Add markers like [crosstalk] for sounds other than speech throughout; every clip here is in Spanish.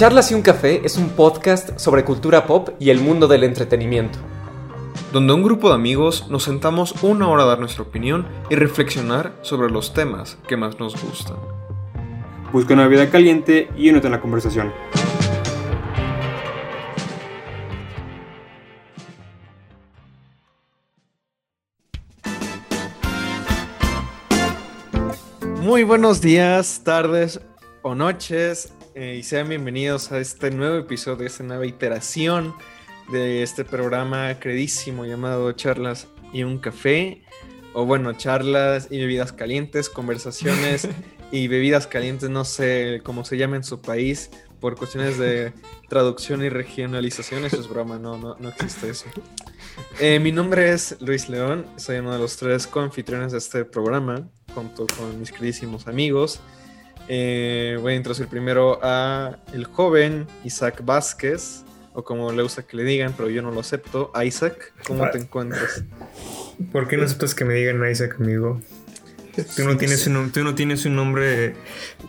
Charlas y un café es un podcast sobre cultura pop y el mundo del entretenimiento. Donde un grupo de amigos nos sentamos una hora a dar nuestra opinión y reflexionar sobre los temas que más nos gustan. Busca una vida caliente y únete en la conversación. Muy buenos días, tardes o noches eh, y sean bienvenidos a este nuevo episodio, esta nueva iteración de este programa credísimo llamado Charlas y un Café. O bueno, charlas y bebidas calientes, conversaciones [laughs] y bebidas calientes, no sé cómo se llama en su país, por cuestiones de traducción y regionalización. Eso es broma, no, no, no existe eso. Eh, mi nombre es Luis León, soy uno de los tres coanfitriones de este programa, junto con mis queridísimos amigos. Eh, voy a introducir primero a el joven Isaac Vázquez, o como le gusta que le digan, pero yo no lo acepto. Isaac, ¿cómo te encuentras? ¿Por qué no aceptas que me digan Isaac, amigo? Tú no, tienes un, tú no tienes un nombre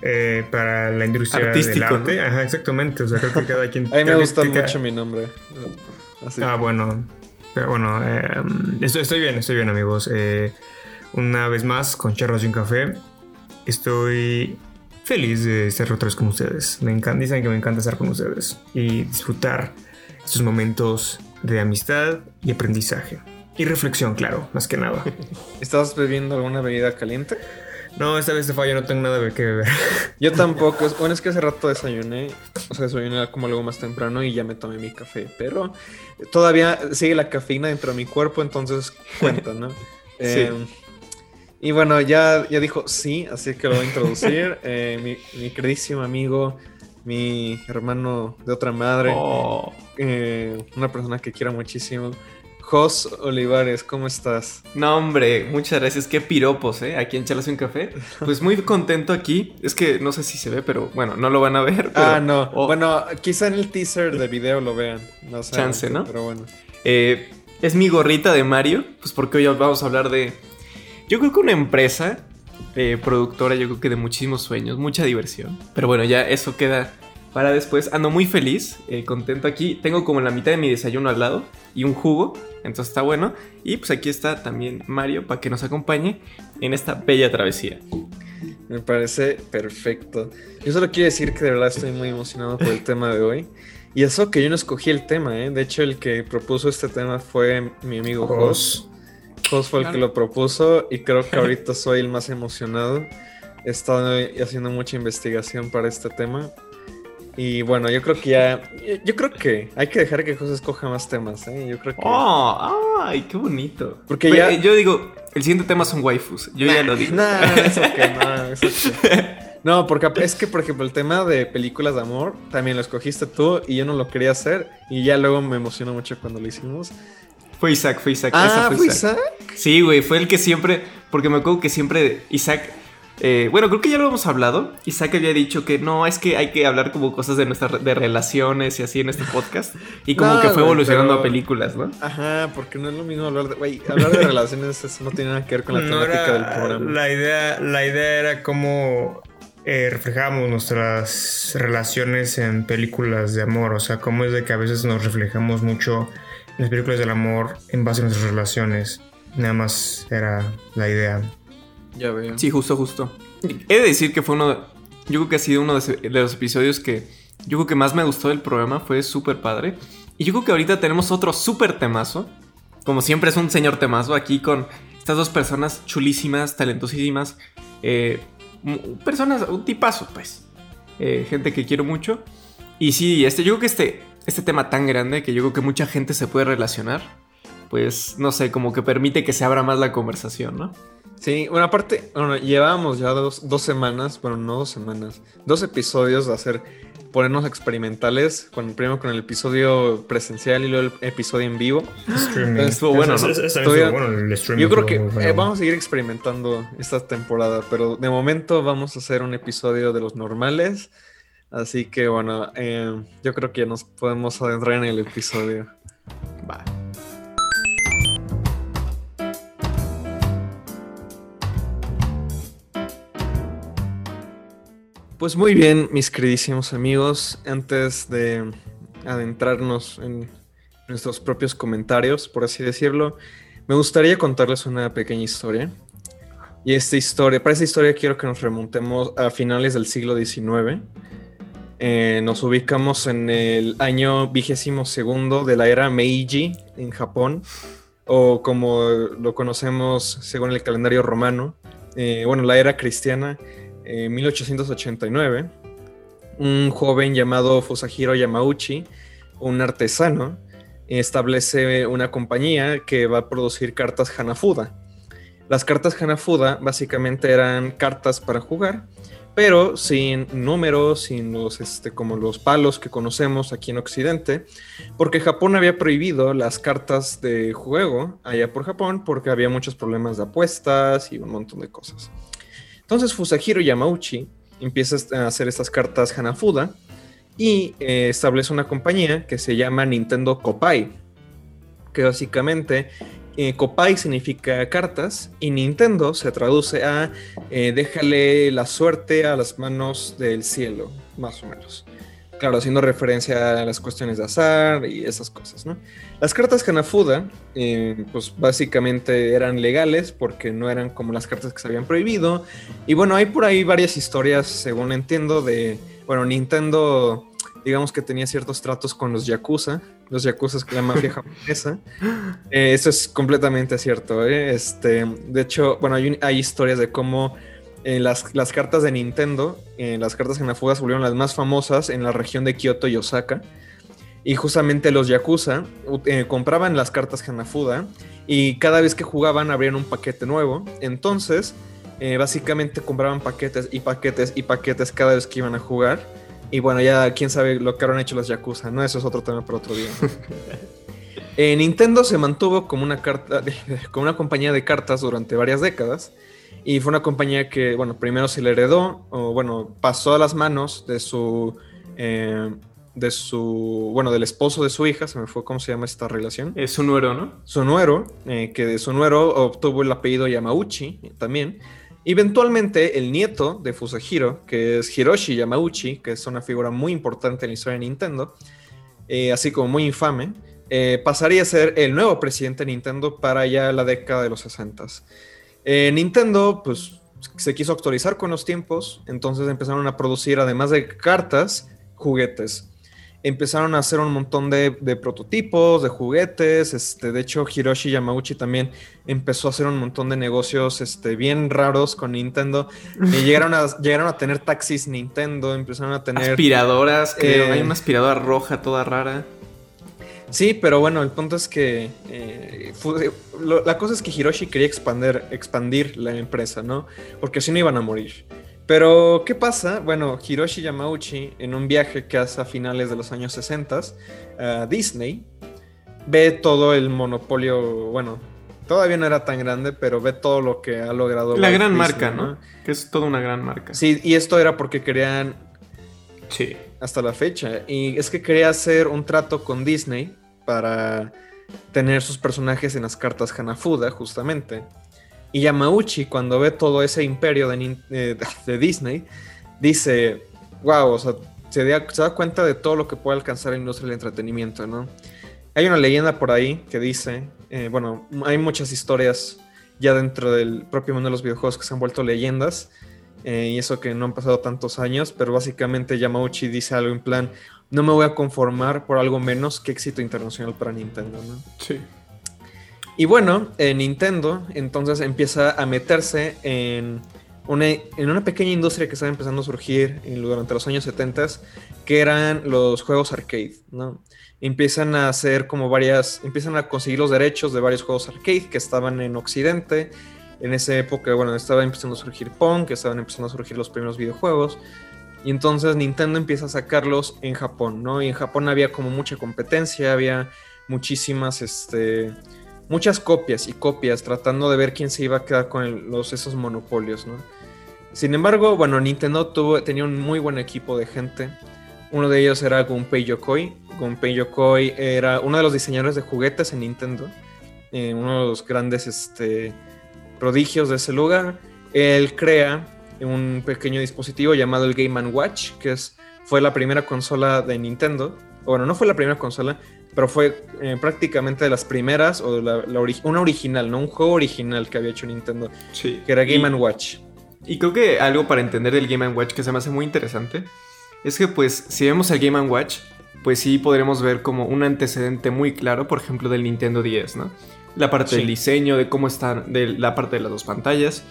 eh, para la industria Artístico, del arte. ¿no? Ajá, exactamente. O sea, creo que cada quien... [laughs] A mí me gusta cada- mucho mi nombre. Así. Ah, bueno. Pero bueno, eh, estoy, estoy bien, estoy bien, amigos. Eh, una vez más, con Charlos y un Café. Estoy feliz de estar otra vez con ustedes. Me encanta, dicen que me encanta estar con ustedes y disfrutar estos momentos de amistad y aprendizaje. Y reflexión, claro, más que nada. [laughs] ¿Estás bebiendo alguna bebida caliente? No, esta vez te fallo, no tengo nada que beber. Yo tampoco. Bueno, es que hace rato desayuné. O sea, desayuné como algo más temprano y ya me tomé mi café. Pero todavía sigue la cafeína dentro de mi cuerpo, entonces cuenta, ¿no? [laughs] Eh, y bueno, ya, ya dijo sí, así que lo voy a introducir. [laughs] Eh, mi, mi queridísimo amigo, mi hermano de otra madre, Oh. eh, una persona que quiero muchísimo. Jos Olivares, ¿cómo estás? No, hombre, muchas gracias. Qué piropos, ¿eh? Aquí en Charlas y un café. Pues muy contento aquí. Es que no sé si se ve, pero bueno, no lo van a ver. pero- ah, no. Oh, Bueno, quizá en el teaser de video lo vean. No sé. Chance, ¿no? Pero bueno. eh, es mi gorrita de Mario. Pues porque hoy vamos a hablar de. Yo creo que una empresa eh, productora, yo creo que de muchísimos sueños, mucha diversión. Pero bueno, ya eso queda para después. Ando muy feliz, eh, contento aquí. Tengo como la mitad de mi desayuno al lado y un jugo. Entonces está bueno. Y pues aquí está también Mario para que nos acompañe en esta bella travesía. Me parece perfecto. Yo solo quiero decir que de verdad estoy muy emocionado por el [laughs] tema de hoy. Y eso que yo no escogí el tema, ¿eh? De hecho, el que propuso este tema fue mi amigo Jos. Jos fue el que lo propuso y creo que ahorita soy el más emocionado. He estado haciendo mucha investigación para este tema. Y bueno, yo creo que ya. Yo creo que hay que dejar que Jos escoja más temas, ¿eh? Yo creo que. ¡Oh! ¡Ay, qué bonito! Porque Pero, ya- eh, Yo digo, el siguiente tema son waifus. Yo ya lo dije. No, eso que no, eso que- No, porque es que, por ejemplo, el tema de películas de amor también lo escogiste tú y yo no lo quería hacer. Y ya luego me emocionó mucho cuando lo hicimos. Fue Isaac, fue Isaac. Ah, esa ¿fue Isaac? Sí, güey, fue el que siempre. Porque me acuerdo que siempre Isaac. eh, bueno, creo que ya lo hemos hablado. Isaac había dicho que no, es que hay que hablar como cosas de nuestras de relaciones y así en este podcast. Y como [laughs] No, que fue evolucionando pero- a películas, ¿no? Ajá, porque no es lo mismo hablar de. Güey, hablar de relaciones no tiene nada que ver con la No temática era- del programa. La idea, la idea era cómo eh, reflejábamos nuestras relaciones en películas de amor. O sea, cómo es de que a veces nos reflejamos mucho las películas del amor en base a nuestras relaciones. Nada más era la idea. Ya veo. Sí, justo, justo. He de decir que fue uno. de- Yo creo que ha sido uno de los episodios que. Yo creo que más me gustó del programa. Fue súper padre. Y yo creo que ahorita tenemos otro súper temazo. Como siempre es un señor temazo aquí con estas dos personas chulísimas, talentosísimas. eh, personas, un tipazo, pues. Eh, gente que quiero mucho. Y sí, este, yo creo que este, este tema tan grande que yo creo que mucha gente se puede relacionar. Pues no sé, como que permite que se abra más la conversación, ¿no? Sí, bueno, aparte, bueno, llevábamos ya dos, dos semanas, bueno, no dos semanas, dos episodios de hacer, ponernos experimentales, con, primero con el episodio presencial y luego el episodio en vivo. Streaming. Estuvo bueno, ¿no? Todavía- estuvo bueno, el streaming Yo creo que eh, vamos a seguir experimentando esta temporada, pero de momento vamos a hacer un episodio de los normales. Así que bueno, eh, yo creo que ya nos podemos adentrar en el episodio. Va. Pues muy bien, mis queridísimos amigos, antes de adentrarnos en nuestros propios comentarios, por así decirlo, me gustaría contarles una pequeña historia. Y esta historia, para esta historia quiero que nos remontemos a finales del siglo XIX. Eh, nos ubicamos en el año vigésimo segundo de la era Meiji en Japón, o como lo conocemos según el calendario romano, eh, bueno, la era cristiana, en 1889. Un joven llamado Fusahiro Yamauchi, un artesano, establece una compañía que va a producir cartas Hanafuda. Las cartas Hanafuda básicamente eran cartas para jugar, pero sin números, sin los, este, como los palos que conocemos aquí en Occidente, porque Japón había prohibido las cartas de juego allá por Japón porque había muchos problemas de apuestas y un montón de cosas. Entonces Fusahiro Yamauchi empieza a hacer estas cartas Hanafuda y eh, establece una compañía que se llama Nintendo Kopai, que básicamente eh, Kopai significa cartas y Nintendo se traduce a eh, déjale la suerte a las manos del cielo, más o menos. Claro, haciendo referencia a las cuestiones de azar y esas cosas, ¿no? Las cartas Hanafuda, eh, pues básicamente eran legales porque no eran como las cartas que se habían prohibido. Y bueno, hay por ahí varias historias, según entiendo, de, bueno, Nintendo digamos que tenía ciertos tratos con los Yakuza, los Yakuza es la mafia japonesa. Eh, eso es completamente cierto. ¿eh? Este, de hecho, bueno, hay, historias de cómo eh, las, las, cartas de Nintendo, las cartas Hanafuda se volvieron las más famosas en la región de Kyoto y Osaka. Y justamente los Yakuza compraban las cartas Hanafuda y cada vez que jugaban abrían un paquete nuevo. Entonces, básicamente compraban paquetes y paquetes y paquetes cada vez que iban a jugar y bueno, ya quién sabe lo que habrán hecho los Yakuza, ¿no? Eso es otro tema para otro día. [laughs] Eh, Nintendo se mantuvo como una, carta, [laughs] como una compañía de cartas durante varias décadas. Y fue una compañía que, bueno, primero se le heredó, o bueno, pasó a las manos de su. Eh, de su. Bueno, del esposo de su hija, se me fue cómo se llama esta relación. Es su nuero, ¿no? Su nuero, eh, que de su nuero obtuvo el apellido Yamauchi también. Eventualmente, el nieto de Fusahiro, que es Hiroshi Yamauchi, que es una figura muy importante en la historia de Nintendo, eh, así como muy infame, eh, pasaría a ser el nuevo presidente de Nintendo para ya la década de los 60. Eh, Nintendo, pues, se quiso actualizar con los tiempos, entonces empezaron a producir, además de cartas, juguetes empezaron a hacer un montón de, prototipos, de juguetes. Este, de hecho, Hiroshi Yamauchi también empezó a hacer un montón de negocios este, bien raros con Nintendo. Y [laughs] llegaron, a, llegaron a tener taxis Nintendo, empezaron a tener... Aspiradoras, creo. Eh, Hay una aspiradora roja toda rara. Sí, pero bueno, el punto es que eh, la cosa es que Hiroshi quería expandir, expandir la empresa, ¿no? Porque si no iban a morir. Pero, ¿qué pasa? Bueno, Hiroshi Yamauchi, en un viaje que hace a finales de los años 60, a Disney, ve todo el monopolio, bueno, todavía no era tan grande, pero ve todo lo que ha logrado. La gran marca, ¿no? Que es toda una gran marca. Sí, y esto era porque querían... Sí. Hasta la fecha. Y es que quería hacer un trato con Disney para tener sus personajes en las cartas Hanafuda, justamente. Y Yamauchi, cuando ve todo ese imperio de, [laughs] Disney, dice, wow, o sea, se da, cuenta de todo lo que puede alcanzar la industria del entretenimiento, ¿no? Hay una leyenda por ahí que dice, eh, bueno, hay muchas historias ya dentro del propio mundo de los videojuegos que se han vuelto leyendas, eh, y eso que no han pasado tantos años, pero básicamente Yamauchi dice algo en plan, no me voy a conformar por algo menos que éxito internacional para Nintendo, ¿no? Sí. Y bueno, Nintendo entonces empieza a meterse en una, en una pequeña industria que estaba empezando a surgir durante los años 70, que eran los juegos arcade, ¿no? Empiezan a hacer como varias, empiezan a conseguir los derechos de varios juegos arcade que estaban en Occidente. En esa época, bueno, estaba empezando a surgir Pong, que estaban empezando a surgir los primeros videojuegos. Y entonces Nintendo empieza a sacarlos en Japón, ¿no? Y en Japón había como mucha competencia, había muchísimas, este, muchas copias y copias tratando de ver quién se iba a quedar con los, esos monopolios, ¿no? Sin embargo, bueno, Nintendo tuvo, tenía un muy buen equipo de gente. Uno de ellos era Gunpei Yokoi. Gunpei Yokoi era uno de los diseñadores de juguetes en Nintendo. Eh, uno de los grandes este, prodigios de ese lugar. Él crea un pequeño dispositivo llamado el Game Watch, que es, fue la primera consola de Nintendo. Bueno, no fue la primera consola, pero fue eh, prácticamente de las primeras, o la, una original, ¿no? Un juego original que había hecho Nintendo, sí. que era Game Watch. Y creo que algo para entender el Game Watch que se me hace muy interesante es que pues si vemos el Game Watch, pues sí podremos ver como un antecedente muy claro, por ejemplo, del Nintendo 10, ¿no? La parte del diseño, de cómo están, de la parte de las dos pantallas.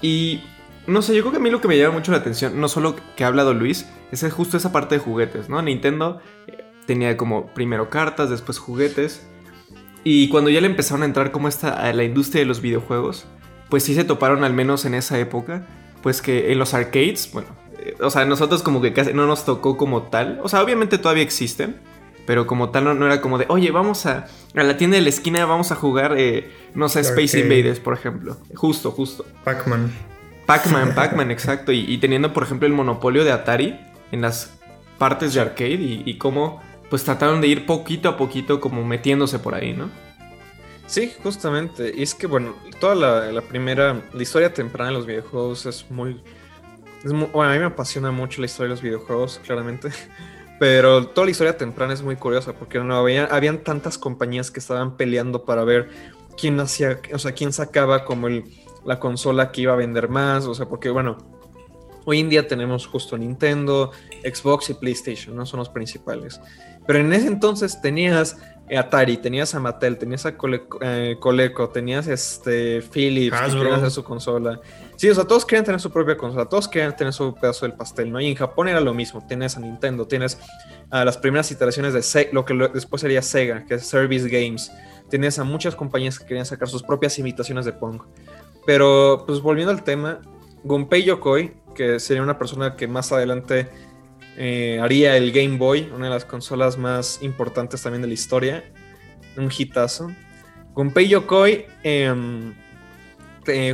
Y no sé, yo creo que a mí lo que me llama mucho la atención, no solo que ha hablado Luis, es justo esa parte de juguetes, ¿no? Nintendo tenía como primero cartas, después juguetes. Y cuando ya le empezaron a entrar como esta a la industria de los videojuegos, pues sí se toparon al menos en esa época, pues que en los arcades, bueno, eh, o sea, nosotros como que casi no nos tocó como tal, o sea, obviamente todavía existen, pero como tal no, era como de, oye, vamos a, a, la tienda de la esquina, vamos a jugar, eh, no sé, Space Invaders, por ejemplo. Justo, justo. Pac-Man. Pac-Man, [laughs] Pac-Man, exacto. Y, teniendo, por ejemplo, el monopolio de Atari en las partes de arcade y, y cómo pues trataron de ir poquito a poquito como metiéndose por ahí, ¿no? Sí, justamente. Y es que, bueno, toda la, primera, la historia temprana de los videojuegos es muy, Bueno, a mí me apasiona mucho la historia de los videojuegos, claramente. [laughs] Pero toda la historia temprana es muy curiosa porque no había, habían tantas compañías que estaban peleando para ver quién hacía, o sea, quién sacaba como el, la consola que iba a vender más, o sea, porque bueno, hoy en día tenemos justo Nintendo, Xbox y PlayStation, ¿no? Son los principales. Pero en ese entonces tenías Atari, tenías a Mattel, tenías a eh, Coleco, tenías este Philips, que querían hacer su consola. Sí, o sea, todos querían tener su propia consola, todos querían tener su pedazo del pastel, ¿no? Y en Japón era lo mismo, tienes a Nintendo, tienes a las primeras iteraciones de lo que después sería Sega, que es Service Games. Tenías a muchas compañías que querían sacar sus propias imitaciones de Pong. Pero, pues volviendo al tema, Gunpei Yokoi, que sería una persona que más adelante eh, haría el Game Boy, una de las consolas más importantes también de la historia. Un hitazo. Gunpei Yokoi em,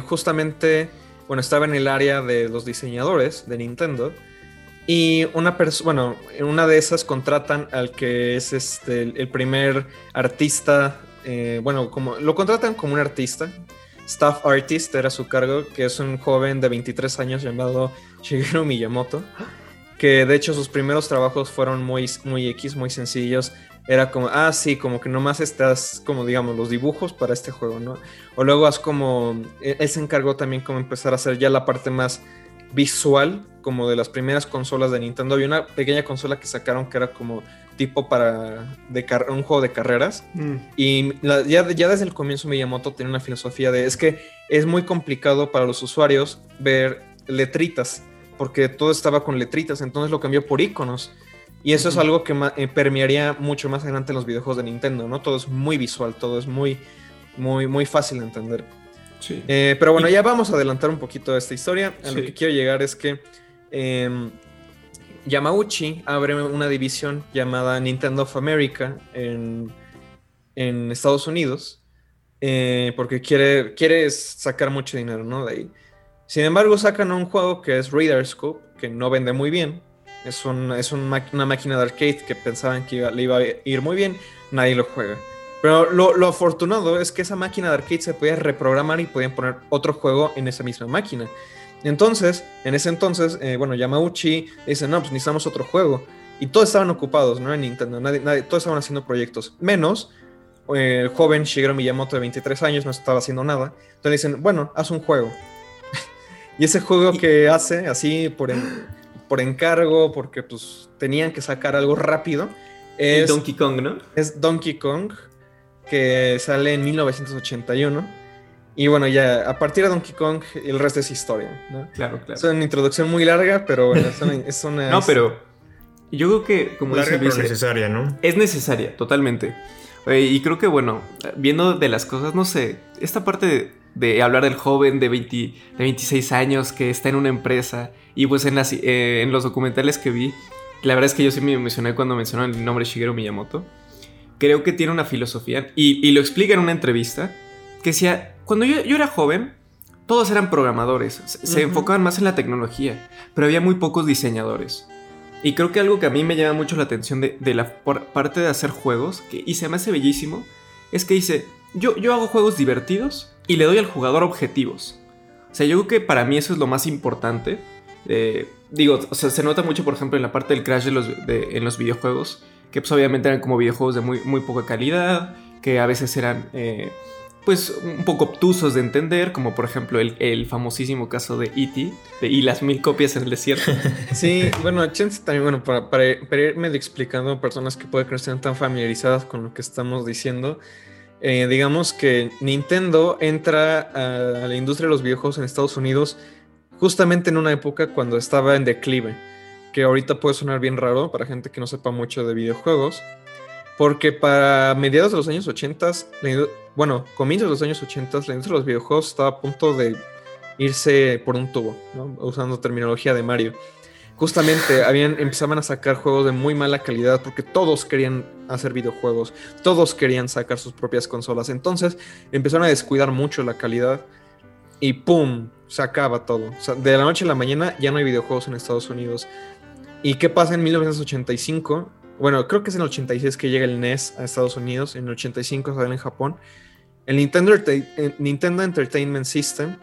justamente, bueno, estaba en el área de los diseñadores de Nintendo. Y una persona, bueno, en una de esas contratan al que es este, el primer artista, eh, bueno, como lo contratan como un artista, staff artist era su cargo, que es un joven de 23 años llamado Shigeru Miyamoto que de hecho sus primeros trabajos fueron muy, muy X, muy sencillos. Era como, ah, sí, como que nomás estás, como digamos, los dibujos para este juego, ¿no? O luego haz como, e, él se encargó también como empezar a hacer ya la parte más visual, como de las primeras consolas de Nintendo. Había una pequeña consola que sacaron que era como tipo para de un juego de carreras. Mm. Y ya, ya desde el comienzo Miyamoto tenía una filosofía de, es que es muy complicado para los usuarios ver letritas porque todo estaba con letritas, entonces lo cambió por iconos. Y eso es algo que eh, permearía mucho más adelante en los videojuegos de Nintendo, ¿no? Todo es muy visual, todo es muy, muy, muy fácil de entender. Sí. Eh, pero bueno, ya vamos a adelantar un poquito de esta historia. A lo que quiero llegar es que em, Yamauchi abre una división llamada Nintendo of America en, en Estados Unidos, eh, porque quiere, quiere sacar mucho dinero, ¿no? De ahí. Sin embargo, sacan un juego que es Radar Scope, que no vende muy bien. Es, un, es una máquina de arcade que pensaban que le iba a ir muy bien, nadie lo juega. Pero lo, afortunado es que esa máquina de arcade se podía reprogramar y podían poner otro juego en esa misma máquina. Entonces, en ese entonces, eh, bueno, Yamauchi dice, no, pues necesitamos otro juego. Y todos estaban ocupados, no en Nintendo, nadie, nadie, todos estaban haciendo proyectos. Menos eh, el joven Shigeru Miyamoto de 23 años no estaba haciendo nada. Entonces dicen, bueno, haz un juego. [laughs] Y ese juego que hace así por, por encargo, porque pues tenían que sacar algo rápido, es Donkey Kong, ¿no? Es Donkey Kong, que sale en 1981. Y bueno, ya a partir de Donkey Kong, el resto es historia, ¿no? Claro, claro. Es una introducción muy larga, pero bueno, es una. no, pero yo creo que, como larga, dice pero necesaria, ¿no? Es necesaria, totalmente. Y creo que, bueno, viendo de las cosas, no sé, esta parte de de hablar del joven de, 20, de 26 años que está en una empresa. Y pues en, eh, en los documentales que vi, la verdad es que yo sí me emocioné cuando mencionaron el nombre Shigeru Miyamoto. Creo que tiene una filosofía, y, lo explica en una entrevista, que decía, cuando yo, era joven, todos eran programadores, se, enfocaban más en la tecnología, pero había muy pocos diseñadores. Y creo que algo que a mí me llama mucho la atención de, la parte de hacer juegos, que, y se me hace bellísimo, es que dice, yo, yo hago juegos divertidos y le doy al jugador objetivos. O sea, yo creo que para mí eso es lo más importante. Eh, digo, o sea, se nota mucho, por ejemplo, en la parte del crash de los, de- en los videojuegos, que pues obviamente eran como videojuegos de muy, muy poca calidad, que a veces eran eh, pues un poco obtusos de entender, como por ejemplo el, famosísimo caso de E.T., y las mil copias en el desierto. [laughs] Sí, bueno, chance también, bueno, para, para, irme explicando a personas que pueden que tan familiarizadas con lo que estamos diciendo, eh, digamos que Nintendo entra a, a la industria de los videojuegos en Estados Unidos justamente en una época cuando estaba en declive, que ahorita puede sonar bien raro para gente que no sepa mucho de videojuegos, porque para mediados de los años 80, la indu- bueno, comienzos de los años 80, la industria de los videojuegos estaba a punto de irse por un tubo, ¿no? usando terminología de Mario. Justamente [laughs] habían, empezaban a sacar juegos de muy mala calidad porque todos querían hacer videojuegos, todos querían sacar sus propias consolas. Entonces empezaron a descuidar mucho la calidad y ¡pum! Se acaba todo. O sea, de la noche a la mañana ya no hay videojuegos en Estados Unidos. ¿Y qué pasa en 1985? Bueno, creo que es en el 86 que llega el NES a Estados Unidos, en el 85 sale en Japón. El Nintendo, el Nintendo Entertainment System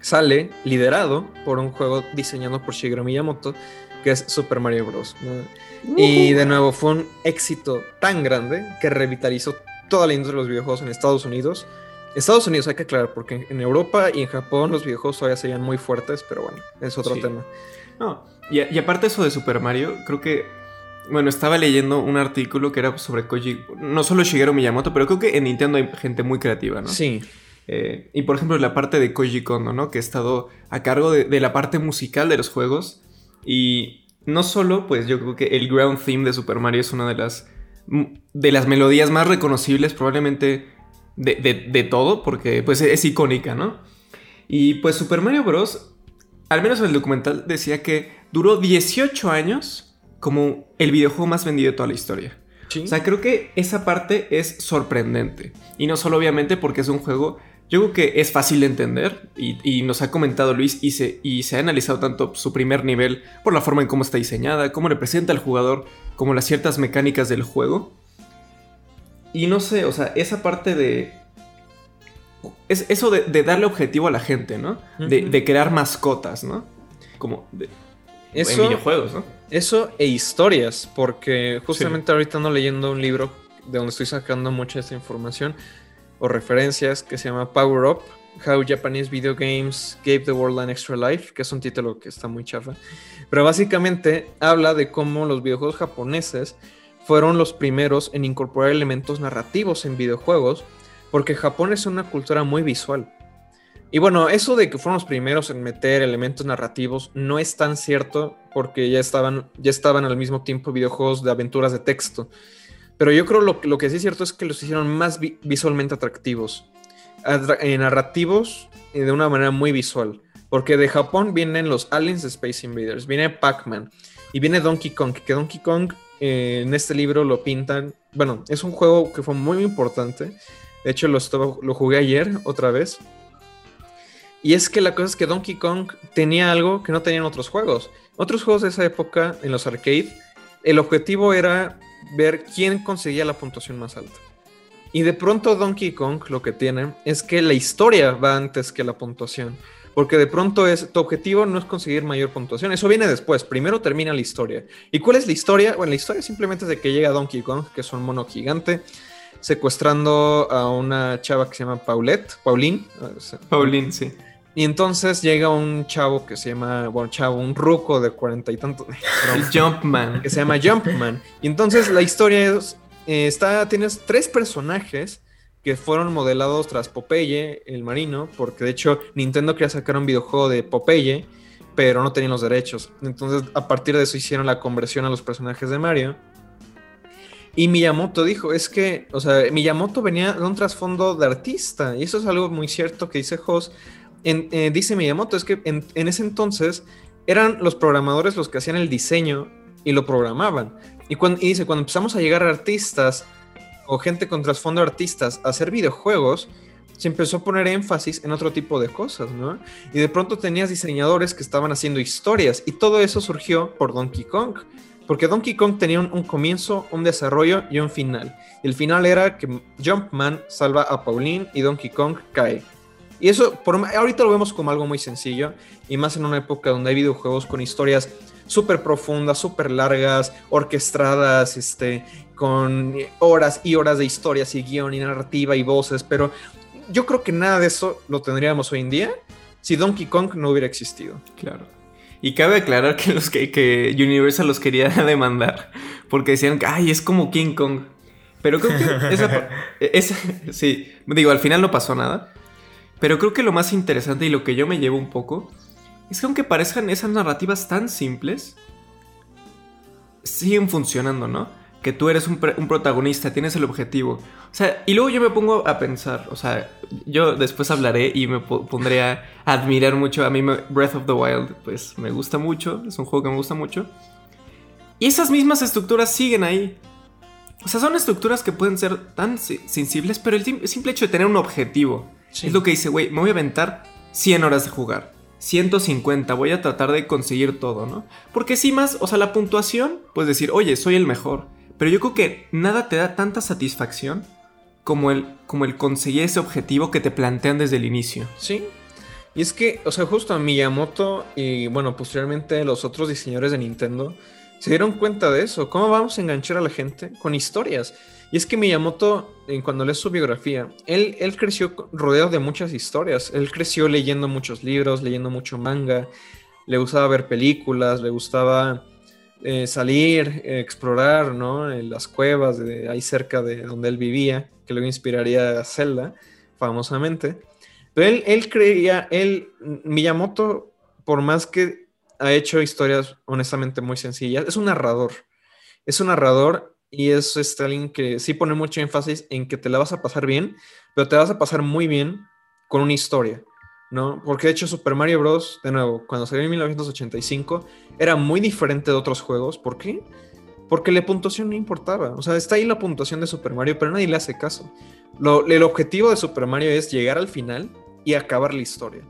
sale liderado por un juego diseñado por Shigeru Miyamoto, que es Super Mario Bros. ¿no? Y de nuevo fue un éxito tan grande que revitalizó toda la industria de los videojuegos en Estados Unidos. Estados Unidos hay que aclarar, porque en Europa y en Japón los videojuegos todavía serían muy fuertes, pero bueno, es otro Sí. tema. No, y, y aparte eso de Super Mario, creo que, bueno, estaba leyendo un artículo que era sobre Koji, no solo Shigeru Miyamoto, pero creo que en Nintendo hay gente muy creativa, ¿no? Sí, Eh, y por ejemplo, la parte de Koji Kondo, ¿no? Que ha estado a cargo de, de la parte musical de los juegos. Y no solo, pues yo creo que el ground theme de Super Mario es una de las, de las melodías más reconocibles, probablemente de, de- de todo, porque pues es icónica, ¿no? Y pues Super Mario Bros., al menos en el documental, decía que duró 18 años como el videojuego más vendido de toda la historia. sí. O sea, creo que esa parte es sorprendente. Y no solo obviamente porque es un juego, yo creo que es fácil de entender. Y, y nos ha comentado Luis y se, y se ha analizado tanto su primer nivel por la forma en cómo está diseñada, cómo representa al jugador, como las ciertas mecánicas del juego. Y no sé, o sea, esa parte de... Es eso de, de darle objetivo a la gente, ¿no? De, crear mascotas, ¿no? Como de- en Eso, videojuegos, ¿no? Eso e historias, porque justamente ahorita ando leyendo un libro de donde estoy sacando mucha esta información o referencias que se llama Power Up, How Japanese Video Games Gave the World an Extra Life, que es un título que está muy chafa. Pero básicamente habla de cómo los videojuegos japoneses fueron los primeros en incorporar elementos narrativos en videojuegos, porque Japón es una cultura muy visual. Y bueno, eso de que fueron los primeros en meter elementos narrativos no es tan cierto porque ya estaban, ya estaban al mismo tiempo videojuegos de aventuras de texto. Pero yo creo lo, lo que sí es cierto es que los hicieron más vi- visualmente atractivos. Atra- eh, narrativos y de una manera muy visual. Porque de Japón vienen los aliens de Space Invaders, viene Pac-Man y viene Donkey Kong. Que Donkey Kong eh, en este libro lo pintan. Bueno, es un juego que fue muy importante. De hecho, lo, lo jugué ayer otra vez. Y es que la cosa es que Donkey Kong tenía algo que no tenían otros juegos. Otros juegos de esa época, en los arcade, el objetivo era ver quién conseguía la puntuación más alta. Y de pronto Donkey Kong lo que tiene es que la historia va antes que la puntuación. Porque de pronto es, tu objetivo no es conseguir mayor puntuación, eso viene después, primero termina la historia. ¿Y cuál es la historia? Bueno, la historia simplemente es de que llega Donkey Kong, que es un mono gigante, secuestrando a una chava que se llama Paulette, Pauline, sea, Paulín, sí. Y entonces llega un chavo que se llama, bueno, chavo, un ruco de cuarenta y tantos, [laughs] El Jumpman. que se llama Jumpman. Y entonces la historia es, eh, está, tienes tres personajes que fueron modelados tras Popeye, el marino, porque de hecho Nintendo quería sacar un videojuego de Popeye, pero no tenían los derechos. Entonces a partir de eso hicieron la conversión a los personajes de Mario. Y Miyamoto dijo, es que, o sea, Miyamoto venía de un trasfondo de artista, y eso es algo muy cierto que dice Hoss. En- eh, dice Miyamoto, es que en, ese entonces eran los programadores los que hacían el diseño y lo programaban. Y, cuando, dice, cuando empezamos a llegar a artistas o gente con trasfondo artistas a hacer videojuegos, se empezó a poner énfasis en otro tipo de cosas, ¿no? Y de pronto tenías diseñadores que estaban haciendo historias y todo eso surgió por Donkey Kong. Porque Donkey Kong tenía un, un comienzo, un desarrollo y un final. El final era que Jumpman salva a Pauline y Donkey Kong cae. Y eso, por, ahorita lo vemos como algo muy sencillo, y más en una época donde hay videojuegos con historias súper profundas, súper largas, orquestadas, este, con horas y horas de historias y guion y narrativa y voces, pero yo creo que nada de eso lo tendríamos hoy en día si Donkey Kong no hubiera existido. Claro. Y cabe aclarar que, los que, que Universal los quería [laughs] demandar porque decían que, ay, es como King Kong. Pero creo que esa, [laughs] esa, sí, digo, al final no pasó nada. Pero creo que lo más interesante y lo que yo me llevo un poco es que aunque parezcan esas narrativas tan simples, siguen funcionando, ¿no? Que tú eres un, protagonista, tienes el objetivo. O sea, y luego yo me pongo a pensar, o sea, yo después hablaré y me pondré a admirar mucho. A mí Breath of the Wild, pues me gusta mucho, es un juego que me gusta mucho. Y esas mismas estructuras siguen ahí. O sea, son estructuras que pueden ser tan sensibles, pero el simple hecho de tener un objetivo es lo que dice, güey, me voy a aventar 100 horas de jugar. 150, voy a tratar de conseguir todo, ¿no? Porque si más, o sea, la puntuación, pues decir, oye, soy el mejor. Pero yo creo que nada te da tanta satisfacción como el, como el conseguir ese objetivo que te plantean desde el inicio. Sí. Y es que, o sea, justo a Miyamoto y, bueno, posteriormente los otros diseñadores de Nintendo se dieron cuenta de eso. ¿Cómo vamos a enganchar a la gente? Con historias. Y es que Miyamoto, cuando lees su biografía, él, él creció rodeado de muchas historias. Él creció leyendo muchos libros, leyendo mucho manga, le gustaba ver películas, le gustaba eh, salir, eh, explorar, ¿no? Las cuevas de ahí cerca de donde él vivía, que luego inspiraría a Zelda, famosamente. Pero él, él creía, él, Miyamoto, por más que ha hecho historias honestamente muy sencillas, es un narrador. Es un narrador y es este, alguien que sí pone mucho énfasis en que te la vas a pasar bien, pero te vas a pasar muy bien con una historia, ¿no? Porque de hecho Super Mario Bros., de nuevo, cuando salió en 1985, era muy diferente de otros juegos. ¿Por qué? Porque la puntuación no importaba. O sea, está ahí la puntuación de Super Mario, pero nadie le hace caso. Lo, el objetivo de Super Mario es llegar al final y acabar la historia.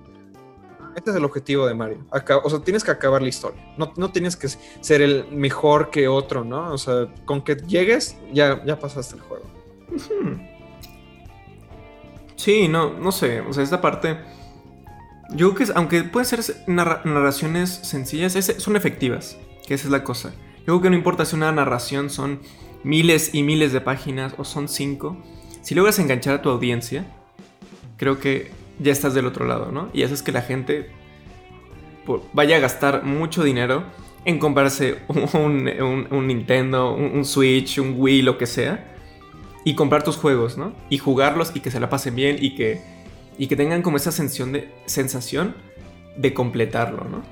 Este es el objetivo de Mario. o sea, tienes que acabar la historia. No, no, tienes que ser el mejor que otro, ¿no? O sea, con que llegues, ya, ya pasaste el juego. Sí, no, no sé. O sea, esta parte. Yo creo que, aunque pueden ser narraciones sencillas, son efectivas. Que esa es la cosa. Yo creo que no importa si una narración son miles y miles de páginas o son cinco. Si logras enganchar a tu audiencia, creo que ya estás del otro lado, ¿no? Y eso es que la gente vaya a gastar mucho dinero en comprarse [laughs] un, Nintendo, un, Switch, un Wii, lo que sea, y comprar tus juegos, ¿no? Y jugarlos y que se la pasen bien y que, y que tengan como esa sensación de, sensación de completarlo, ¿no?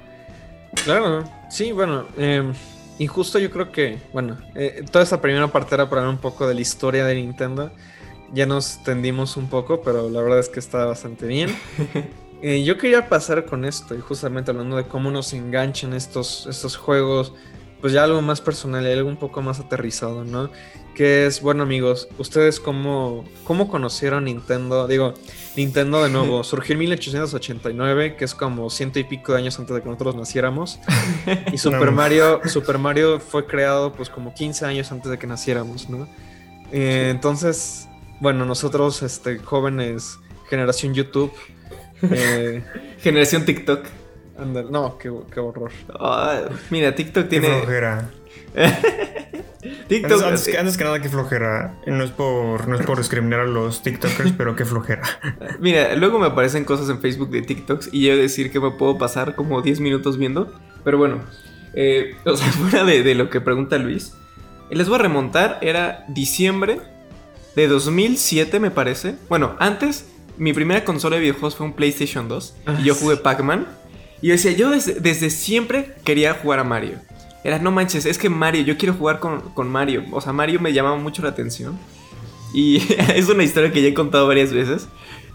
Claro, sí, bueno, eh, y justo yo creo que, bueno, eh, toda esta primera parte era para hablar un poco de la historia de Nintendo ya nos tendimos un poco, pero la verdad es que está bastante bien. [laughs] Eh, yo quería pasar con esto, y justamente hablando de cómo nos enganchan estos, estos juegos, pues ya algo más personal y algo un poco más aterrizado, ¿no? Que es, bueno amigos, ¿ustedes cómo, cómo conocieron Nintendo? Digo, Nintendo de nuevo, [laughs] surgió en 1889, que es como ciento y pico de años antes de que nosotros naciéramos. [laughs] Y Super Mario, Super Mario fue creado pues como 15 años antes de que naciéramos, ¿no? Eh, entonces, bueno, nosotros, este, jóvenes, generación YouTube. Eh, [laughs] generación TikTok. no, qué, horror. mira, TikTok tiene. Qué flojera. [laughs] TikTok. Antes, que nada, qué flojera. No es, por, no es por discriminar a los TikTokers, pero qué flojera. [laughs] Mira, luego me aparecen cosas en Facebook de TikToks y yo decir que me puedo pasar como 10 minutos viendo. Pero bueno, eh, o sea, fuera de, de lo que pregunta Luis, les voy a remontar. Era diciembre de 2007, me parece. Bueno, antes, mi primera consola de videojuegos fue un PlayStation 2. y yo jugué Pac-Man. Y yo decía, yo desde, siempre quería jugar a Mario. Era, no manches, es que Mario, yo quiero jugar con, Mario. O sea, Mario me llamaba mucho la atención. Y [laughs] es una historia que ya he contado varias veces.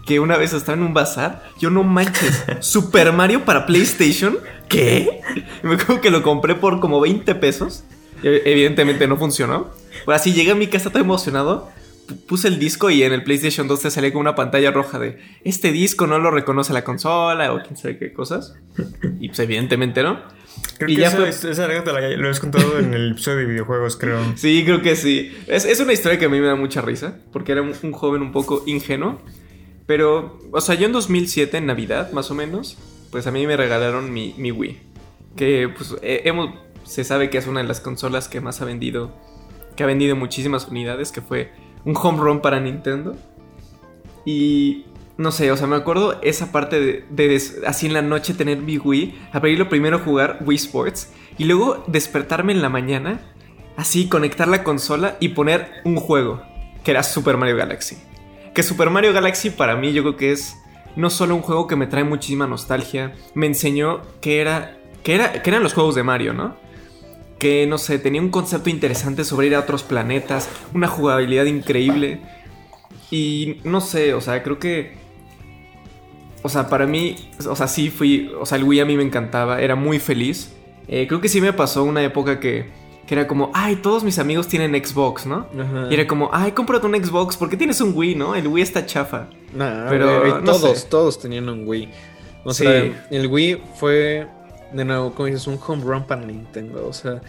Que una vez estaba en un bazar, yo no manches, [laughs] Super Mario para PlayStation, ¿qué? me acuerdo que lo compré por como 20 pesos. Evidentemente no funcionó. Pues así llegué a mi casa todo emocionado puse el disco y en el PlayStation 2 te salía con una pantalla roja de este disco no lo reconoce la consola o quién sabe qué cosas. Y pues evidentemente no. Creo y que ya esa, fue... esa lo has contado en el episodio de videojuegos, creo. Sí, creo que sí. Es, una historia que a mí me da mucha risa, porque era un, joven un poco ingenuo. Pero, o sea, yo en 2007, en Navidad, más o menos, pues a mí me regalaron mi, mi Wii. Que, pues, eh, hemos, se sabe que es una de las consolas que más ha vendido, que ha vendido muchísimas unidades, que fue un home run para Nintendo. Y no sé, o sea, me acuerdo esa parte de, así en la noche tener mi Wii, abrirlo primero jugar Wii Sports y luego despertarme en la mañana, así conectar la consola y poner un juego, que era Super Mario Galaxy. Que Super Mario Galaxy para mí yo creo que es no solo un juego que me trae muchísima nostalgia, me enseñó que era que era que eran los juegos de Mario, ¿no? Que no sé, tenía un concepto interesante sobre ir a otros planetas, una jugabilidad increíble. Y no sé, o sea, creo que o sea, para mí, o sea, sí fui, o sea, el Wii a mí me encantaba, era muy feliz. Eh, creo que sí me pasó una época que, que era como, ay, todos mis amigos tienen Xbox, ¿no? Ajá. Y era como, ay, cómprate un Xbox, ¿por qué tienes un Wii, no? El Wii está chafa. Nah, Pero, no todos, sé. todos tenían un Wii. O Sí. sea, el Wii fue, de nuevo, como dices, un home run para Nintendo. O sea,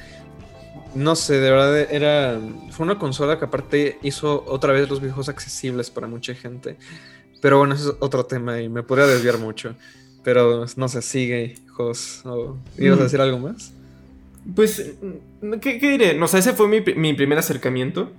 no sé, de verdad era. Fue una consola que aparte hizo otra vez los videojuegos accesibles para mucha gente. Pero bueno, ese es otro tema y me podría desviar mucho. Pero no sé, sigue, hijos. o- ¿Ibas a Mm. decir algo más? Pues, mm, ¿qué, qué diré? No, o sea, ese fue mi, mi primer acercamiento.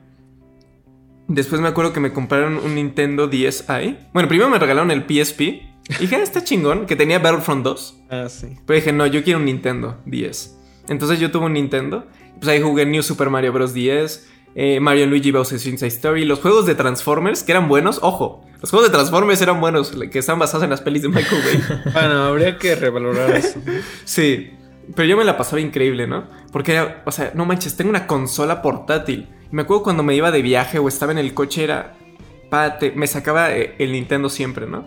Después me acuerdo que me compraron un Nintendo 10i. Bueno, primero me regalaron el PSP. Y dije, ah, está chingón, que tenía Battlefront 2. Ah, sí. Pero dije, no, yo quiero un Nintendo 10. Entonces yo tuve un Nintendo. Pues ahí jugué New Super Mario Bros. 10, eh, Mario Luigi Bowser's Inside Story, los juegos de Transformers que eran buenos. Ojo, los juegos de Transformers eran buenos, que están basados en las pelis de Michael Bay. [laughs] Bueno, habría que revalorar eso. [laughs] sí, pero yo me la pasaba increíble, ¿no? Porque era, o sea, no manches, tengo una consola portátil. Me acuerdo cuando me iba de viaje o estaba en el coche, era. Pate, me sacaba eh, el Nintendo siempre, ¿no?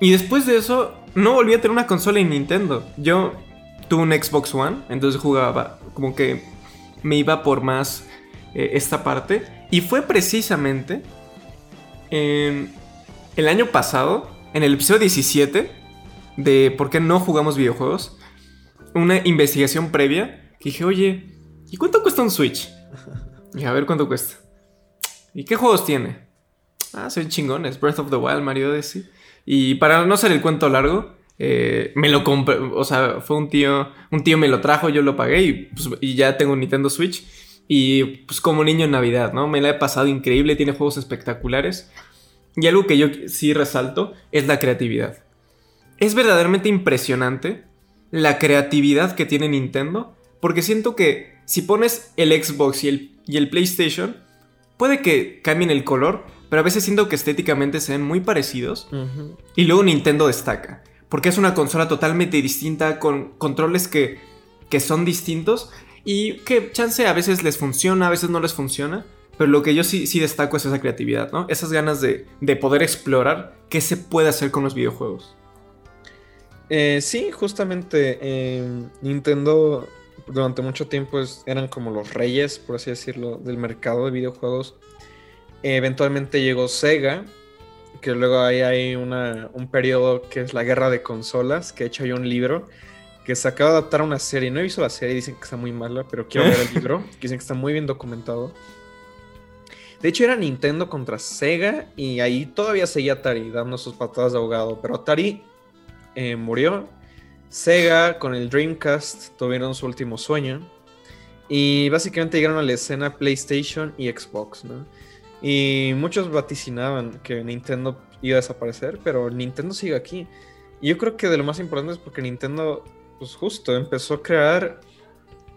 Y después de eso, no volví a tener una consola en Nintendo. Yo tuve un Xbox One, entonces jugaba como que me iba por más eh, esta parte. Y fue precisamente en el año pasado, en el episodio 17 de por qué no jugamos videojuegos, una investigación previa que dije, oye, ¿y cuánto cuesta un Switch? Y a ver cuánto cuesta. ¿Y qué juegos tiene? Ah, son chingones. Breath of the Wild, Mario Odyssey. Y para no hacer el cuento largo, eh, me lo compré. O sea, fue un tío. Un tío me lo trajo, yo lo pagué y, pues, y ya tengo un Nintendo Switch. Y pues como niño en Navidad, ¿no? Me la he pasado increíble, tiene juegos espectaculares. Y algo que yo sí resalto es la creatividad. Es verdaderamente impresionante la creatividad que tiene Nintendo. Porque siento que si pones el Xbox y el, y el PlayStation, puede que cambien el color, pero a veces siento que estéticamente se ven muy parecidos. Y luego Nintendo destaca, porque es una consola totalmente distinta, con controles que, que son distintos y que chance a veces les funciona, a veces no les funciona. Pero lo que yo sí, sí destaco es esa creatividad, ¿no? Esas ganas de, de poder explorar qué se puede hacer con los videojuegos. Eh, sí, justamente eh, Nintendo durante mucho tiempo es- eran como los reyes, por así decirlo, del mercado de videojuegos. Eh, eventualmente llegó Sega, que luego ahí hay una- un periodo que es la guerra de consolas, que de hecho hay un libro que se acaba de adaptar a una serie. No he visto la serie, dicen que está muy mala, pero quiero ver el libro, [laughs] dicen que está muy bien documentado. De hecho era Nintendo contra Sega y ahí todavía seguía Atari dando sus patadas de ahogado, pero Atari eh, murió. Sega con el Dreamcast tuvieron su último sueño. Y básicamente llegaron a la escena PlayStation y Xbox, ¿no? Y muchos vaticinaban que Nintendo iba a desaparecer, pero Nintendo sigue aquí. Y yo creo que de lo más importante es porque Nintendo, pues justo, empezó a crear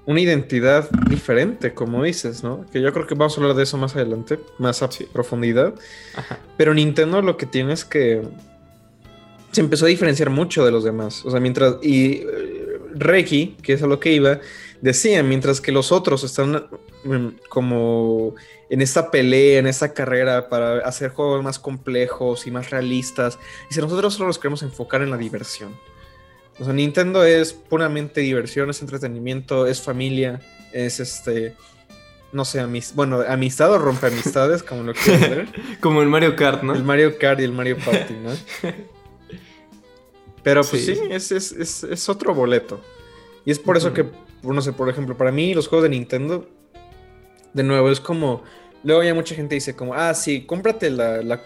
una identidad diferente, como dices, ¿no? Que yo creo que vamos a hablar de eso más adelante, más a Sí. profundidad. Ajá. Pero Nintendo lo que tiene es que se empezó a diferenciar mucho de los demás. O sea, mientras. Y Reiki, que es a lo que iba, decía, mientras que los otros están mm, como en esta pelea, en esta carrera para hacer juegos más complejos y más realistas. Dice, nosotros solo nos queremos enfocar en la diversión. O sea, Nintendo es puramente diversión, es entretenimiento, es familia, es este. No sé, amis bueno, amistad o rompe amistades, como lo quieran ver. [laughs] Como el Mario Kart, ¿no? El Mario Kart y el Mario Party, ¿no? [laughs] Pero pues sí, Sí. es, es- es- es otro boleto. Y es por eso que, no sé, por ejemplo, para mí los juegos de Nintendo, de nuevo, es como... Luego ya mucha gente dice como, ah, sí, cómprate la, la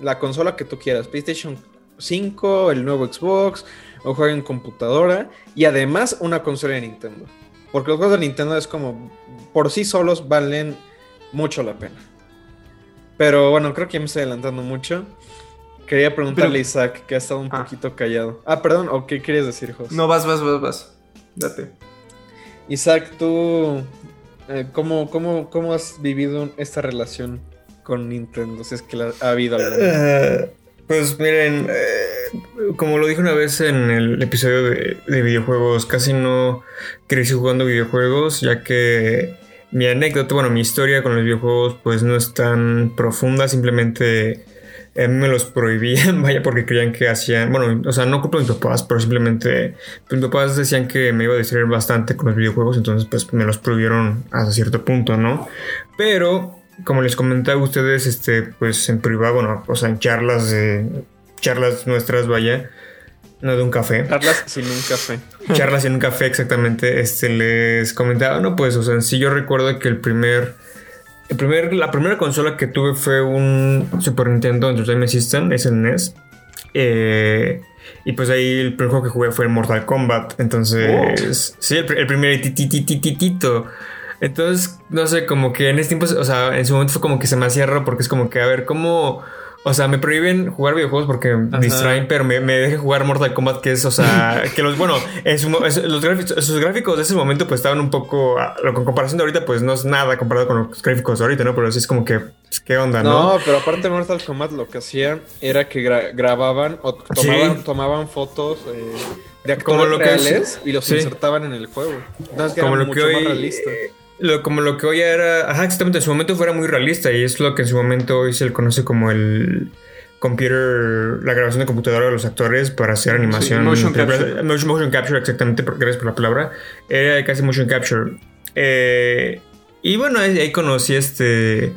la consola que tú quieras, PlayStation 5, el nuevo Xbox, o juega en computadora, y además una consola de Nintendo. Porque los juegos de Nintendo es como, por sí solos valen mucho la pena. Pero bueno, creo que ya me estoy adelantando mucho. Quería preguntarle Pero- a Isaac, que ha estado un Ah. poquito callado. Ah, perdón, ¿o qué querías decir, José? No, vas, vas, vas, vas. Date. Isaac, tú, eh, ¿cómo, cómo, ¿cómo has vivido esta relación con Nintendo? Si es que la- ha habido alguna. Eh, pues miren, eh, como lo dije una vez en el episodio de, de videojuegos, casi no crecí jugando videojuegos, ya que mi anécdota, bueno, mi historia con los videojuegos, pues no es tan profunda, simplemente me los prohibían, [laughs] vaya, porque creían que hacían, bueno, o sea, no culpo a mis papás, pero simplemente pues, mis papás decían que me iba a distraer bastante con los videojuegos, entonces pues me los prohibieron hasta cierto punto, ¿no? Pero, como les comentaba a ustedes, este, pues en privado, bueno, o sea, en charlas de, charlas nuestras, vaya, no de un café Charlas sin un café. charlas en un café exactamente, este, les comentaba, no, pues, o sea, sí yo recuerdo que el primer, el primer, la primera consola que tuve fue un Super Nintendo Entertainment System, es el NES. Eh, y pues ahí el primer juego que jugué fue el Mortal Kombat. Entonces, sí, el, el primer titititito. Entonces, no sé, como que en ese tiempo, o sea, en su momento fue como que se me hacía raro porque es como que, a ver, ¿cómo...? O sea, me prohíben jugar videojuegos porque me distraen, pero me, me dejan jugar Mortal Kombat, que es, o sea, [laughs] que los, bueno, en su los gráficos, sus gráficos de ese momento pues estaban un poco, lo con comparación de ahorita pues no es nada comparado con los gráficos de ahorita, ¿no? Pero sí es como que, pues, ¿qué onda, no? No, pero aparte de Mortal Kombat lo que hacían era que gra- grababan o tomaban, Sí. tomaban fotos eh, de actores Como lo que es- reales y los sí. insertaban en el juego. Entonces que como lo que mucho hoy más realista. eh, lo, como lo que hoy era ajá exactamente en su momento fuera muy realista y es lo que en su momento hoy se le conoce como el computer la grabación de computadora de los actores para hacer animación motion capture. motion, motion capture exactamente gracias por la palabra era casi motion capture Eh, y bueno ahí, ahí conocí este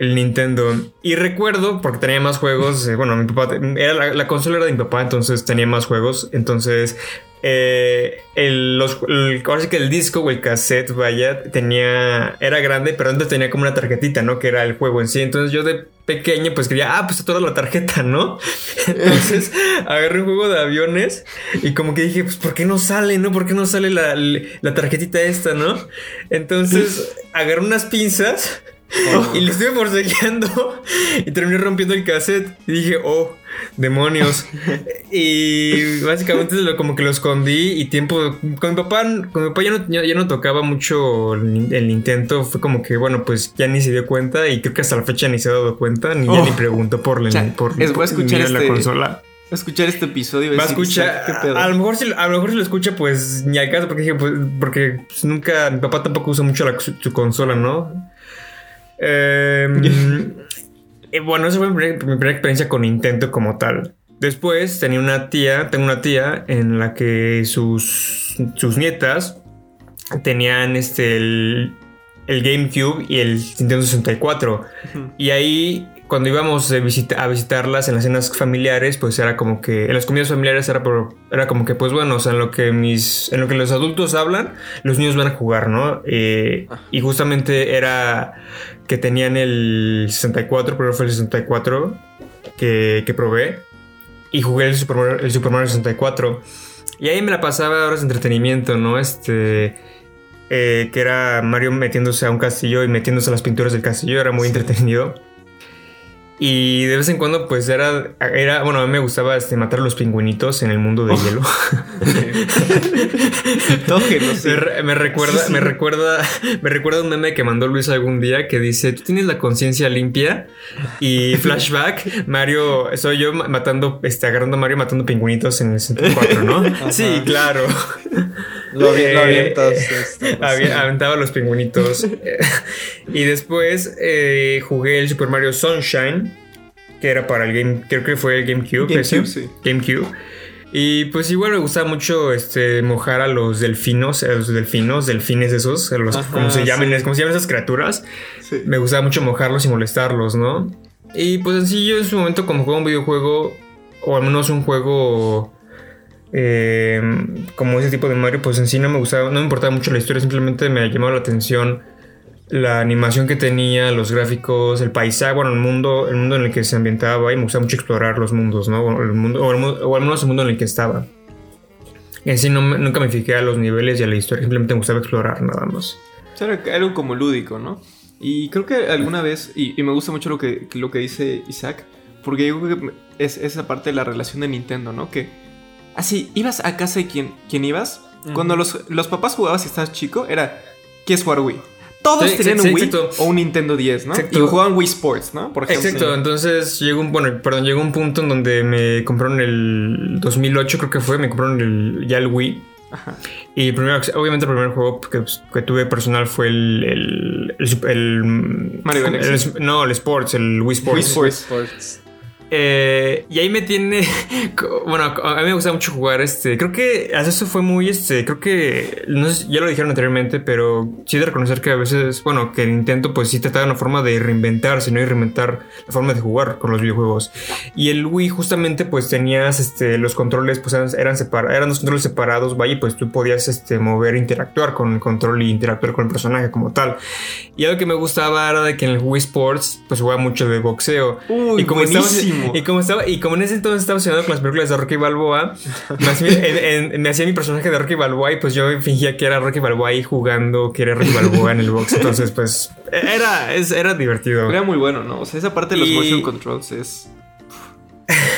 el Nintendo y recuerdo porque tenía más juegos eh, bueno mi papá era la, la consola era de mi papá entonces tenía más juegos entonces eh, el, los, el- ahora sí que el disco o el cassette, vaya, tenía, era grande, pero antes tenía como una tarjetita, ¿no? Que era el juego en sí. Entonces yo de pequeño pues quería, ah, pues toda la tarjeta, [laughs] ¿no? Entonces [laughs] agarré un juego de aviones y como que dije, pues ¿por qué no sale, no? ¿Por qué no sale la, la tarjetita esta, no? Entonces [laughs] agarré unas pinzas y le estuve forcejeando y terminé rompiendo el cassette y dije, oh, demonios. [laughs] y básicamente lo, como que lo escondí y tiempo... Con mi papá, con mi papá ya no, ya, ya no tocaba mucho el, el Nintendo. Fue como que, bueno, pues ya ni se dio cuenta y creo que hasta la fecha ni se ha dado cuenta ni, ya Oh. ni preguntó por, la- por, es- voy a por escuchar mirar la este- consola. Va a escuchar este episodio y Va a escuchar, a, a lo mejor si, a lo mejor si lo escucha, pues ni al caso, porque dije, pues, porque pues, nunca, mi papá tampoco usa mucho la- su, su consola, ¿no? Em, [laughs] eh, bueno, esa fue mi primera, mi primera experiencia con Nintendo como tal. Después tenía una tía, tengo una tía en la que sus, sus nietas tenían este el, el GameCube y el Nintendo 64. Y ahí, cuando íbamos de visita- a visitarlas en las cenas familiares, pues era como que. En las comidas familiares era, por- era como que, pues bueno, o sea, en lo que mis. En lo que los adultos hablan, los niños van a jugar, ¿no? Eh, y justamente era que tenían el 64, pero fue el 64 que, que probé. Y jugué el Super, Mario, el Super Mario 64. Y ahí me la pasaba horas de entretenimiento, ¿no? Este. eh, que era Mario metiéndose a un castillo y metiéndose a las pinturas del castillo. Era muy entretenido. Y de vez en cuando, pues era. era bueno, a mí me gustaba este, matar a los pingüinitos en el mundo de hielo. [laughs] Tógeno, sí. Me, re- me recuerda, me recuerda, me recuerda un meme que mandó Luis algún día que dice: Tú tienes la conciencia limpia y [laughs] flashback. Mario, soy yo ma- matando, este, agarrando a Mario matando pingüinitos en el 64, ¿no? Sí, claro. [laughs] Lo, lo Eh, avientas. este, [laughs] Avi- sí. Aventaba los pingüinitos. [laughs] y después eh, jugué el Super Mario Sunshine, que era para el Game, creo que fue el GameCube. GameCube, ese. sí. GameCube. Y pues igual me gustaba mucho este, mojar a los delfinos, a los delfinos, delfines esos, a los, Ajá, como se llamen, sí. como se llaman esas criaturas. Sí. Me gustaba mucho mojarlos y molestarlos, ¿no? Y pues en sí yo en su momento como juego un videojuego, o al menos un juego eh, como ese tipo de Mario, pues en sí no me gustaba, no me importaba mucho la historia, simplemente me llamaba la atención la animación que tenía, los gráficos, el paisaje, bueno, el mundo, el mundo en el que se ambientaba y me gustaba mucho explorar los mundos, ¿no? O, al menos el mundo en el que estaba. Y así no, nunca me fijé a los niveles y a la historia, simplemente me gustaba explorar nada más. Era algo como lúdico, ¿no? Y creo que alguna vez, y, y me gusta mucho lo que, lo que dice Isaac, porque yo creo que es esa parte de la relación de Nintendo, ¿no? Que así, ibas a casa de quien, quien ibas, cuando los, los papás jugabas y estabas chico, era, ¿quieres jugar Wii? Todos Sí, tenían sí, un Wii exacto. o un Nintendo 10, ¿no? Exacto. Y jugaban Wii Sports, ¿no? Por ejemplo. Exacto, entonces llegó un, bueno, perdón, llegó un punto en donde me compraron el 2008 creo que fue, me compraron el, ya el Wii. Ajá. Y primero, obviamente el primer juego que, que tuve personal fue el... el, el, Mario Galaxy. el- no, el Sports, el Wii Sports. Wii Sports. Sports. Eh, y ahí me tiene. [laughs] Bueno, a mí me gusta mucho jugar este. Creo que hasta eso fue muy este. Creo que. No sé, ya lo dijeron anteriormente, pero sí de reconocer que a veces. Bueno, que Nintendo, pues sí trataba una forma de reinventarse, ¿no? Y reinventar la forma de jugar con los videojuegos. Y el Wii, justamente, pues tenías este. Los controles, pues eran, eran, separa- eran dos controles separados, vaya, y pues tú podías este, mover, interactuar con el control y interactuar con el personaje como tal. Y algo que me gustaba era de que en el Wii Sports, pues jugaba mucho de boxeo. Uy, y como estaba- buenísimo. y como estaba, y como en ese entonces estaba obsesionado con las películas de Rocky Balboa, me hacía, en- en- me hacía mi personaje de Rocky Balboa y pues yo fingía que era Rocky Balboa ahí jugando, que era Rocky Balboa en el box. Entonces, pues, era, es- era divertido. Era muy bueno, ¿no? O sea, esa parte de los Y- motion controls es.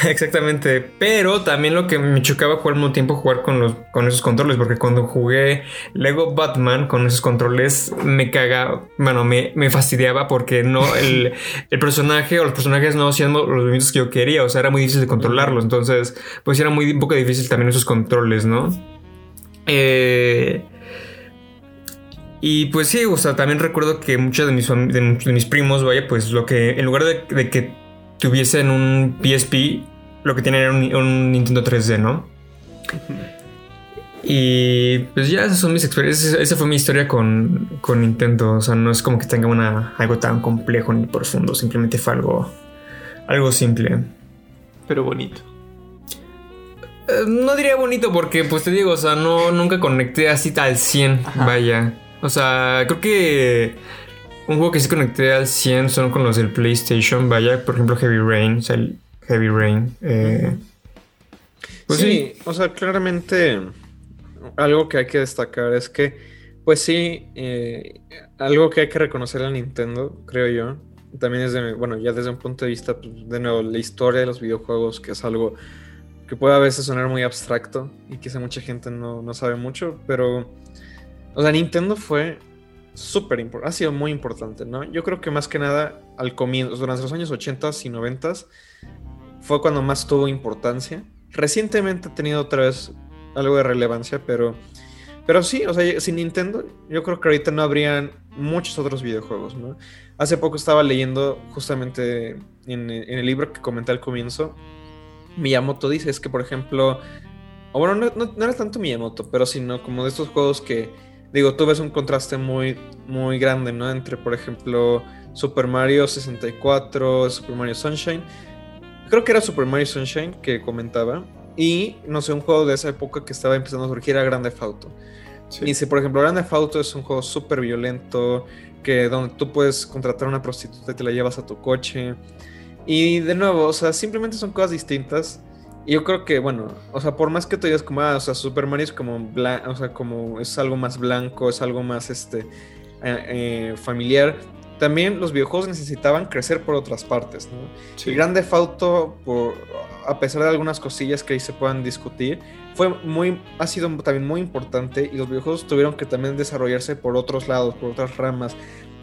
[laughs] Exactamente. Pero también lo que me chocaba fue al mismo tiempo jugar con los con esos controles. Porque cuando jugué Lego Batman con esos controles me cagaba. Bueno, me, me fastidiaba porque no [laughs] el, el personaje o los personajes no hacían los movimientos que yo quería. O sea, era muy difícil de controlarlos. Entonces, pues era muy un poco difícil también esos controles, ¿no? Eh, y pues sí, o sea, también recuerdo que muchos de mis, de mis primos, vaya, pues lo que en lugar de, de que tuviesen un PSP, lo que era un, un Nintendo 3D, ¿no? Y pues ya esas son mis experiencias, esa fue mi historia con, con Nintendo, o sea, no es como que tenga una, algo tan complejo ni profundo, simplemente fue algo, algo simple. Pero bonito. Eh, No diría bonito porque, pues te digo, o sea, no, nunca conecté así al 100, Ajá. vaya. O sea, creo que un juego que sí conecté al 100 son con los del PlayStation, vaya. Por ejemplo, Heavy Rain, o sea, el Heavy Rain. eh, pues sí, o sea, claramente algo que hay que destacar es que, pues sí, eh, algo que hay que reconocer a Nintendo, creo yo, también es de, bueno, ya desde un punto de vista, pues, de nuevo, la historia de los videojuegos, que es algo que puede a veces sonar muy abstracto y quizá mucha gente no, no sabe mucho, pero, o sea, Nintendo fue súper importante, ha sido muy importante, ¿no? Yo creo que más que nada al comienzo, durante los años 80 y 90 fue cuando más tuvo importancia. Recientemente ha tenido otra vez algo de relevancia, pero, pero sí, o sea, sin Nintendo, yo creo que ahorita no habrían muchos otros videojuegos. Hace poco estaba leyendo justamente en, el libro que comenté al comienzo, Miyamoto dice es que, por ejemplo, o bueno, no, no- no era tanto Miyamoto, pero sino como de estos juegos que, digo, tú ves un contraste muy, muy grande, ¿no? Entre, por ejemplo, Super Mario 64, Super Mario Sunshine. Creo que era Super Mario Sunshine que comentaba. Y, no sé, un juego de esa época que estaba empezando a surgir era Grande Theft Auto. Sí. Dice, por ejemplo, Grande Theft Auto es un juego súper violento, que donde tú puedes contratar a una prostituta y te la llevas a tu coche. Y de nuevo, o sea, simplemente son cosas distintas. Y yo creo que, bueno, o sea, por más que tú digas como, ah, o sea, Super Mario es como, o sea, como es algo más blanco, es algo más, este, eh, eh, familiar. También los videojuegos necesitaban crecer por otras partes, ¿no? Sí. Y Grande Theft Auto, por, a pesar de algunas cosillas que ahí se puedan discutir, fue muy, ha sido también muy importante y los videojuegos tuvieron que también desarrollarse por otros lados, por otras ramas,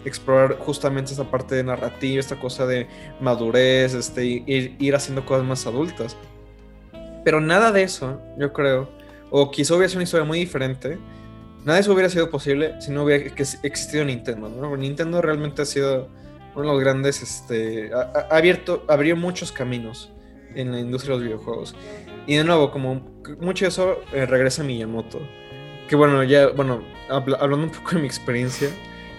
explorar justamente esta parte de narrativa, esta cosa de madurez, este, ir haciendo cosas más adultas. Pero nada de eso, yo creo, o quizá hubiera sido una historia muy diferente, nada de eso hubiera sido posible si no hubiera ex- existido Nintendo, ¿no? Nintendo realmente ha sido uno de los grandes, este, ha, ha abierto, abrió muchos caminos en la industria de los videojuegos. Y de nuevo, como mucho de eso eh, regresa a Miyamoto. Que bueno, ya, bueno, habla- hablando un poco de mi experiencia,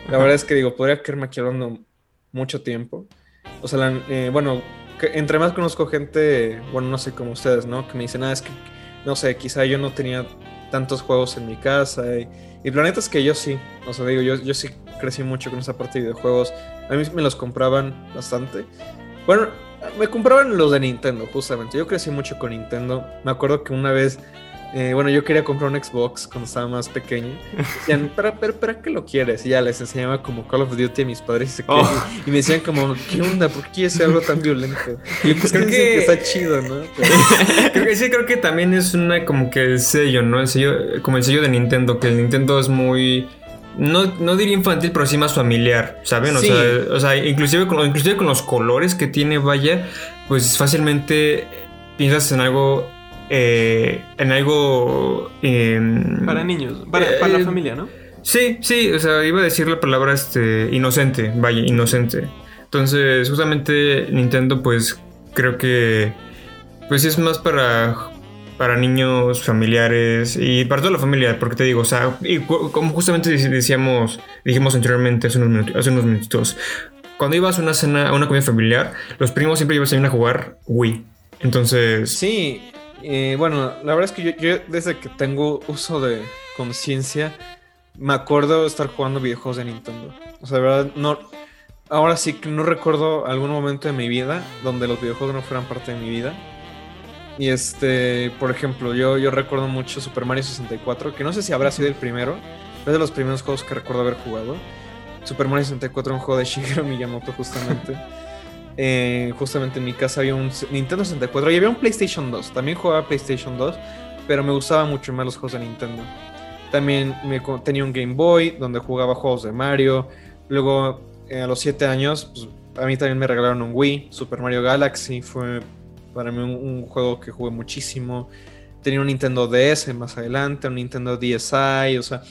la verdad es que digo, podría quedarme aquí hablando mucho tiempo. O sea, la- eh, bueno, que entre más conozco gente, bueno, no sé como ustedes, ¿no? Que me dicen, ah, es que, no sé, quizá yo no tenía tantos juegos en mi casa. Y, y la neta es que yo sí, o sea, digo, yo, yo sí crecí mucho con esa parte de videojuegos. A mí me los compraban bastante. Bueno, me compraban los de Nintendo, justamente. Yo crecí mucho con Nintendo. Me acuerdo que una vez eh, bueno, yo quería comprar un Xbox cuando estaba más pequeño. Decían, ¿para, para, para qué lo quieres? Y ya les enseñaba como Call of Duty a mis padres y, se Oh. y me decían como, ¿qué onda? ¿Por qué quieres algo tan violento? Y pues Creo creo que... que- está chido, ¿no? Pero- [laughs] Creo que sí, creo que también es una como que el sello, ¿no? El sello, como el sello de Nintendo, que el Nintendo es muy. No, no diría infantil, pero sí más familiar, ¿saben? O, Sí. sea, o sea, inclusive con, inclusive con los colores que tiene, vaya, pues fácilmente piensas en algo. Eh, en algo. em, Para niños, para, para Eh, la familia, ¿no? Sí, sí, o sea, iba a decir la palabra este, inocente, vaya, inocente. Entonces, justamente Nintendo, pues creo que pues es más para, para niños familiares y para toda la familia, porque te digo, o sea, y como justamente dec- decíamos, dijimos anteriormente hace unos, minuti- hace unos minutitos, cuando ibas a una cena, a una comida familiar, los primos siempre iban a jugar Wii. Entonces, Sí, eh, bueno, la verdad es que yo, desde que tengo uso de conciencia, me acuerdo estar jugando videojuegos de Nintendo. O sea, de verdad, no. Ahora sí que no recuerdo algún momento de mi vida donde los videojuegos no fueran parte de mi vida. Y este, por ejemplo, yo, yo recuerdo mucho Super Mario 64, que no sé si habrá sido el primero, es de los primeros juegos que recuerdo haber jugado. Super Mario 64 un juego de Shigeru Miyamoto, justamente. [laughs] Eh, justamente en mi casa había un Nintendo 64 y había un PlayStation 2. También jugaba PlayStation 2, pero me gustaba mucho más los juegos de Nintendo. También me tenía un Game Boy donde jugaba juegos de Mario. Luego, eh, a los 7 años, pues, a mí también me regalaron un Wii. Super Mario Galaxy fue para mí un, un juego que jugué muchísimo. Tenía un Nintendo DS más adelante, un Nintendo DSi, o sea,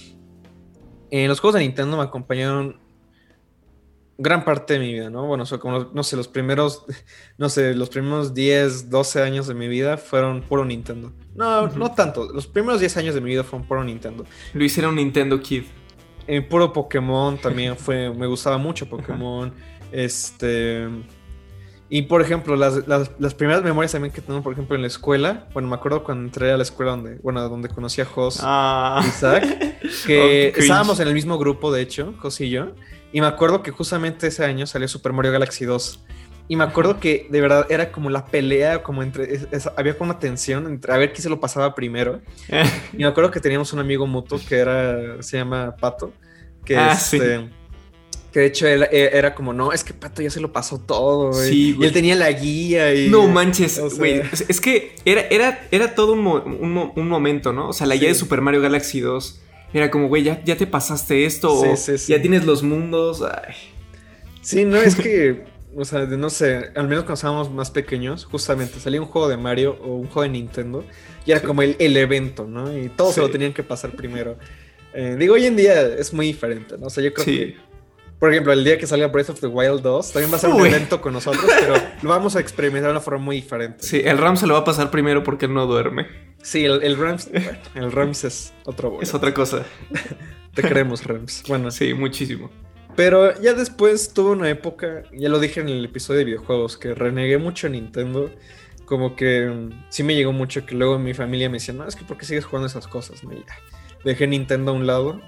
eh, los juegos de Nintendo me acompañaron gran parte de mi vida, ¿no? Bueno, o sea, como, los- no sé, los primeros, [laughs] no sé, los primeros 10, 12 años de mi vida fueron puro Nintendo. No, no tanto, los primeros 10 años de mi vida fueron puro Nintendo. Luis era un Nintendo Kid. Eh, puro Pokémon también [laughs] fue, me gustaba mucho Pokémon. Este. Y por ejemplo, las, las- las primeras memorias también que tengo, por ejemplo, en la escuela. Bueno, me acuerdo cuando entré a la escuela donde, bueno, donde conocí a Jos Ah. Isaac, [laughs] Oh, que cringe. estábamos en el mismo grupo, de hecho, Jos y yo. Y me acuerdo que justamente ese año salió Super Mario Galaxy 2. Y me acuerdo que de verdad era como la pelea, como entre. es- es- había como una tensión entre a ver quién se lo pasaba primero. [laughs] Y me acuerdo que teníamos un amigo mutuo que era, se llama Pato, que, Ah, este, que de hecho él, eh, era como, no, es que Pato ya se lo pasó todo, güey". Sí, y güey. él tenía la guía y... No manches, o sea- güey. Es- que era, era, era todo un, mo- un mo- un momento, ¿no? O sea, la Sí. guía de Super Mario Galaxy 2 era como, güey, ya, ya te pasaste esto, Sí, o sí, sí. ya tienes los mundos. Ay. Sí, no, es que, [laughs] o sea, no sé, al menos cuando estábamos más pequeños, justamente salía un juego de Mario o un juego de Nintendo y era como el, el evento, ¿no? Y todos se lo tenían que pasar primero. Eh, digo, hoy en día es muy diferente, ¿no? O sea, yo creo Sí. que, por ejemplo, el día que salga Breath of the Wild 2, también va a ser un evento con nosotros, pero lo vamos a experimentar de una forma muy diferente. Sí, el Ram se lo va a pasar primero porque él no duerme. Sí, el, el Rams, bueno, el Rams es otro boleto. Es otra cosa. [laughs] Te queremos, Rams. Bueno, Sí, muchísimo. Pero ya después tuve una época, ya lo dije en el episodio de videojuegos, que renegué mucho a Nintendo. Como que mm, sí me llegó mucho que luego mi familia me decía, no, es que ¿por qué sigues jugando esas cosas? ¿no? Ya, dejé Nintendo a un lado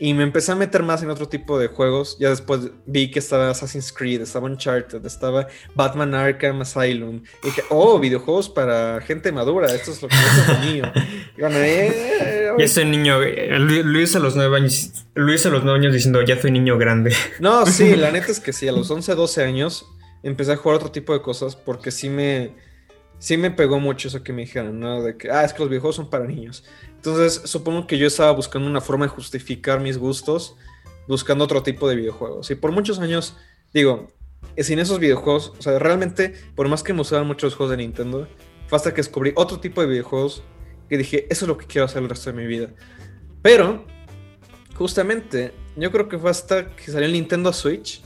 y me empecé a meter más en otro tipo de juegos. Ya después vi que estaba Assassin's Creed, estaba Uncharted, estaba Batman Arkham Asylum. Y dije, oh, videojuegos para gente madura, esto es lo que es lo mío. Y bueno, eh, ya soy niño, eh, Lu- Luis a los nueve años, Luis a los nueve años diciendo, ya soy niño grande. [laughs] No, sí, la [laughs] neta es que sí, a los 11, 12 años empecé a jugar otro tipo de cosas porque sí me, sí me pegó mucho eso que me dijeron, ¿no? De que, ah, es que los videojuegos son para niños. Entonces, supongo que yo estaba buscando una forma de justificar mis gustos, buscando otro tipo de videojuegos. Y por muchos años, digo, eh, sin esos videojuegos, o sea, realmente, por más que me gustaban mucho los juegos de Nintendo, fue hasta que descubrí otro tipo de videojuegos que dije, eso es lo que quiero hacer el resto de mi vida. Pero, justamente, yo creo que fue hasta que salió el Nintendo Switch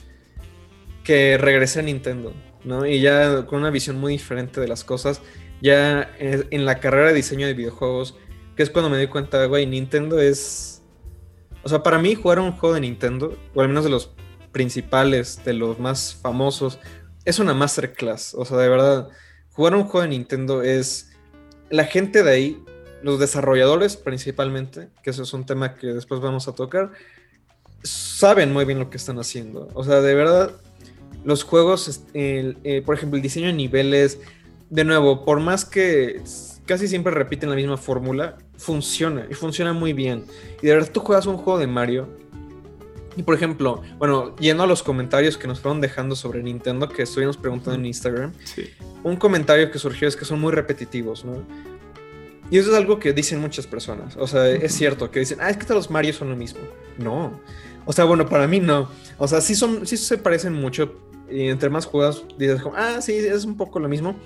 que regresé a Nintendo, ¿no? Y ya con una visión muy diferente de las cosas, ya en la carrera de diseño de videojuegos, que es cuando me di cuenta, güey, Nintendo es... O sea, para mí jugar un juego de Nintendo, o al menos de los principales, de los más famosos, es una masterclass. O sea, de verdad, jugar un juego de Nintendo es... La gente de ahí, los desarrolladores principalmente, que eso es un tema que después vamos a tocar, saben muy bien lo que están haciendo. O sea, de verdad, los juegos, el, eh, por ejemplo, el diseño de niveles, de nuevo, por más que casi siempre repiten la misma fórmula, funciona y funciona muy bien. Y de verdad tú juegas un juego de Mario. Y por ejemplo, bueno, yendo a los comentarios que nos fueron dejando sobre Nintendo, que estuvimos preguntando en Instagram, Sí. un comentario que surgió es que son muy repetitivos, ¿no? Y eso es algo que dicen muchas personas. O sea, es cierto que dicen, ah, es que todos los Mario son lo mismo. No. O sea, bueno, para mí no. O sea, sí, son, sí se parecen mucho. Y entre más juegas, dices, ah, sí, es un poco lo mismo.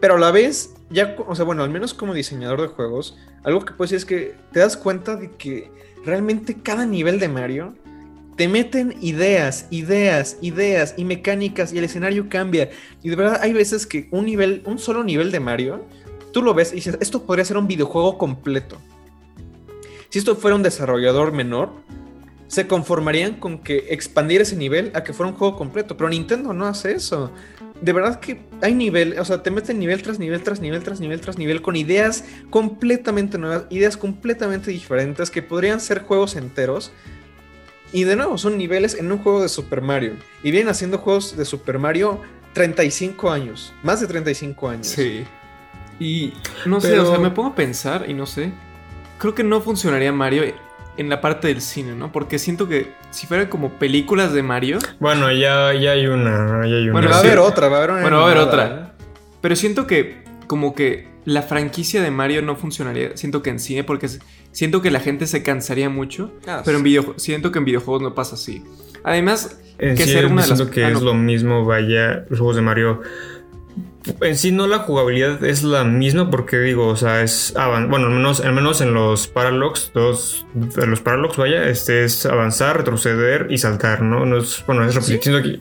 Pero a la vez, ya, o sea, bueno, al menos como diseñador de juegos, algo que puedo decir es que te das cuenta de que realmente cada nivel de Mario te meten ideas, ideas, ideas y mecánicas y el escenario cambia. Y de verdad hay veces que un nivel, un solo nivel de Mario, tú lo ves y dices, esto podría ser un videojuego completo. Si esto fuera un desarrollador menor, se conformarían con que expandir ese nivel a que fuera un juego completo. Pero Nintendo no hace eso. De verdad que hay nivel, o sea, te meten nivel tras nivel, tras nivel, tras nivel, tras nivel, con ideas completamente nuevas, ideas completamente diferentes que podrían ser juegos enteros. Y de nuevo, son niveles en un juego de Super Mario. Y vienen haciendo juegos de Super Mario 35 años, más de 35 años. Sí. Y no sé, Pero- o sea, me pongo a pensar y no sé. Creo que no funcionaría Mario en la parte del cine, ¿no? Porque siento que si fueran como películas de Mario, Bueno, ya, ya hay una. Ya hay una. Bueno, va a sí. haber otra, va a haber una. Bueno, va a haber otra. pero siento que como que la franquicia de Mario no funcionaría, siento que en cine, porque siento que la gente se cansaría mucho, ¿eh? Ah, pero en video, siento que en videojuegos no pasa así. Además, En que sí, ser una de las- siento que ah, es no. lo mismo, vaya, los juegos de Mario. En sí, no la jugabilidad es la misma porque digo, o sea, es bueno, al menos, al menos en los Parallax, dos, en los Parallax, vaya, este es avanzar, retroceder y saltar, ¿no? no es, bueno, es Sí. repetiendo aquí.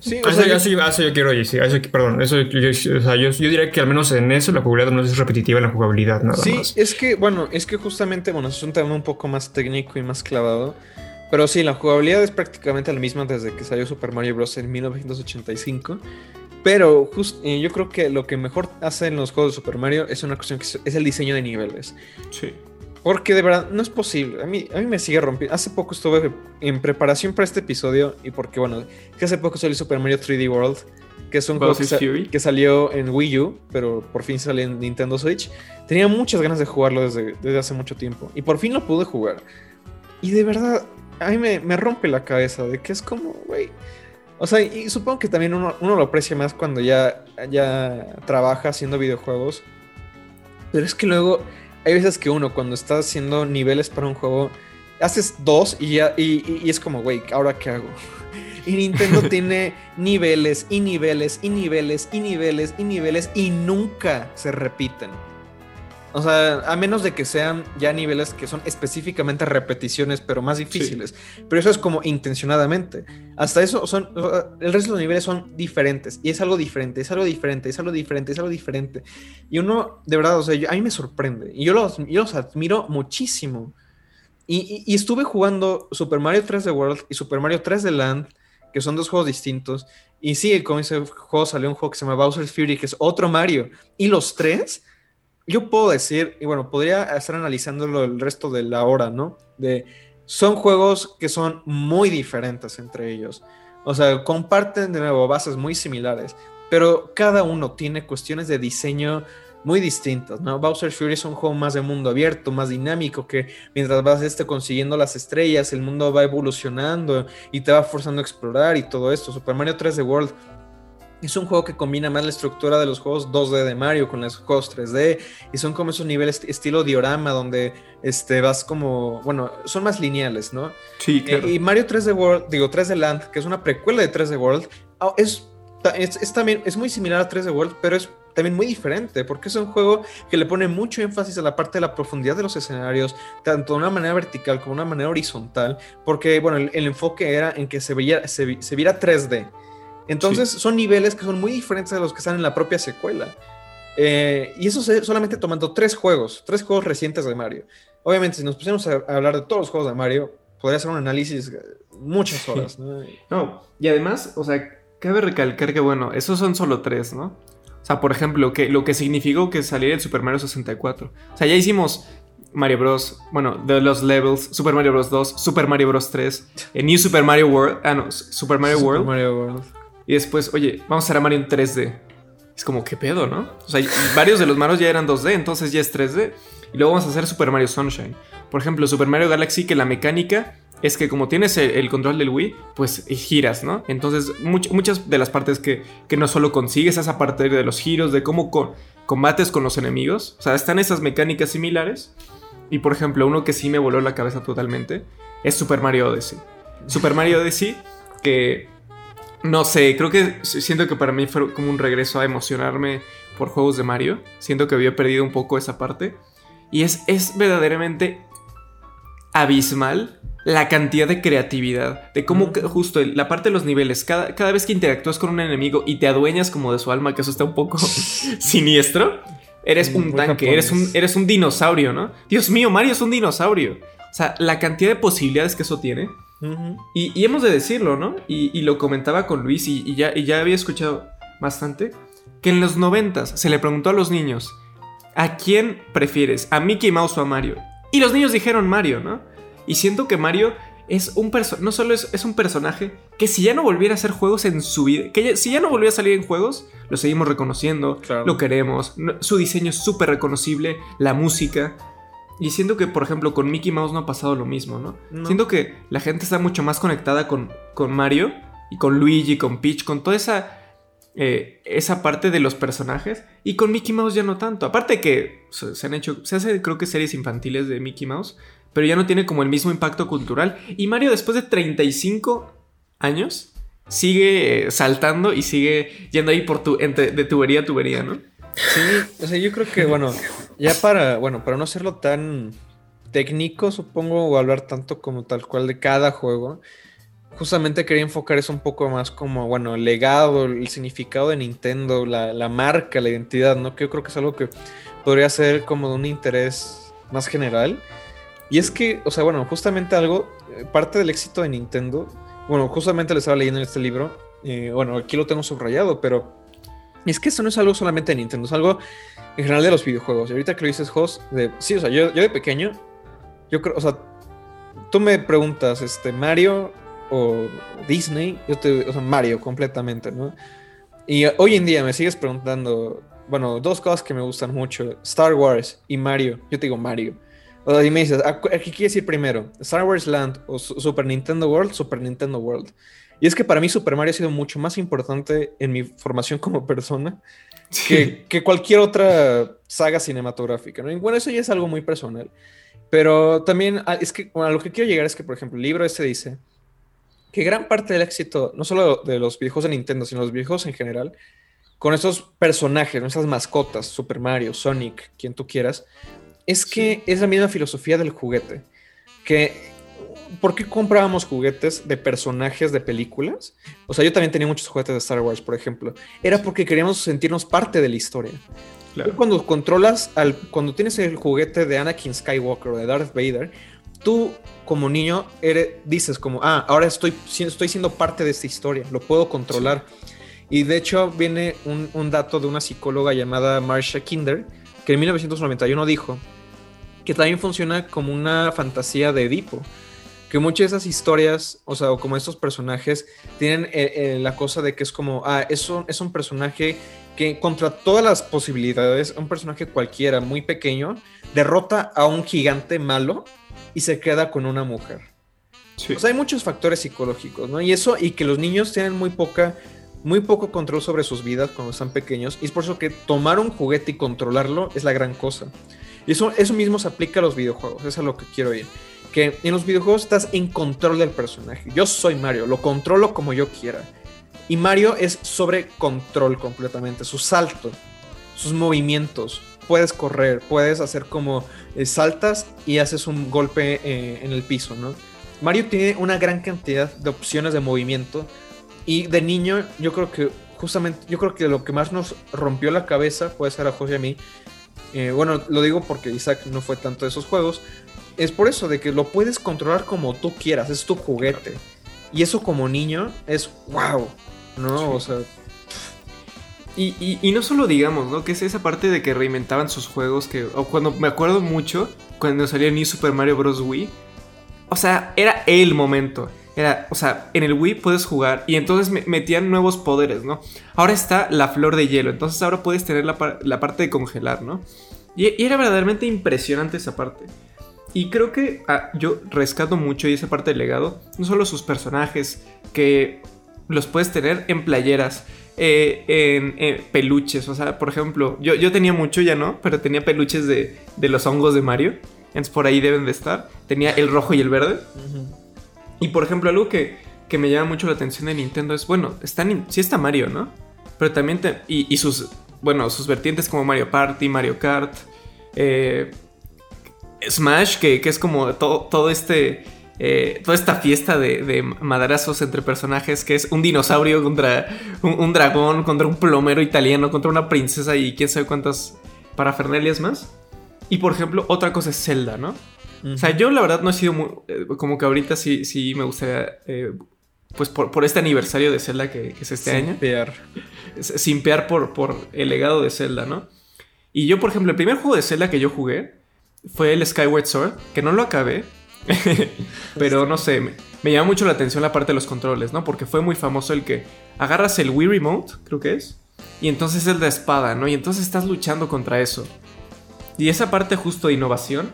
Sí, A o eso, sea, yo- eso yo- a eso yo quiero sí, a eso, perdón, eso yo, o sea, yo, yo diría que al menos en eso la jugabilidad no es repetitiva en la jugabilidad, nada Sí, más. es que, bueno, es que justamente, bueno, es un tema un poco más técnico y más clavado. Pero sí, la jugabilidad es prácticamente la misma desde que salió Super Mario Bros. en 1985. Pero just- eh, yo creo que lo que mejor hace en los juegos de Super Mario es una cuestión que es, el diseño de niveles. sí. Porque de verdad no es posible. A mí, a mí me sigue rompiendo. Hace poco estuve en preparación para este episodio. Y porque, bueno, que hace poco salió Super Mario 3D World. Que es un juego que, sa- Fury. que salió en Wii U. Pero por fin salió en Nintendo Switch. Tenía muchas ganas de jugarlo desde, desde hace mucho tiempo. Y por fin lo pude jugar. Y de verdad, a mí me, me rompe la cabeza. De que es como, güey. O sea, y supongo que también uno, uno lo aprecia más cuando ya, ya trabaja haciendo videojuegos. Pero es que luego hay veces que uno cuando está haciendo niveles para un juego, haces dos y ya y, es como, güey, ¿ahora qué hago? [laughs] Y Nintendo [laughs] tiene niveles y niveles y niveles y niveles y niveles y nunca se repiten. O sea, a menos de que sean ya niveles que son específicamente repeticiones, pero más difíciles. Pero eso es como intencionadamente. Hasta eso son. El resto de los niveles son diferentes. Y es algo diferente, es algo diferente, es algo diferente, es algo diferente. Y uno, de verdad, o sea, yo- a mí me sorprende. Y yo los, yo los admiro muchísimo. Y, y- y estuve jugando Super Mario 3D World y Super Mario 3D Land, que son dos juegos distintos. Y sí, como ese juego salió un juego que se llama Bowser's Fury, que es otro Mario. Y los tres, yo puedo decir, y bueno, podría estar analizándolo el resto de la hora, ¿no? De, son juegos que son muy diferentes entre ellos. O sea, comparten de nuevo bases muy similares, pero cada uno tiene cuestiones de diseño muy distintas, ¿no? Bowser's Fury es un juego más de mundo abierto, más dinámico, que mientras vas este, consiguiendo las estrellas, el mundo va evolucionando y te va forzando a explorar y todo esto. Super Mario 3D World es un juego que combina más la estructura de los juegos 2D de Mario con los juegos 3D y son como esos niveles estilo diorama donde este, vas como, bueno, son más lineales, ¿no? Sí, claro. Eh, y Mario 3D World, digo 3D Land, que es una precuela de 3D World, ah, es, es, es también es muy similar a 3D World, pero es también muy diferente, porque es un juego que le pone mucho énfasis a la parte de la profundidad de los escenarios, tanto de una manera vertical como de una manera horizontal, porque bueno, el, el enfoque era en que se, veía, se viera 3D. Entonces son niveles que son muy diferentes de los que están en la propia secuela. Eh, y eso se- solamente tomando tres juegos, tres juegos recientes de Mario. Obviamente, si nos pusiéramos a, a hablar de todos los juegos de Mario, podría ser un análisis eh, muchas horas. ¿no? No, y además, o sea, cabe recalcar que, bueno, esos son solo tres, ¿no? O sea, por ejemplo, que, lo que significó que saliera el Super Mario 64. O sea, ya hicimos Mario Bros. Bueno, de los levels, Super Mario Bros. 2, Super Mario Bros. 3, [laughs] eh, New Super Mario World, ah no, Super Mario Super World. Mario World. Y después, oye, vamos a hacer a Mario en 3D. Es como, ¿qué pedo, no? O sea, varios de los Marios ya eran 2D, entonces ya es 3D. Y luego vamos a hacer Super Mario Sunshine. Por ejemplo, Super Mario Galaxy, que la mecánica es que como tienes el, control del Wii, pues eh, giras, ¿no? Entonces, much- muchas de las partes que, que no solo consigues esa parte de los giros, de cómo co- combates con los enemigos. O sea, están esas mecánicas similares. Y por ejemplo, uno que sí me voló la cabeza totalmente es Super Mario Odyssey. Super Mario Odyssey, que no sé, creo que siento que para mí fue como un regreso a emocionarme por juegos de Mario. Siento que había perdido un poco esa parte. Y es, es verdaderamente abismal la cantidad de creatividad, de cómo justo la parte de los niveles, cada, cada vez que interactúas con un enemigo y te adueñas como de su alma, que eso está un poco [laughs] siniestro, eres un Muy tanque, eres un, eres un dinosaurio, ¿no? Dios mío, Mario es un dinosaurio. O sea, la cantidad de posibilidades que eso tiene. Y, y hemos de decirlo, ¿no? Y, y lo comentaba con Luis y, ya, y ya había escuchado bastante. Que en los noventas se le preguntó a los niños, ¿a quién prefieres? ¿A Mickey Mouse o a Mario? Y los niños dijeron Mario, ¿no? Y siento que Mario es un personaje, no solo es, es un personaje que si ya no volviera a hacer juegos en su vida, que ya- si ya no volviera a salir en juegos, lo seguimos reconociendo, Claro. lo queremos, su diseño es súper reconocible, la música. Y siento que, por ejemplo, con Mickey Mouse no ha pasado lo mismo, ¿no? No. Siento que la gente está mucho más conectada con, con Mario y con Luigi, con Peach, con toda esa, eh, esa parte de los personajes. Y con Mickey Mouse ya no tanto. Aparte que se, se han hecho, se hace creo que series infantiles de Mickey Mouse, pero ya no tiene como el mismo impacto cultural. Y Mario después de 35 años sigue eh, saltando y sigue yendo ahí por tu, entre- de tubería a tubería, ¿no? Sí, o sea, yo creo que, bueno, ya para, bueno, para no hacerlo tan técnico, supongo, o hablar tanto como tal cual de cada juego, justamente quería enfocar eso un poco más como, bueno, el legado, el significado de Nintendo, la, la marca, la identidad, ¿no? Que yo creo que es algo que podría ser como de un interés más general. Y es que, o sea, bueno, justamente algo, eh, parte del éxito de Nintendo, bueno, justamente lo estaba leyendo en este libro, eh, bueno, aquí lo tengo subrayado, pero es que esto no es algo solamente de Nintendo, es algo en general de los videojuegos. Y ahorita que lo dices, Jos, de, sí, o sea, yo, de pequeño, yo creo, o sea, tú me preguntas, este, Mario o Disney, yo te, o sea, Mario completamente, ¿no? Y hoy en día me sigues preguntando, bueno, dos cosas que me gustan mucho, Star Wars y Mario, yo te digo Mario. O sea, y me dices, ¿a cu- a qué quieres ir primero? ¿Star Wars Land o Su- Super Nintendo World? Super Nintendo World. Y es que para mí Super Mario ha sido mucho más importante en mi formación como persona que, que cualquier otra saga cinematográfica. ¿no? Y bueno, eso ya es algo muy personal. Pero también ah, es que bueno, a lo que quiero llegar es que, por ejemplo, el libro este dice que gran parte del éxito, no solo de los videojuegos de Nintendo, sino los videojuegos en general, con esos personajes, esas mascotas, Super Mario, Sonic, quien tú quieras, es que es la misma filosofía del juguete. Que, ¿por qué comprábamos juguetes de personajes de películas? O sea, yo también tenía muchos juguetes de Star Wars, por ejemplo. Era porque queríamos sentirnos parte de la historia. Claro. Tú cuando controlas, al, cuando tienes el juguete de Anakin Skywalker o de Darth Vader, tú como niño eres, dices como, ah, ahora estoy, estoy siendo parte de esta historia, lo puedo controlar. Y de hecho viene un, un dato de una psicóloga llamada Marcia Kinder, que en 1991 dijo que también funciona como una fantasía de Edipo. Que muchas de esas historias, o sea, o como estos personajes, tienen eh, eh, la cosa de que es como, ah, es un, es un personaje que contra todas las posibilidades, un personaje cualquiera, muy pequeño, derrota a un gigante malo y se queda con una mujer. Sí. O sea, hay muchos factores psicológicos, ¿no? Y eso, y que los niños tienen muy poca, muy poco control sobre sus vidas cuando están pequeños. Y es por eso que tomar un juguete y controlarlo es la gran cosa. Y eso, eso mismo se aplica a los videojuegos, es a lo que quiero ir. Que en los videojuegos estás en control del personaje. Yo soy Mario, lo controlo como yo quiera. Y Mario es sobre control completamente. Su salto, sus movimientos. Puedes correr, puedes hacer como eh, saltas y haces un golpe eh, en el piso, ¿no? Mario tiene una gran cantidad de opciones de movimiento. Y de niño, yo creo que justamente, yo creo que lo que más nos rompió la cabeza, puede ser a José y mí. eh, bueno, lo digo porque Isaac no fue tanto de esos juegos. Es por eso, de que lo puedes controlar como tú quieras, es tu juguete. Y eso como niño es wow, ¿no? O sea, Y, y- y no solo digamos, ¿no? Que es esa parte de que reinventaban sus juegos, que... O cuando me acuerdo mucho, cuando salió New Super Mario Bros. Wii. O sea, era el momento. Era, o sea, en el Wii puedes jugar y entonces me- metían nuevos poderes, ¿no? Ahora está la flor de hielo, entonces ahora puedes tener la, par- la parte de congelar, ¿no? Y, y era verdaderamente impresionante esa parte. Y creo que ah, yo rescato mucho y esa parte del legado, no solo sus personajes, que los puedes tener en playeras, eh, en, peluches, o sea, por ejemplo, yo, yo tenía mucho, ya no, pero tenía peluches de, de los hongos de Mario, entonces por ahí deben de estar, tenía el rojo y el verde. Y por ejemplo, algo que, que me llama mucho la atención de Nintendo es, bueno, está, Nin- sí está Mario, ¿no? Pero también, te- y, y sus, bueno, sus vertientes como Mario Party, Mario Kart, eh, Smash, que, que es como todo, todo este, eh, toda esta fiesta de, de madrazos entre personajes, que es un dinosaurio contra un, un dragón, contra un plomero italiano, contra una princesa y quién sabe cuántas parafernalias más. Y por ejemplo, otra cosa es Zelda, ¿no? O sea, yo la verdad no he sido muy... eh, como que ahorita sí, sí me gustaría... eh, pues por, por este aniversario de Zelda que, que es este año. Simpear. s- Simpear por, por el legado de Zelda, ¿no? Y yo, por ejemplo, el primer juego de Zelda que yo jugué fue el Skyward Sword, que no lo acabé. [laughs] pero no sé, me, llama mucho la atención la parte de los controles, ¿no? Porque fue muy famoso el que agarras el Wii Remote, creo que es, y entonces es la espada, ¿no? Y entonces estás luchando contra eso. Y esa parte justo de innovación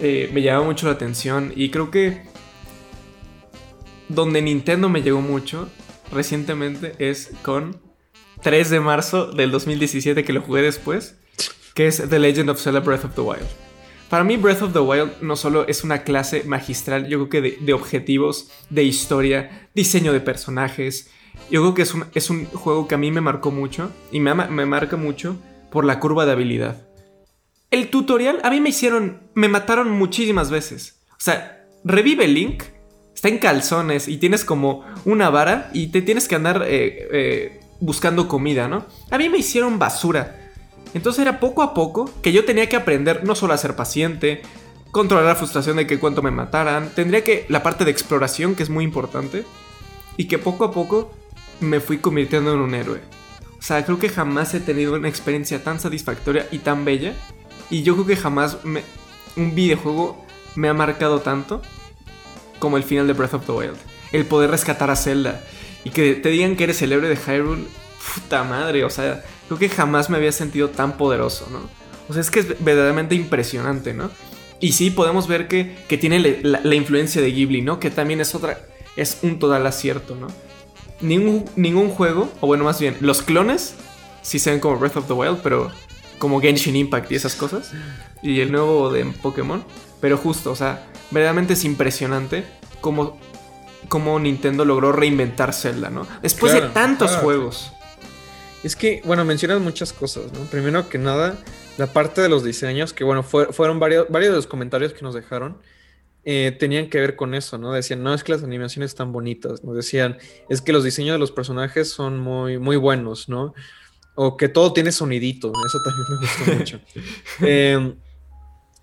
eh, me llama mucho la atención y creo que donde Nintendo me llegó mucho recientemente es con 3 de marzo del 2017 que lo jugué después, que es The Legend of Zelda Breath of the Wild. Para mí Breath of the Wild no solo es una clase magistral, yo creo que de, objetivos, de historia, diseño de personajes, yo creo que es un, es un juego que a mí me marcó mucho y me, me marca mucho por la curva de habilidad. El tutorial a mí me hicieron, me mataron muchísimas veces. O sea, revive Link, está en calzones y tienes como una vara y te tienes que andar eh, eh, buscando comida, ¿no? A mí me hicieron basura. Entonces era poco a poco que yo tenía que aprender no solo a ser paciente, controlar la frustración de que cuánto me mataran, tendría que la parte de exploración que es muy importante y que poco a poco me fui convirtiendo en un héroe. O sea, creo que jamás he tenido una experiencia tan satisfactoria y tan bella y yo creo que jamás un videojuego me ha marcado tanto como el final de Breath of the Wild. El poder rescatar a Zelda y que te digan que eres el héroe de Hyrule. Puta madre, o sea, creo que jamás me había sentido tan poderoso, ¿no? O sea, es que es verdaderamente impresionante, ¿no? Y sí, podemos ver que, que tiene le- la, la influencia de Ghibli, ¿no? Que también es otra, es un total acierto, ¿no? Ningún, ningún juego, o bueno, más bien, los clones sí se ven como Breath of the Wild, pero como Genshin Impact y esas cosas. Y el nuevo de Pokémon. Pero justo, o sea, verdaderamente es impresionante cómo, cómo Nintendo logró reinventar Zelda, ¿no? Después de tantos claro. juegos. Es que, bueno, mencionas muchas cosas, ¿no? Primero que nada, la parte de los diseños, que bueno, fue- fueron varios, varios de los comentarios que nos dejaron, eh, tenían que ver con eso, ¿no? Decían, no es que las animaciones están bonitas, nos decían, es que los diseños de los personajes son muy, muy buenos, ¿no? O que todo tiene sonidito, eso también me gustó mucho. [laughs] Eh,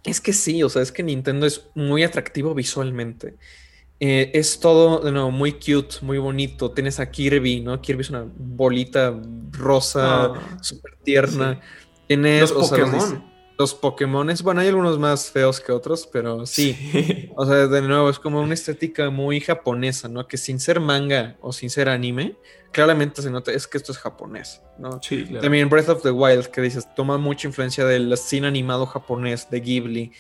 es que sí, o sea, es que Nintendo es muy atractivo visualmente. Eh, es todo, de nuevo, muy cute, muy bonito. Tienes a Kirby, ¿no? Kirby es una bolita rosa, Ah, súper tierna. sí. Tienes Los sea, Pokémon. los Pokémones, bueno, hay algunos más feos que otros, pero sí. Sí. O sea, de nuevo, es como una estética muy japonesa, ¿no? Que sin ser manga o sin ser anime, claramente se nota, es que esto es japonés, ¿no? Sí, claro. También Breath of the Wild, que dices, toma mucha influencia del cine animado japonés de Ghibli.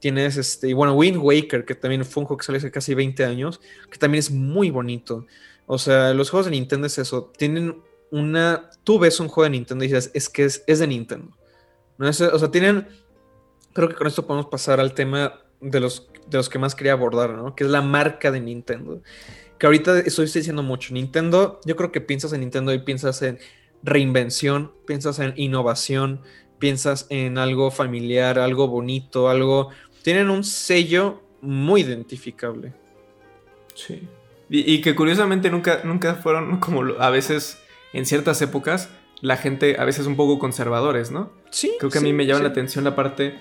Tienes este, y bueno, Wind Waker, que también fue un juego que salió hace casi 20 años, que también es muy bonito. O sea, los juegos de Nintendo es eso, tienen una. Tú ves un juego de Nintendo y dices, es que es, es de Nintendo. ¿No? Es- o sea, tienen. Creo que con esto podemos pasar al tema de los, de los que más quería abordar, ¿no? Que es la marca de Nintendo. Que ahorita estoy diciendo mucho. Nintendo, yo creo que piensas en Nintendo y piensas en reinvención, piensas en innovación, piensas en algo familiar, algo bonito, algo... Tienen un sello muy identificable. Sí. Y, y que curiosamente nunca, nunca fueron [laughs] como a veces, en ciertas épocas, la gente a veces un poco conservadores, ¿no? Sí. Creo que a mí me llama sí. la atención la parte.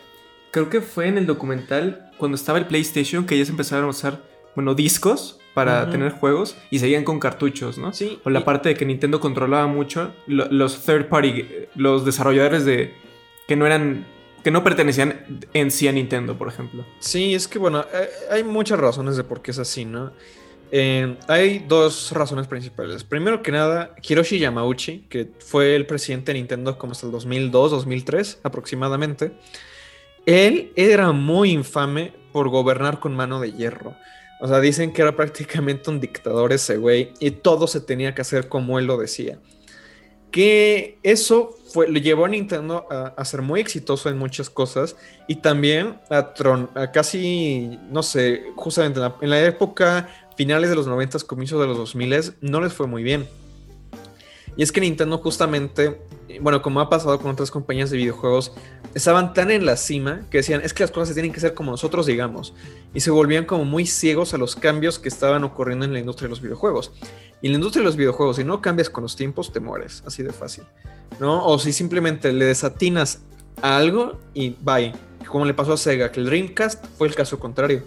Creo que fue en el documental cuando estaba el PlayStation que ya se empezaron a usar, bueno, discos para tener juegos y seguían con cartuchos, ¿no? Sí, O la y- parte de que Nintendo controlaba mucho lo- los third party, eh, los desarrolladores de que no eran que no pertenecían en sí a Nintendo, por ejemplo. Sí, es que bueno, eh, hay muchas razones de por qué es así, ¿no? Eh, hay dos razones principales. Primero que nada, Hiroshi Yamauchi, que fue el presidente de Nintendo como hasta el 2002, 2003 aproximadamente, él era muy infame por gobernar con mano de hierro. O sea, dicen que era prácticamente un dictador ese güey y todo se tenía que hacer como él lo decía. Que eso fue, le llevó a Nintendo a, a ser muy exitoso en muchas cosas y también a, tron- a casi, no sé, justamente en la, en la época finales de los 90, comienzos de los 2000, no les fue muy bien. Y es que Nintendo justamente, bueno, como ha pasado con otras compañías de videojuegos, estaban tan en la cima que decían, es que las cosas tienen que hacer como nosotros digamos. Y se volvían como muy ciegos a los cambios que estaban ocurriendo en la industria de los videojuegos. Y la industria de los videojuegos, si no cambias con los tiempos, te mueres, así de fácil. ¿No? O si simplemente le desatinas a algo y bye. Como le pasó a Sega, que el Dreamcast fue el caso contrario.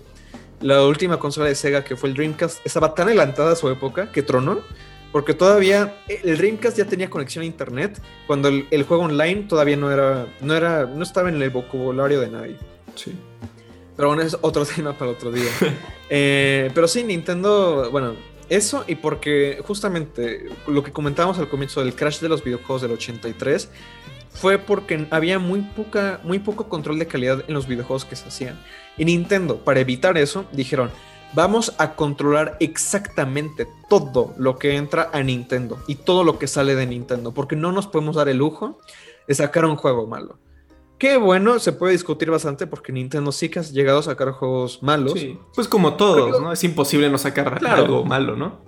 La última consola de Sega, que fue el Dreamcast, estaba tan adelantada a su época que tronó. Porque todavía el Dreamcast ya tenía conexión a internet cuando el, el juego online todavía no era, no era, no estaba en el vocabulario de nadie. Sí. Pero bueno, es otro [laughs] tema para otro día. Eh, pero sí, Nintendo, bueno, eso y porque justamente lo que comentábamos al comienzo del crash de los videojuegos del 83 fue porque había muy, poca, muy poco control de calidad en los videojuegos que se hacían. Y Nintendo, para evitar eso, dijeron, vamos a controlar exactamente todo lo que entra a Nintendo y todo lo que sale de Nintendo, porque no nos podemos dar el lujo de sacar un juego malo. Qué bueno, se puede discutir bastante porque Nintendo sí que ha llegado a sacar juegos malos. Sí. Pues como todos, Pero- ¿no? Es imposible no sacar Claro. algo malo, ¿no?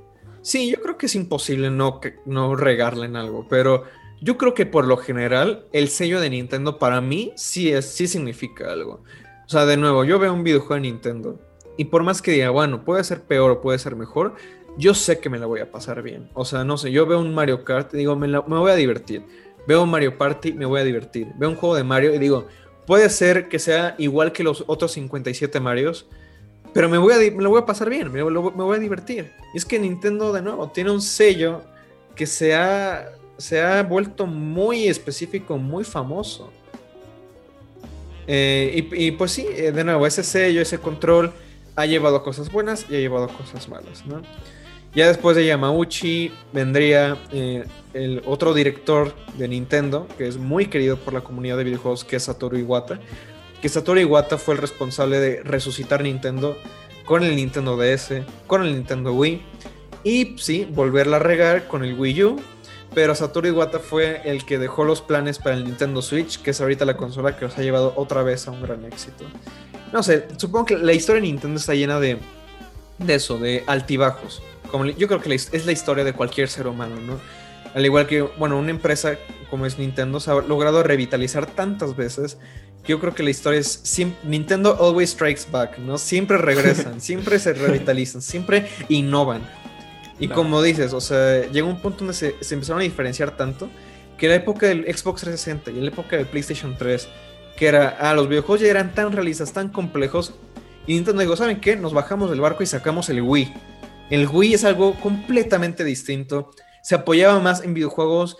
Sí, yo creo que es imposible no, que- no regarle en algo, pero yo creo que por lo general el sello de Nintendo para mí sí, es, sí significa algo. O sea, de nuevo, yo veo un videojuego de Nintendo y por más que diga, bueno, puede ser peor o puede ser mejor, yo sé que me la voy a pasar bien. O sea, no sé, yo veo un Mario Kart y digo, me, voy a divertir. Veo un Mario Party, me voy a divertir. Veo un juego de Mario y digo, puede ser que sea igual que los otros 57 Marios, pero me, voy a, lo voy a pasar bien, me, voy a divertir. Y es que Nintendo, de nuevo, tiene un sello que se ha, se ha vuelto muy específico, muy famoso. Eh, y, y pues sí, eh, de nuevo, ese sello, ese control ha llevado cosas buenas y ha llevado cosas malas, ¿no? Ya después de Yamauchi vendría eh, el otro director de Nintendo, que es muy querido por la comunidad de videojuegos, que es Satoru Iwata. Que Satoru Iwata fue el responsable de resucitar Nintendo con el Nintendo DS, con el Nintendo Wii. Y sí, volverla a regar con el Wii U. Pero Satoru Iwata fue el que dejó los planes para el Nintendo Switch, que es ahorita la consola que los ha llevado otra vez a un gran éxito. No sé, supongo que la historia de Nintendo está llena de, de eso, de altibajos. Como, yo creo que es la historia de cualquier ser humano, ¿no? Al igual que, bueno, una empresa como es Nintendo se ha logrado revitalizar tantas veces que yo creo que la historia es Nintendo always strikes back, ¿no? Siempre regresan, [laughs] siempre se revitalizan, siempre innovan. Y Claro. como dices, o sea, llegó un punto donde se, se empezaron a diferenciar tanto que la época del Xbox 360 y la época del PlayStation 3, que era, ah, los videojuegos ya eran tan realistas, tan complejos, y Nintendo dijo, ¿saben qué? Nos bajamos del barco y sacamos el Wii. El Wii es algo completamente distinto. Se apoyaba más en videojuegos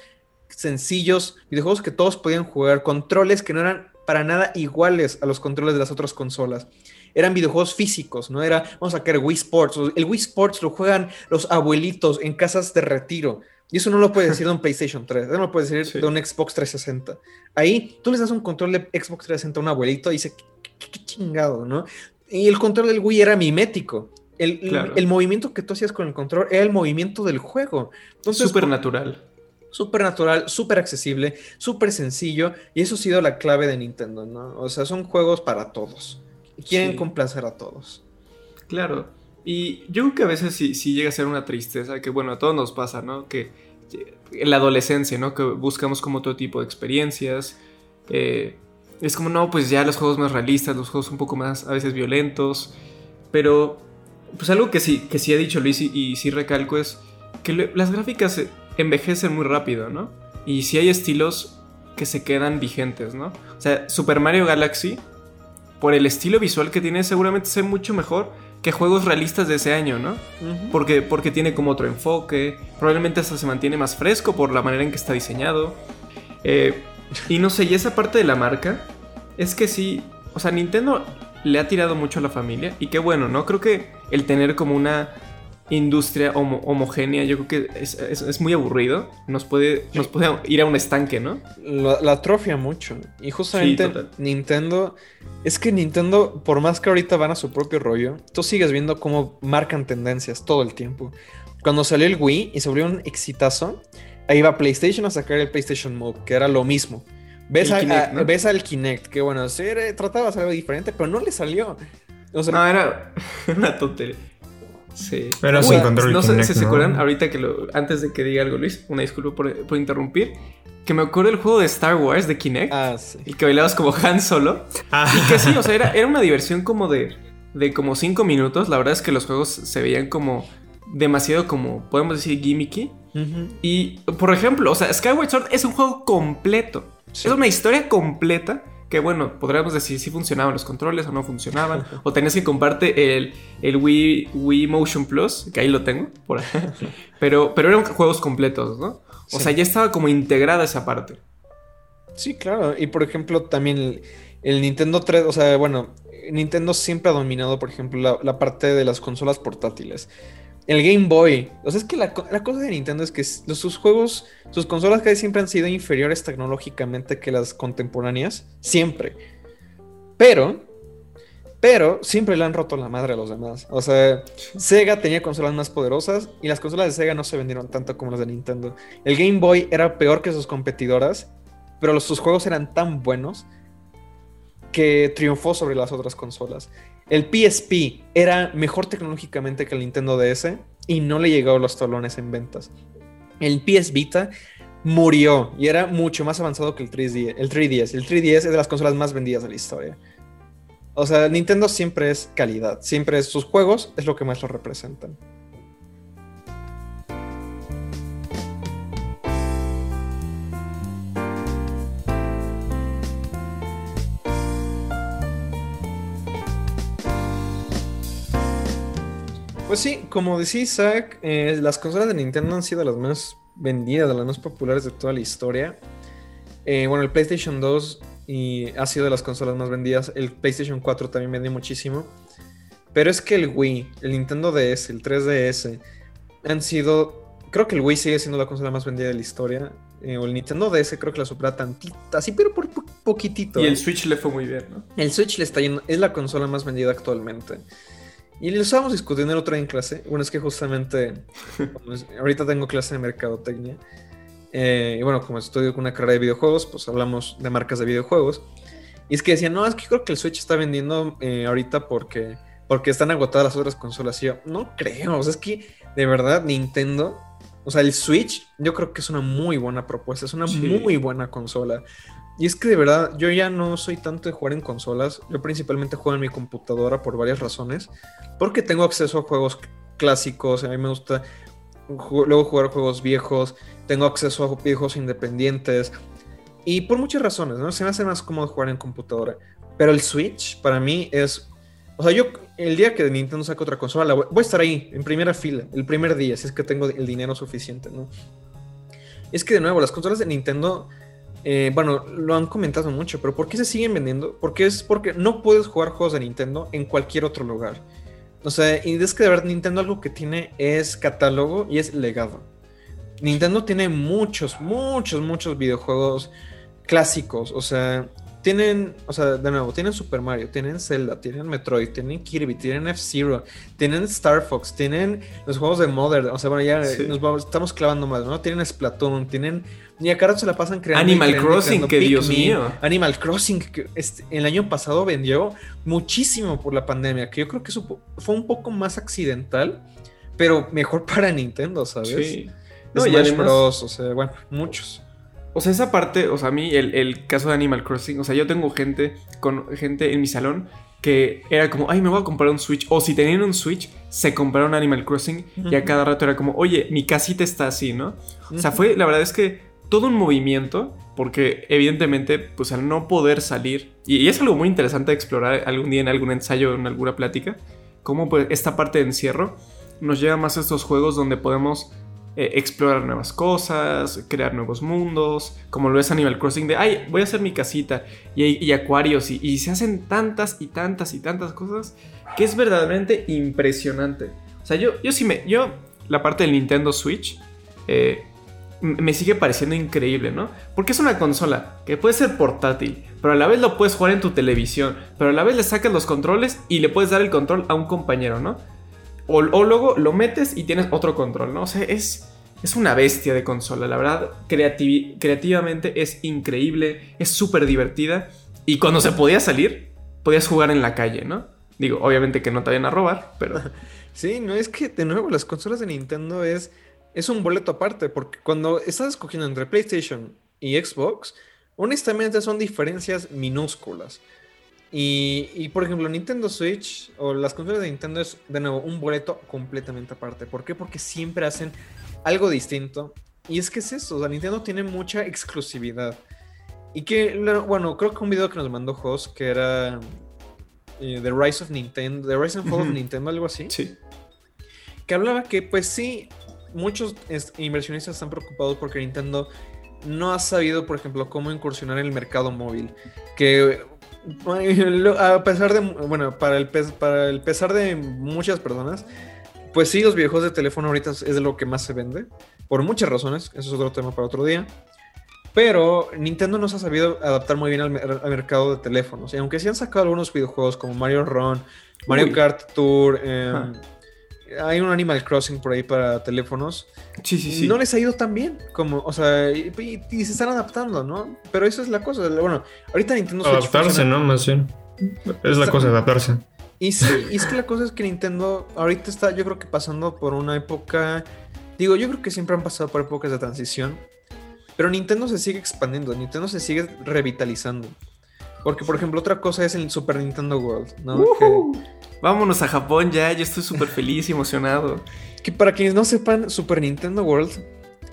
sencillos, videojuegos que todos podían jugar, controles que no eran para nada iguales a los controles de las otras consolas. Eran videojuegos físicos, no era, vamos a sacar Wii Sports. El Wii Sports lo juegan los abuelitos en casas de retiro. Y eso no lo puedes decir de [laughs] un PlayStation 3, eso no lo puedes decir Sí. de un Xbox 360. Ahí tú les das un control de Xbox 360 a un abuelito y dice, ¿qué, qué- qué chingado, no? Y el control del Wii era mimético. El, el- movimiento que tú hacías con el control era el movimiento del juego. Entonces, Súper natural. súper natural, súper accesible, súper sencillo. Y eso ha sido la clave de Nintendo, ¿no? O sea, son juegos para todos. Quieren Sí. complacer a todos. Claro. Y yo creo que a veces sí, sí llega a ser una tristeza, que bueno, a todos nos pasa, ¿no? Que en la adolescencia, ¿no? Que buscamos como todo tipo de experiencias. eh, es como, no, pues ya los juegos más realistas, los juegos un poco más a veces violentos. Pero, pues algo que sí, que sí ha dicho Luis y, sí recalco es que las gráficas envejecen muy rápido, ¿no? Y sí hay estilos que se quedan vigentes, ¿no? O sea, Super Mario Galaxy, por el estilo visual que tiene, seguramente sea mucho mejor que juegos realistas de ese año, ¿no? Porque, porque tiene como otro enfoque, probablemente hasta se mantiene más fresco por la manera en que está diseñado. Eh, y no sé, y esa parte de la marca es que sí, o sea, Nintendo le ha tirado mucho a la familia y qué bueno, ¿no? Creo que el tener como una industria homo- homogénea, yo creo que es, es- es muy aburrido, nos puede, nos puede ir a un estanque, ¿no? La, la atrofia mucho. Y justamente Sí. Nintendo. Es que Nintendo, por más que ahorita van a su propio rollo, tú sigues viendo cómo marcan tendencias todo el tiempo. Cuando salió el Wii y se volvió un exitazo, ahí va PlayStation a sacar el PlayStation Move, que era lo mismo. Ves, a- Kinect, a- ¿no? ves al Kinect, que bueno, sí, trataba de hacer algo diferente, pero no le salió. O sea, No, era [laughs] una tontería. Sí. Era Uy, sin control No el sé Kinect, si se ¿no? acuerdan, ahorita que lo. Antes de que diga algo, Luis, una disculpa por, por interrumpir. Que me acuerdo el juego de Star Wars de Kinect. ah, sí. Y que bailabas como Han Solo. Ah, Y que sí, o sea, era, era una diversión como de. De como 5 minutos. La verdad es que los juegos se veían como. Demasiado como. Podemos decir gimmicky. Y, por ejemplo, o sea, Skyward Sword es un juego completo. Sí. Es una historia completa que, bueno, podríamos decir si funcionaban los controles o no funcionaban. o tenías que comprarte el, el Wii, Wii Motion Plus, que ahí lo tengo, por [laughs] pero, pero eran juegos completos, ¿no? O Sí. sea, ya estaba como integrada esa parte. Sí, claro. Y por ejemplo, también el, el Nintendo 3, o sea, bueno, Nintendo siempre ha dominado, por ejemplo, la, la parte de las consolas portátiles. El Game Boy. O sea, es que la, co- la cosa de Nintendo es que sus juegos, sus consolas casi siempre han sido inferiores tecnológicamente que las contemporáneas. Siempre. Pero, pero siempre le han roto la madre a los demás. O sea, Sega tenía consolas más poderosas y las consolas de Sega no se vendieron tanto como las de Nintendo. El Game Boy era peor que sus competidoras, pero los- sus juegos eran tan buenos que triunfó sobre las otras consolas. El PSP era mejor tecnológicamente que el Nintendo DS y no le llegó los talones en ventas. El PS Vita murió y era mucho más avanzado que el 3DS. El 3DS, el 3DS es de las consolas más vendidas de la historia. O sea, Nintendo siempre es calidad, siempre es sus juegos, es lo que más lo representan. Pues sí, como decía Isaac, eh, las consolas de Nintendo han sido las más vendidas, las más populares de toda la historia. Eh, bueno, el PlayStation 2 y ha sido de las consolas más vendidas. El PlayStation 4 también vendió muchísimo. Pero es que el Wii, el Nintendo DS, el 3DS han sido. Creo que el Wii sigue siendo la consola más vendida de la historia. Eh, o el Nintendo DS creo que la supera tantita, así, pero por po- poquitito. Y ¿eh? el Switch le fue muy bien, ¿no? El Switch le está yendo, es la consola más vendida actualmente. Y lo estábamos discutiendo el otro día en clase. Bueno, es que justamente ahorita tengo clase de mercadotecnia. Eh, y bueno, como estudio con una carrera de videojuegos, pues hablamos de marcas de videojuegos. Y es que decían, no, es que creo que el Switch está vendiendo eh, ahorita porque, porque están agotadas las otras consolas. Y yo, no creo. O sea, es que de verdad Nintendo, o sea, el Switch, yo creo que es una muy buena propuesta. Es una Sí. muy buena consola. Y es que de verdad, yo ya no soy tanto de jugar en consolas. Yo principalmente juego en mi computadora por varias razones. Porque tengo acceso a juegos clásicos. A mí me gusta luego jugar juegos viejos. Tengo acceso a viejos independientes. Y por muchas razones, ¿no? Se me hace más cómodo jugar en computadora. Pero el Switch, para mí, es. O sea, yo el día que Nintendo saque otra consola, la voy, voy a estar ahí, en primera fila, el primer día, si es que tengo el dinero suficiente, ¿no? Es que de nuevo, las consolas de Nintendo, eh, bueno, lo han comentado mucho, pero ¿por qué se siguen vendiendo? Porque es porque no puedes jugar juegos de Nintendo en cualquier otro lugar. O sea, y es que de verdad Nintendo algo que tiene es catálogo y es legado. Nintendo tiene muchos, muchos, muchos videojuegos clásicos. O sea, tienen, o sea, de nuevo, tienen Super Mario, tienen Zelda, tienen Metroid, tienen Kirby, tienen F-Zero, tienen Star Fox, tienen los juegos de Mother. O sea, bueno, ya Sí. nos vamos- estamos clavando más, ¿no? Tienen Splatoon, tienen. Y a rato se la pasan creando. Animal creando Crossing, creando. que Dios mío. Animal Crossing, que este- el año pasado vendió muchísimo por la pandemia, que yo creo que eso fue un poco más accidental, pero mejor [laughs] para Nintendo, ¿sabes? Sí. No, y además- Bros, o sea, bueno, muchos. O sea, esa parte, o sea, a mí el, el caso de Animal Crossing, o sea, yo tengo gente, con gente en mi salón que era como, ay, me voy a comprar un Switch. O si tenían un Switch, se compraron Animal Crossing y a cada rato era como, oye, mi casita está así, ¿no? O sea, fue, la verdad es que todo un movimiento, porque evidentemente, pues al no poder salir, y, y es algo muy interesante de explorar algún día en algún ensayo, en alguna plática, cómo pues, esta parte de encierro nos lleva más a estos juegos donde podemos eh, explorar nuevas cosas, crear nuevos mundos, como lo es Animal Crossing de, ay, voy a hacer mi casita y, acuarios y, se hacen tantas y tantas y tantas cosas que es verdaderamente impresionante. O sea, yo, yo sí me, yo, la parte del Nintendo Switch, eh, me sigue pareciendo increíble, ¿no? Porque es una consola que puede ser portátil, pero a la vez lo puedes jugar en tu televisión, pero a la vez le sacas los controles y le puedes dar el control a un compañero, ¿no? O, luego lo metes y tienes otro control, ¿no? O sea, es, es una bestia de consola, la verdad, creativamente es increíble, es súper divertida y cuando se podía salir, podías jugar en la calle, ¿no? Digo, obviamente que no te vayan a robar, pero... [laughs] Sí, no es que de nuevo las consolas de Nintendo es, es un boleto aparte, porque cuando estás escogiendo entre PlayStation y Xbox, honestamente son diferencias minúsculas. Y, y, por ejemplo, Nintendo Switch o las consolas de Nintendo es de nuevo un boleto completamente aparte. ¿Por qué? Porque siempre hacen algo distinto. Y es que es eso, o sea, Nintendo tiene mucha exclusividad. Y que, bueno, creo que un video que nos mandó Jos, que era eh, The Rise of Nintendo, The Rise and Fall of. Nintendo, algo así Sí. que hablaba que pues sí, muchos inversionistas están preocupados porque Nintendo no ha sabido, por ejemplo, cómo incursionar en el mercado móvil. Que eh, a pesar de, bueno, para el, para el pesar de muchas personas, pues sí, los videojuegos de teléfono ahorita es lo que más se vende, por muchas razones, eso es otro tema para otro día. Pero Nintendo no se ha sabido adaptar muy bien al, mer- al mercado de teléfonos. Y aunque sí han sacado algunos videojuegos como Mario Run, Mario Uy. Kart Tour, Ah. Hay un Animal Crossing por ahí para teléfonos. Sí, sí, sí. No les ha ido tan bien como, o sea, y, y- y se están adaptando, ¿no? Pero eso es la cosa. Bueno, ahorita Nintendo Switch Adaptarse, funciona- ¿no? Más bien. Es la cosa, adaptarse. Y sí, y es que la cosa es que Nintendo ahorita está, yo creo que pasando por una época. Digo, yo creo que siempre han pasado por épocas de transición. Pero Nintendo se sigue expandiendo, Nintendo se sigue revitalizando. Porque, por ejemplo, otra cosa es el Super Nintendo World, ¿no? Ujú. Vámonos a Japón ya, yo estoy súper feliz y emocionado. Que, para quienes no sepan, Super Nintendo World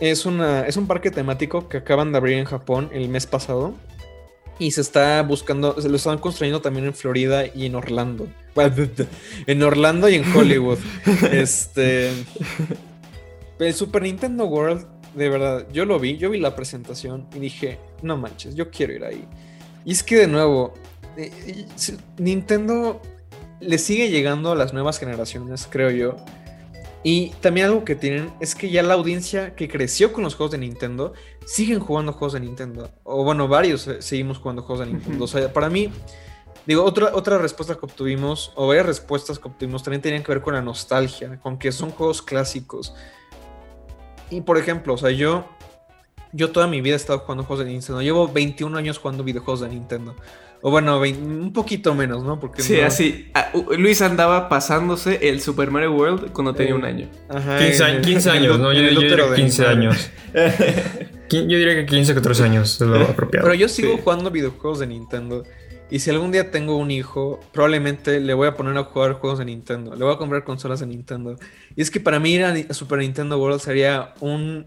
es, una, es un parque temático que acaban de abrir en Japón el mes pasado. Y se está buscando, se lo están construyendo también en Florida y en Orlando. [laughs] En Orlando y en Hollywood. [laughs] este. El Super Nintendo World, de verdad, yo lo vi, yo vi la presentación y dije, no manches, yo quiero ir ahí. Y es que de nuevo, eh, eh, Nintendo le sigue llegando a las nuevas generaciones, creo yo. Y también algo que tienen es que ya la audiencia que creció con los juegos de Nintendo siguen jugando juegos de Nintendo. O bueno, varios eh, seguimos jugando juegos de Nintendo. O sea, para mí, digo, otra, otra respuesta que obtuvimos, o varias respuestas que obtuvimos, también tenían que ver con la nostalgia, con que son juegos clásicos. Y por ejemplo, o sea, yo, yo toda mi vida he estado jugando juegos de Nintendo. Llevo 21 años jugando videojuegos de Nintendo. O bueno, un poquito menos, ¿no? Porque Sí, no- así. ah, Luis andaba pasándose el Super Mario World cuando tenía Eh, un año. Ajá, 15, en a- el- 15 en el años, ¿no? en Yo, [laughs] yo diría que de 15 mi madre. años. Yo diría que 15 14 años es lo apropiado. Pero yo sigo Sí. jugando videojuegos de Nintendo. Y si algún día tengo un hijo, probablemente le voy a poner a jugar juegos de Nintendo. Le voy a comprar consolas de Nintendo. Y es que para mí ir a Super Nintendo World sería un,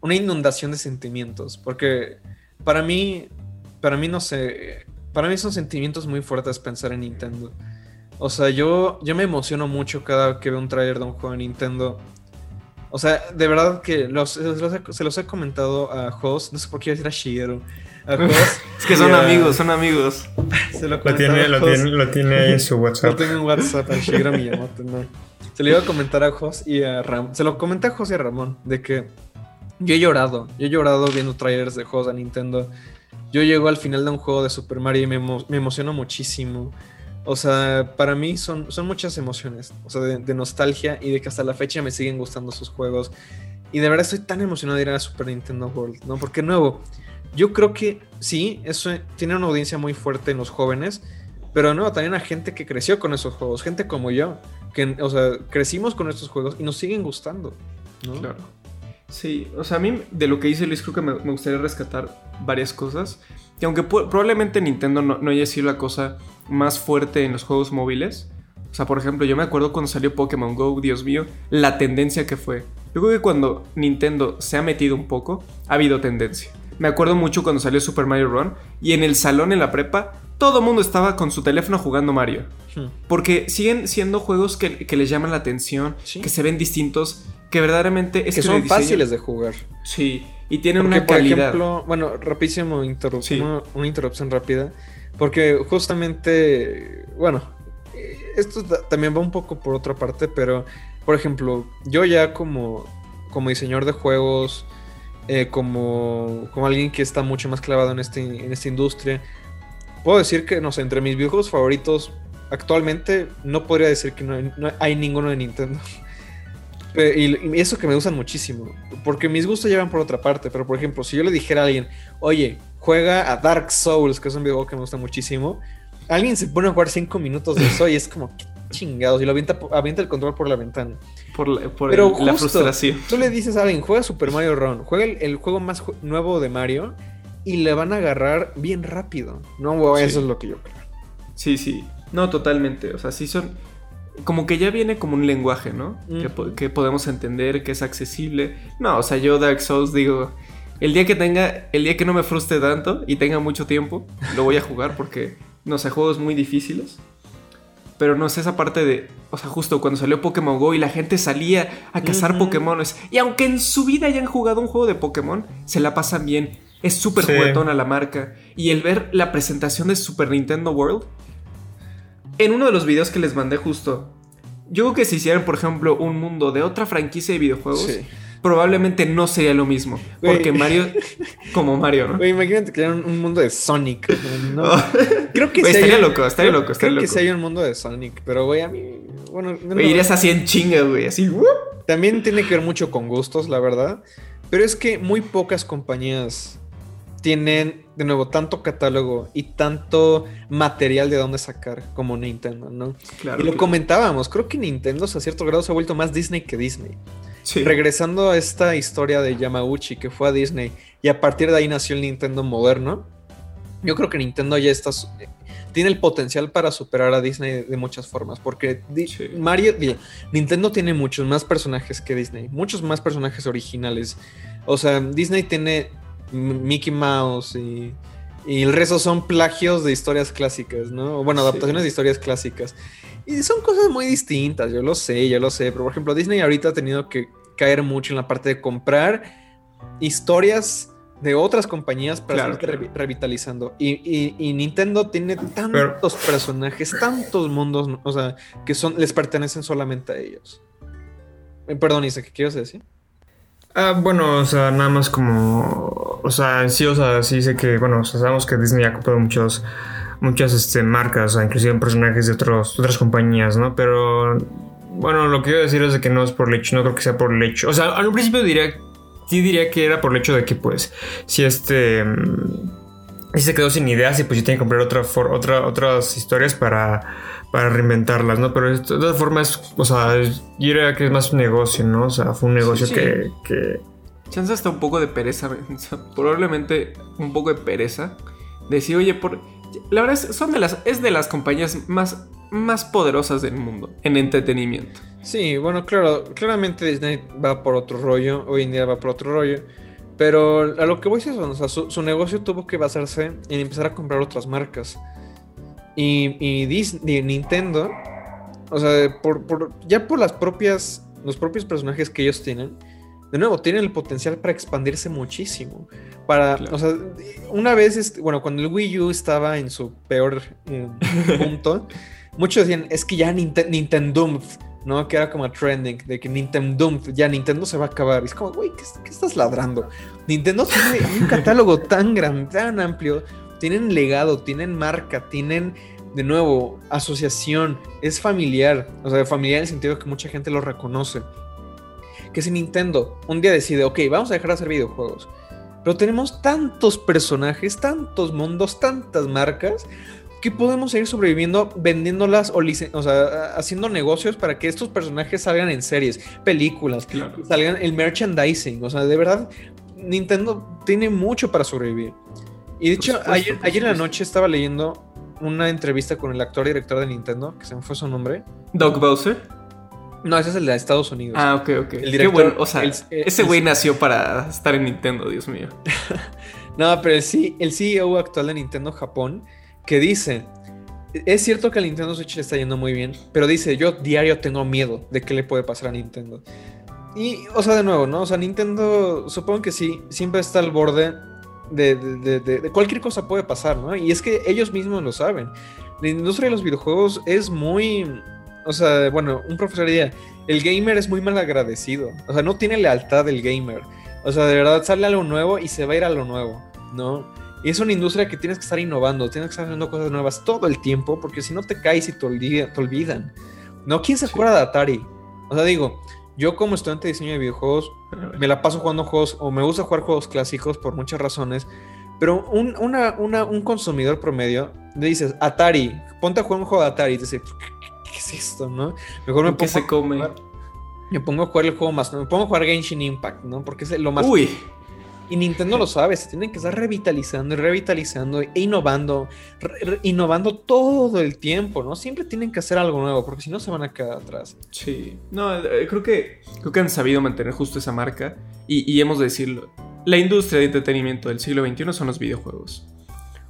una inundación de sentimientos. Porque para mí, para mí no sé, para mí son sentimientos muy fuertes pensar en Nintendo. O sea, yo, yo me emociono mucho cada que veo un tráiler de un juego de Nintendo. O sea, de verdad que los, se, los he, se los he comentado a Jos, no sé por qué iba a decir a Shigeru. A [laughs] Jos, Es que son a- amigos, son amigos. [laughs] Se lo, Lo tiene, a lo, tiene, lo tiene ahí en su [laughs] Lo WhatsApp. tengo en WhatsApp a Shigeru Miyamoto, no. Se lo iba a comentar a Jos y a Ramón. Se lo comenté a Jos y a Ramón de que yo he llorado. Yo he llorado viendo trailers de juegos de Nintendo. Yo llego al final de un juego de Super Mario y me, emo- emociono muchísimo. O sea, para mí son, son muchas emociones. O sea, de, nostalgia y de que hasta la fecha me siguen gustando sus juegos. Y de verdad estoy tan emocionado de ir a Super Nintendo World, ¿no? Porque nuevo, yo creo que sí, eso tiene una audiencia muy fuerte en los jóvenes. Pero no, también a gente que creció con esos juegos, gente como yo, que, o sea, crecimos con estos juegos y nos siguen gustando, ¿no? Claro. Sí, o sea, a mí de lo que dice Luis creo que me, me gustaría rescatar varias cosas. Que aunque probablemente Nintendo no, no haya sido la cosa más fuerte en los juegos móviles. O sea, por ejemplo, yo me acuerdo cuando salió Pokémon Go, Dios mío, la tendencia que fue. Yo creo que cuando Nintendo se ha metido un poco, ha habido tendencia. Me acuerdo mucho cuando salió Super Mario Run y en el salón en la prepa todo el mundo estaba con su teléfono jugando Mario. Hmm. Porque siguen siendo juegos que, que les llaman la atención, Sí. que se ven distintos, que verdaderamente es que que, son fáciles de jugar. Sí, y tienen Porque, una por calidad. ejemplo, bueno, rapidísimo, interrup- Sí. una, una interrupción rápida. Porque justamente, bueno, esto ta- también va un poco por otra parte, pero, por ejemplo, yo ya como, como diseñador de juegos, eh, como, como alguien que está mucho más clavado en, este, en esta industria, puedo decir que, no sé, entre mis videojuegos favoritos, actualmente no podría decir que no hay, no hay ninguno de Nintendo. Y, eso que me gustan muchísimo. Porque mis gustos llevan por otra parte. Pero, por ejemplo, si yo le dijera a alguien, oye, juega a Dark Souls, que es un videojuego que me gusta muchísimo, alguien se pone a jugar 5 minutos de eso y es como, qué chingados. Y lo avienta, avienta el control por la ventana. Por, la, por Pero el- la frustración. Tú le dices a alguien, juega Super Mario Run, juega el, el juego más ju- nuevo de Mario y le van a agarrar bien rápido. No, Sí. eso es lo que yo creo. Sí, sí. No, totalmente. O sea, sí son. Como que ya viene como un lenguaje, ¿no? que, po- que podemos entender, que es accesible. No, o sea, yo Dark Souls digo. El día que tenga. El día que no me frustre tanto y tenga mucho tiempo, lo voy a jugar porque. No sé, juegos muy difíciles. Pero no sé, esa parte de. O sea, justo cuando salió Pokémon Go y la gente salía a cazar Ujú. Pokémones. Y aunque en su vida hayan jugado un juego de Pokémon, se la pasan bien. Es súper Sí. juguetona la marca. Y el ver la presentación de Super Nintendo World. En uno de los videos que les mandé justo. Yo creo que si hicieran, por ejemplo, un mundo de otra franquicia de videojuegos, Sí. probablemente no sería lo mismo. Porque Mario. [laughs] Como Mario, ¿no? Imagínate que era un, un mundo de Sonic. ¿no? [laughs] Creo que hay estaría loco, estaría creo- loco, estaría creo que loco. sí hay un mundo de Sonic, pero güey, a mí, bueno, no- irías así en chinga, güey. Así. también tiene que ver mucho con gustos, la verdad. Pero es que muy pocas compañías tienen, de nuevo, tanto catálogo y tanto material de dónde sacar como Nintendo, ¿no? Claro. y lo claro. comentábamos, creo que Nintendo a cierto grado se ha vuelto más Disney que Disney. Sí. Regresando a esta historia de Yamauchi que fue a Disney y a partir de ahí nació el Nintendo moderno, yo creo que Nintendo ya está tiene el potencial para superar a Disney de muchas formas, porque Sí. Mario, Nintendo tiene muchos más personajes que Disney, muchos más personajes originales. O sea, Disney tiene Mickey Mouse y, y el resto son plagios de historias clásicas, ¿no? Bueno, Sí. adaptaciones de historias clásicas. Y son cosas muy distintas, yo lo sé, yo lo sé, pero por ejemplo, Disney ahorita ha tenido que caer mucho en la parte de comprar historias de otras compañías para Claro, revi- revitalizando. Y, y- y Nintendo tiene tantos personajes, tantos mundos, o sea, que son, les pertenecen solamente a ellos. Eh, Perdón, ¿qué quieres decir? Ah, bueno, o sea, nada más como. O sea, sí, o sea, sí sé que, bueno, sabemos que Disney ha comprado muchos, muchas este, marcas, o sea, inclusive personajes de otros, otras compañías, ¿no? Pero, bueno, lo que quiero decir es de que no es por el hecho, no creo que sea por el hecho. O sea, al principio diría, sí diría que era por el hecho de que, pues, si este. Si se quedó sin ideas y pues yo tenía que comprar otra, for- otra, otras historias para, para reinventarlas, ¿no? Pero de todas formas, o sea, yo diría que es más un negocio, ¿no? O sea, fue un negocio sí. que- que Chance hasta un poco de pereza, o sea, probablemente un poco de pereza. Decir, oye, por. La verdad es, son de las, es de las compañías más, más poderosas del mundo en entretenimiento. Sí, bueno, claro, claramente Disney va por otro rollo, hoy en día va por otro rollo, pero a lo que voy es eso, o sea, su, su negocio tuvo que basarse en empezar a comprar otras marcas. Y, y Disney, Nintendo, o sea, por, por- ya por las propias, los propios personajes que ellos tienen, de nuevo, tienen el potencial para expandirse muchísimo. Para, Claro. o sea, una vez, este, bueno, cuando el Wii U estaba en su peor eh, [laughs] punto, muchos decían, es que ya Ninte- Nintendo, ¿no? Que era como trending, de que Nintendo, ya Nintendo se va a acabar. Y es como, güey, ¿qué, qué estás ladrando? Nintendo tiene un [laughs] catálogo tan grande, tan amplio, tienen legado, tienen marca, tienen, de nuevo, asociación, es familiar, o sea, familiar en el sentido que mucha gente lo reconoce. Que si Nintendo un día decide, ok, vamos a dejar de hacer videojuegos, pero tenemos tantos personajes, tantos mundos, tantas marcas, que podemos seguir sobreviviendo vendiéndolas o, licen- o sea, haciendo negocios para que estos personajes salgan en series, películas, Claro. salgan el merchandising. O sea, de verdad, Nintendo tiene mucho para sobrevivir. Y de hecho, supuesto, ayer, ayer en la noche estaba leyendo una entrevista con el actor y director de Nintendo, que se me fue su nombre. Doug Bowser. No, ese es el de Estados Unidos. Ah, ok, ok. El Qué director- bueno. O sea, el- el- ese güey nació para estar en Nintendo, Dios mío. [laughs] No, pero el, el CEO actual de Nintendo Japón que dice, es cierto que a Nintendo Switch le está yendo muy bien, pero dice, yo diario tengo miedo de qué le puede pasar a Nintendo. Y, o sea, de nuevo, ¿no? O sea, Nintendo, supongo que sí, siempre está al borde de, de, de, cualquier cosa puede pasar, ¿no? Y es que ellos mismos lo saben. La industria de los videojuegos es muy, o sea, bueno, un profesor diría, el gamer es muy mal agradecido, o sea, no tiene lealtad el gamer. O sea, de verdad sale algo nuevo y se va a ir a lo nuevo, ¿no? Es una industria que tienes que estar innovando, tienes que estar haciendo cosas nuevas todo el tiempo, porque si no te caes y te, olvida, te olvidan. ¿No? ¿Quién se acuerda de Atari? O sea, digo, yo como estudiante de diseño de videojuegos, me la paso jugando juegos, o me gusta jugar juegos clásicos por muchas razones, pero un, una, una, un consumidor promedio le dices, Atari, ponte a jugar un juego de Atari, y te dice, ¿qué, ¿qué, es esto, no? Mejor me pongo se come? A jugar, me pongo a jugar el juego más, me pongo a jugar Genshin Impact, ¿no? Porque es lo más... Uy. Y Nintendo lo sabe, se tienen que estar revitalizando y revitalizando e innovando, re innovando todo el tiempo, ¿no? Siempre tienen que hacer algo nuevo, porque si no se van a quedar atrás. Sí, no, eh, creo que, creo que han sabido mantener justo esa marca y, y hemos de decirlo. La industria de entretenimiento del siglo XXI son los videojuegos.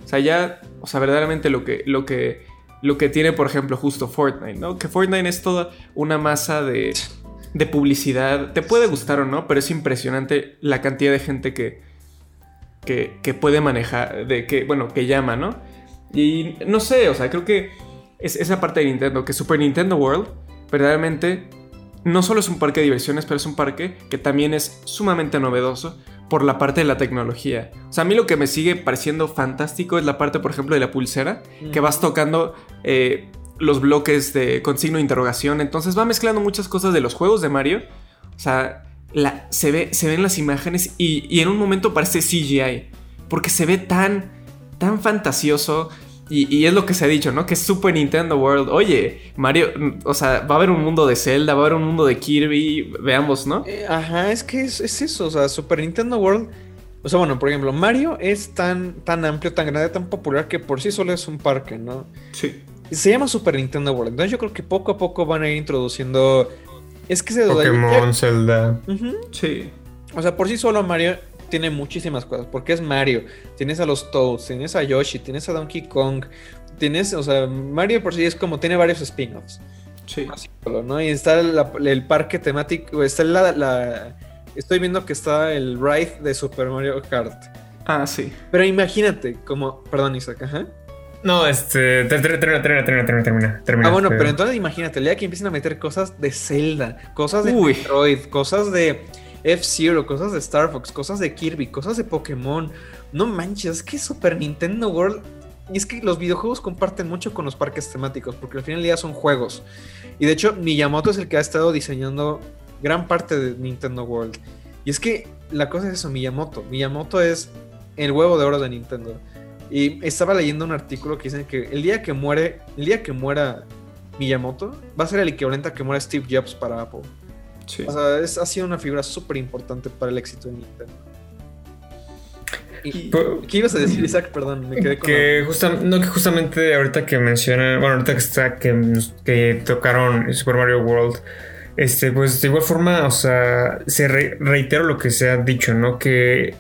O sea, ya, o sea, verdaderamente lo que, lo que, lo que tiene, por ejemplo, justo Fortnite, ¿no? Que Fortnite es toda una masa de, de publicidad. Te puede gustar o no, pero es impresionante la cantidad de gente que, que, que, puede manejar, de que, bueno, que llama, ¿no? Y no sé, o sea, creo que es esa parte de Nintendo, que Super Nintendo World, verdaderamente, no solo es un parque de diversiones, pero es un parque que también es sumamente novedoso por la parte de la tecnología. O sea, a mí lo que me sigue pareciendo fantástico es la parte, por ejemplo, de la pulsera, que vas tocando eh, los bloques de, con signo de interrogación. Entonces va mezclando muchas cosas de los juegos de Mario. O sea, la, se, ve, se ven las imágenes y, y, en un momento parece CGI. Porque se ve tan, tan fantasioso. Y, y, es lo que se ha dicho, ¿no? Que es Super Nintendo World. Oye, Mario, o sea, va a haber un mundo de Zelda, va a haber un mundo de Kirby, veamos, ¿no? Eh, ajá, es que es, es, eso, o sea, Super Nintendo World. O sea, bueno, por ejemplo, Mario es tan, tan amplio, tan grande, tan popular que por sí solo es un parque, ¿no? Sí. Se llama Super Nintendo World. Entonces yo creo que poco a poco van a ir introduciendo. Es que se Pokémon, Zelda. Uh -huh. Sí. O sea, por sí solo Mario tiene muchísimas cosas. Porque es Mario. Tienes a los Toads, tienes a Yoshi, tienes a Donkey Kong. Tienes, o sea, Mario por sí es como tiene varios spin-offs. Sí. Así, ¿no? Y está la, el parque temático. Está la, la, Estoy viendo que está el ride de Super Mario Kart. Ah, sí. Pero imagínate, como. Perdón, Isaac, ajá. No, este. Termina, termina, termina, termina, termina. Ah, bueno, pero... pero entonces imagínate, el día que empiecen a meter cosas de Zelda, cosas de Uy. Metroid, cosas de F-Zero, cosas de Star Fox, cosas de Kirby, cosas de Pokémon. No manches, es que Super Nintendo World. Y es que los videojuegos comparten mucho con los parques temáticos, porque al final del día son juegos. Y de hecho, Miyamoto es el que ha estado diseñando gran parte de Nintendo World. Y es que la cosa es eso, Miyamoto. Miyamoto es el huevo de oro de Nintendo. Y estaba leyendo un artículo que dice que el día que muere, el día que muera Miyamoto, va a ser el equivalente a que muera Steve Jobs para Apple. Sí. O sea, es, ha sido una figura súper importante para el éxito de Nintendo. Y, ¿Qué ibas a decir, Isaac? Perdón, me quedé con. Que, justa, no, que justamente ahorita que mencionan, bueno, ahorita que está, que, que tocaron Super Mario World, este, pues de igual forma, o sea, se re, reitero lo que se ha dicho, ¿no? Que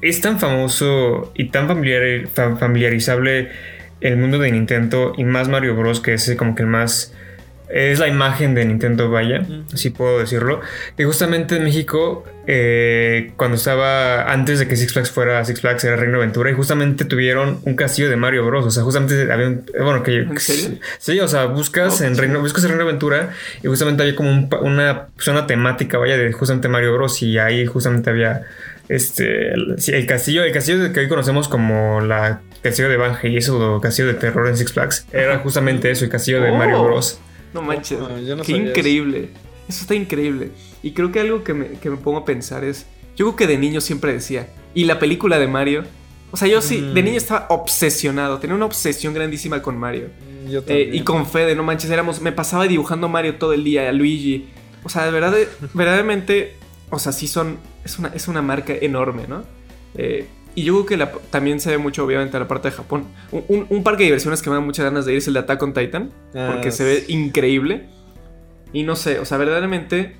es tan famoso y tan familiar, familiarizable el mundo de Nintendo y más Mario Bros. que es como que el más... Es la imagen de Nintendo, vaya, mm. así puedo decirlo. Y justamente en México, eh, cuando estaba antes de que Six Flags fuera Six Flags, era Reino Aventura, y justamente tuvieron un castillo de Mario Bros. O sea, justamente había un. Bueno, que. ¿En serio? Sí, o sea, buscas, oh, en, Reino, buscas en Reino Aventura y justamente había como un, una zona temática, vaya, de justamente Mario Bros. Y ahí justamente había este el, el, castillo el castillo que hoy conocemos como la castillo de Banje y eso castillo de terror en Six Flags era justamente eso el castillo de oh, Mario Bros no manches no qué increíble eso. eso. está increíble y creo que algo que me, que me, pongo a pensar es yo creo que de niño siempre decía y la película de Mario o sea yo sí mm. de niño estaba obsesionado tenía una obsesión grandísima con Mario yo eh, y con Fede no manches éramos me pasaba dibujando a Mario todo el día a Luigi o sea de verdad verdaderamente o sea, sí son. Es una, es una marca enorme, ¿no? Eh, y yo creo que la, también se ve mucho, obviamente, a la parte de Japón. Un, un, un, parque de diversiones que me da muchas ganas de ir es el de Attack on Titan. Ah, porque se ve increíble. Y no sé, o sea, verdaderamente.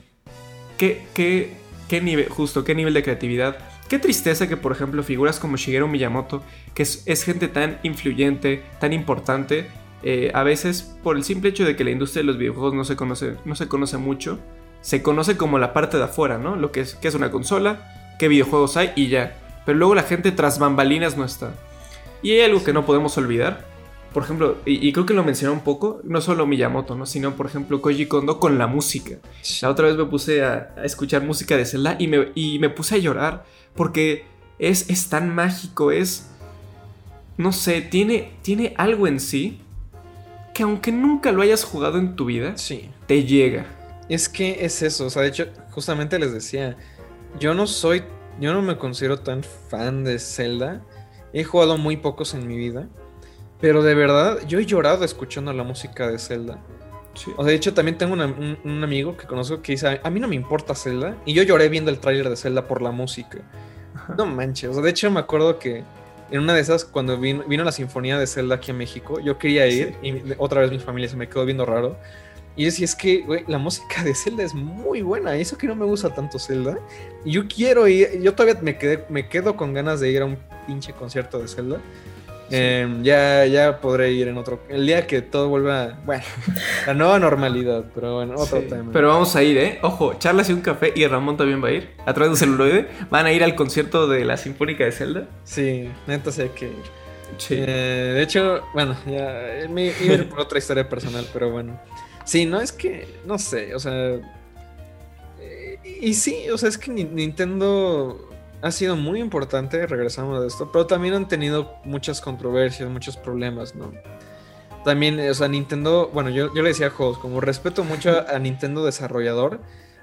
¿Qué, qué, qué nivel, justo, qué nivel de creatividad? qué tristeza que, por ejemplo, figuras como Shigeru Miyamoto, que es, es gente tan influyente, tan importante, eh, a veces por el simple hecho de que la industria de los videojuegos no se conoce, no se conoce mucho, se conoce como la parte de afuera, ¿no? Lo que es, que es una consola, qué videojuegos hay y ya. Pero luego la gente tras bambalinas no está. Y hay algo que no podemos olvidar. Por ejemplo, y, creo que lo mencioné un poco, no solo Miyamoto, ¿no? Sino, por ejemplo, Koji Kondo con la música. La otra vez me puse a, escuchar música de Zelda y me, y me puse a llorar porque es, es tan mágico, es... No sé, tiene, tiene algo en sí que aunque nunca lo hayas jugado en tu vida, sí. te llega. Es que es eso, o sea, de hecho, justamente les decía, yo no soy, yo no me considero tan fan de Zelda. He jugado muy pocos en mi vida. Pero de verdad, yo he llorado escuchando la música de Zelda. O sea, de hecho, también tengo un, amigo que conozco que dice, a mí no me importa Zelda. Y yo lloré viendo el tráiler de Zelda por la música. No manches. O sea, de hecho me acuerdo que en una de esas, cuando vino, vino, la sinfonía de Zelda aquí a México, yo quería ir y otra vez mi familia se me quedó viendo raro. Y decía, es que, güey, la música de Zelda es muy buena. Eso que no me gusta tanto Zelda. Y yo quiero ir, yo todavía me, quedé, me quedo con ganas de ir a un pinche concierto de Zelda. Em, ya, ya podré ir en otro. El día que todo vuelva. Bueno, [laughs] la nueva normalidad, pero bueno, otro tema. Pero vamos a ir, ¿eh? Ojo, charlas y un café y Ramón también va a ir. A través de un celuloide. Van a ir al concierto de la Sinfónica de Zelda. Sí, neta sé que. Sí. Eh, de hecho, bueno, ya me iba a ir por otra historia personal, pero bueno. Sí, no es que, no sé, o sea. Eh, y sí, o sea, es que Nintendo ha sido muy importante, regresamos de esto, pero también han tenido muchas controversias, muchos problemas, ¿no? También, o sea, Nintendo, bueno, yo, yo le decía a juegos, como respeto mucho a Nintendo desarrollador,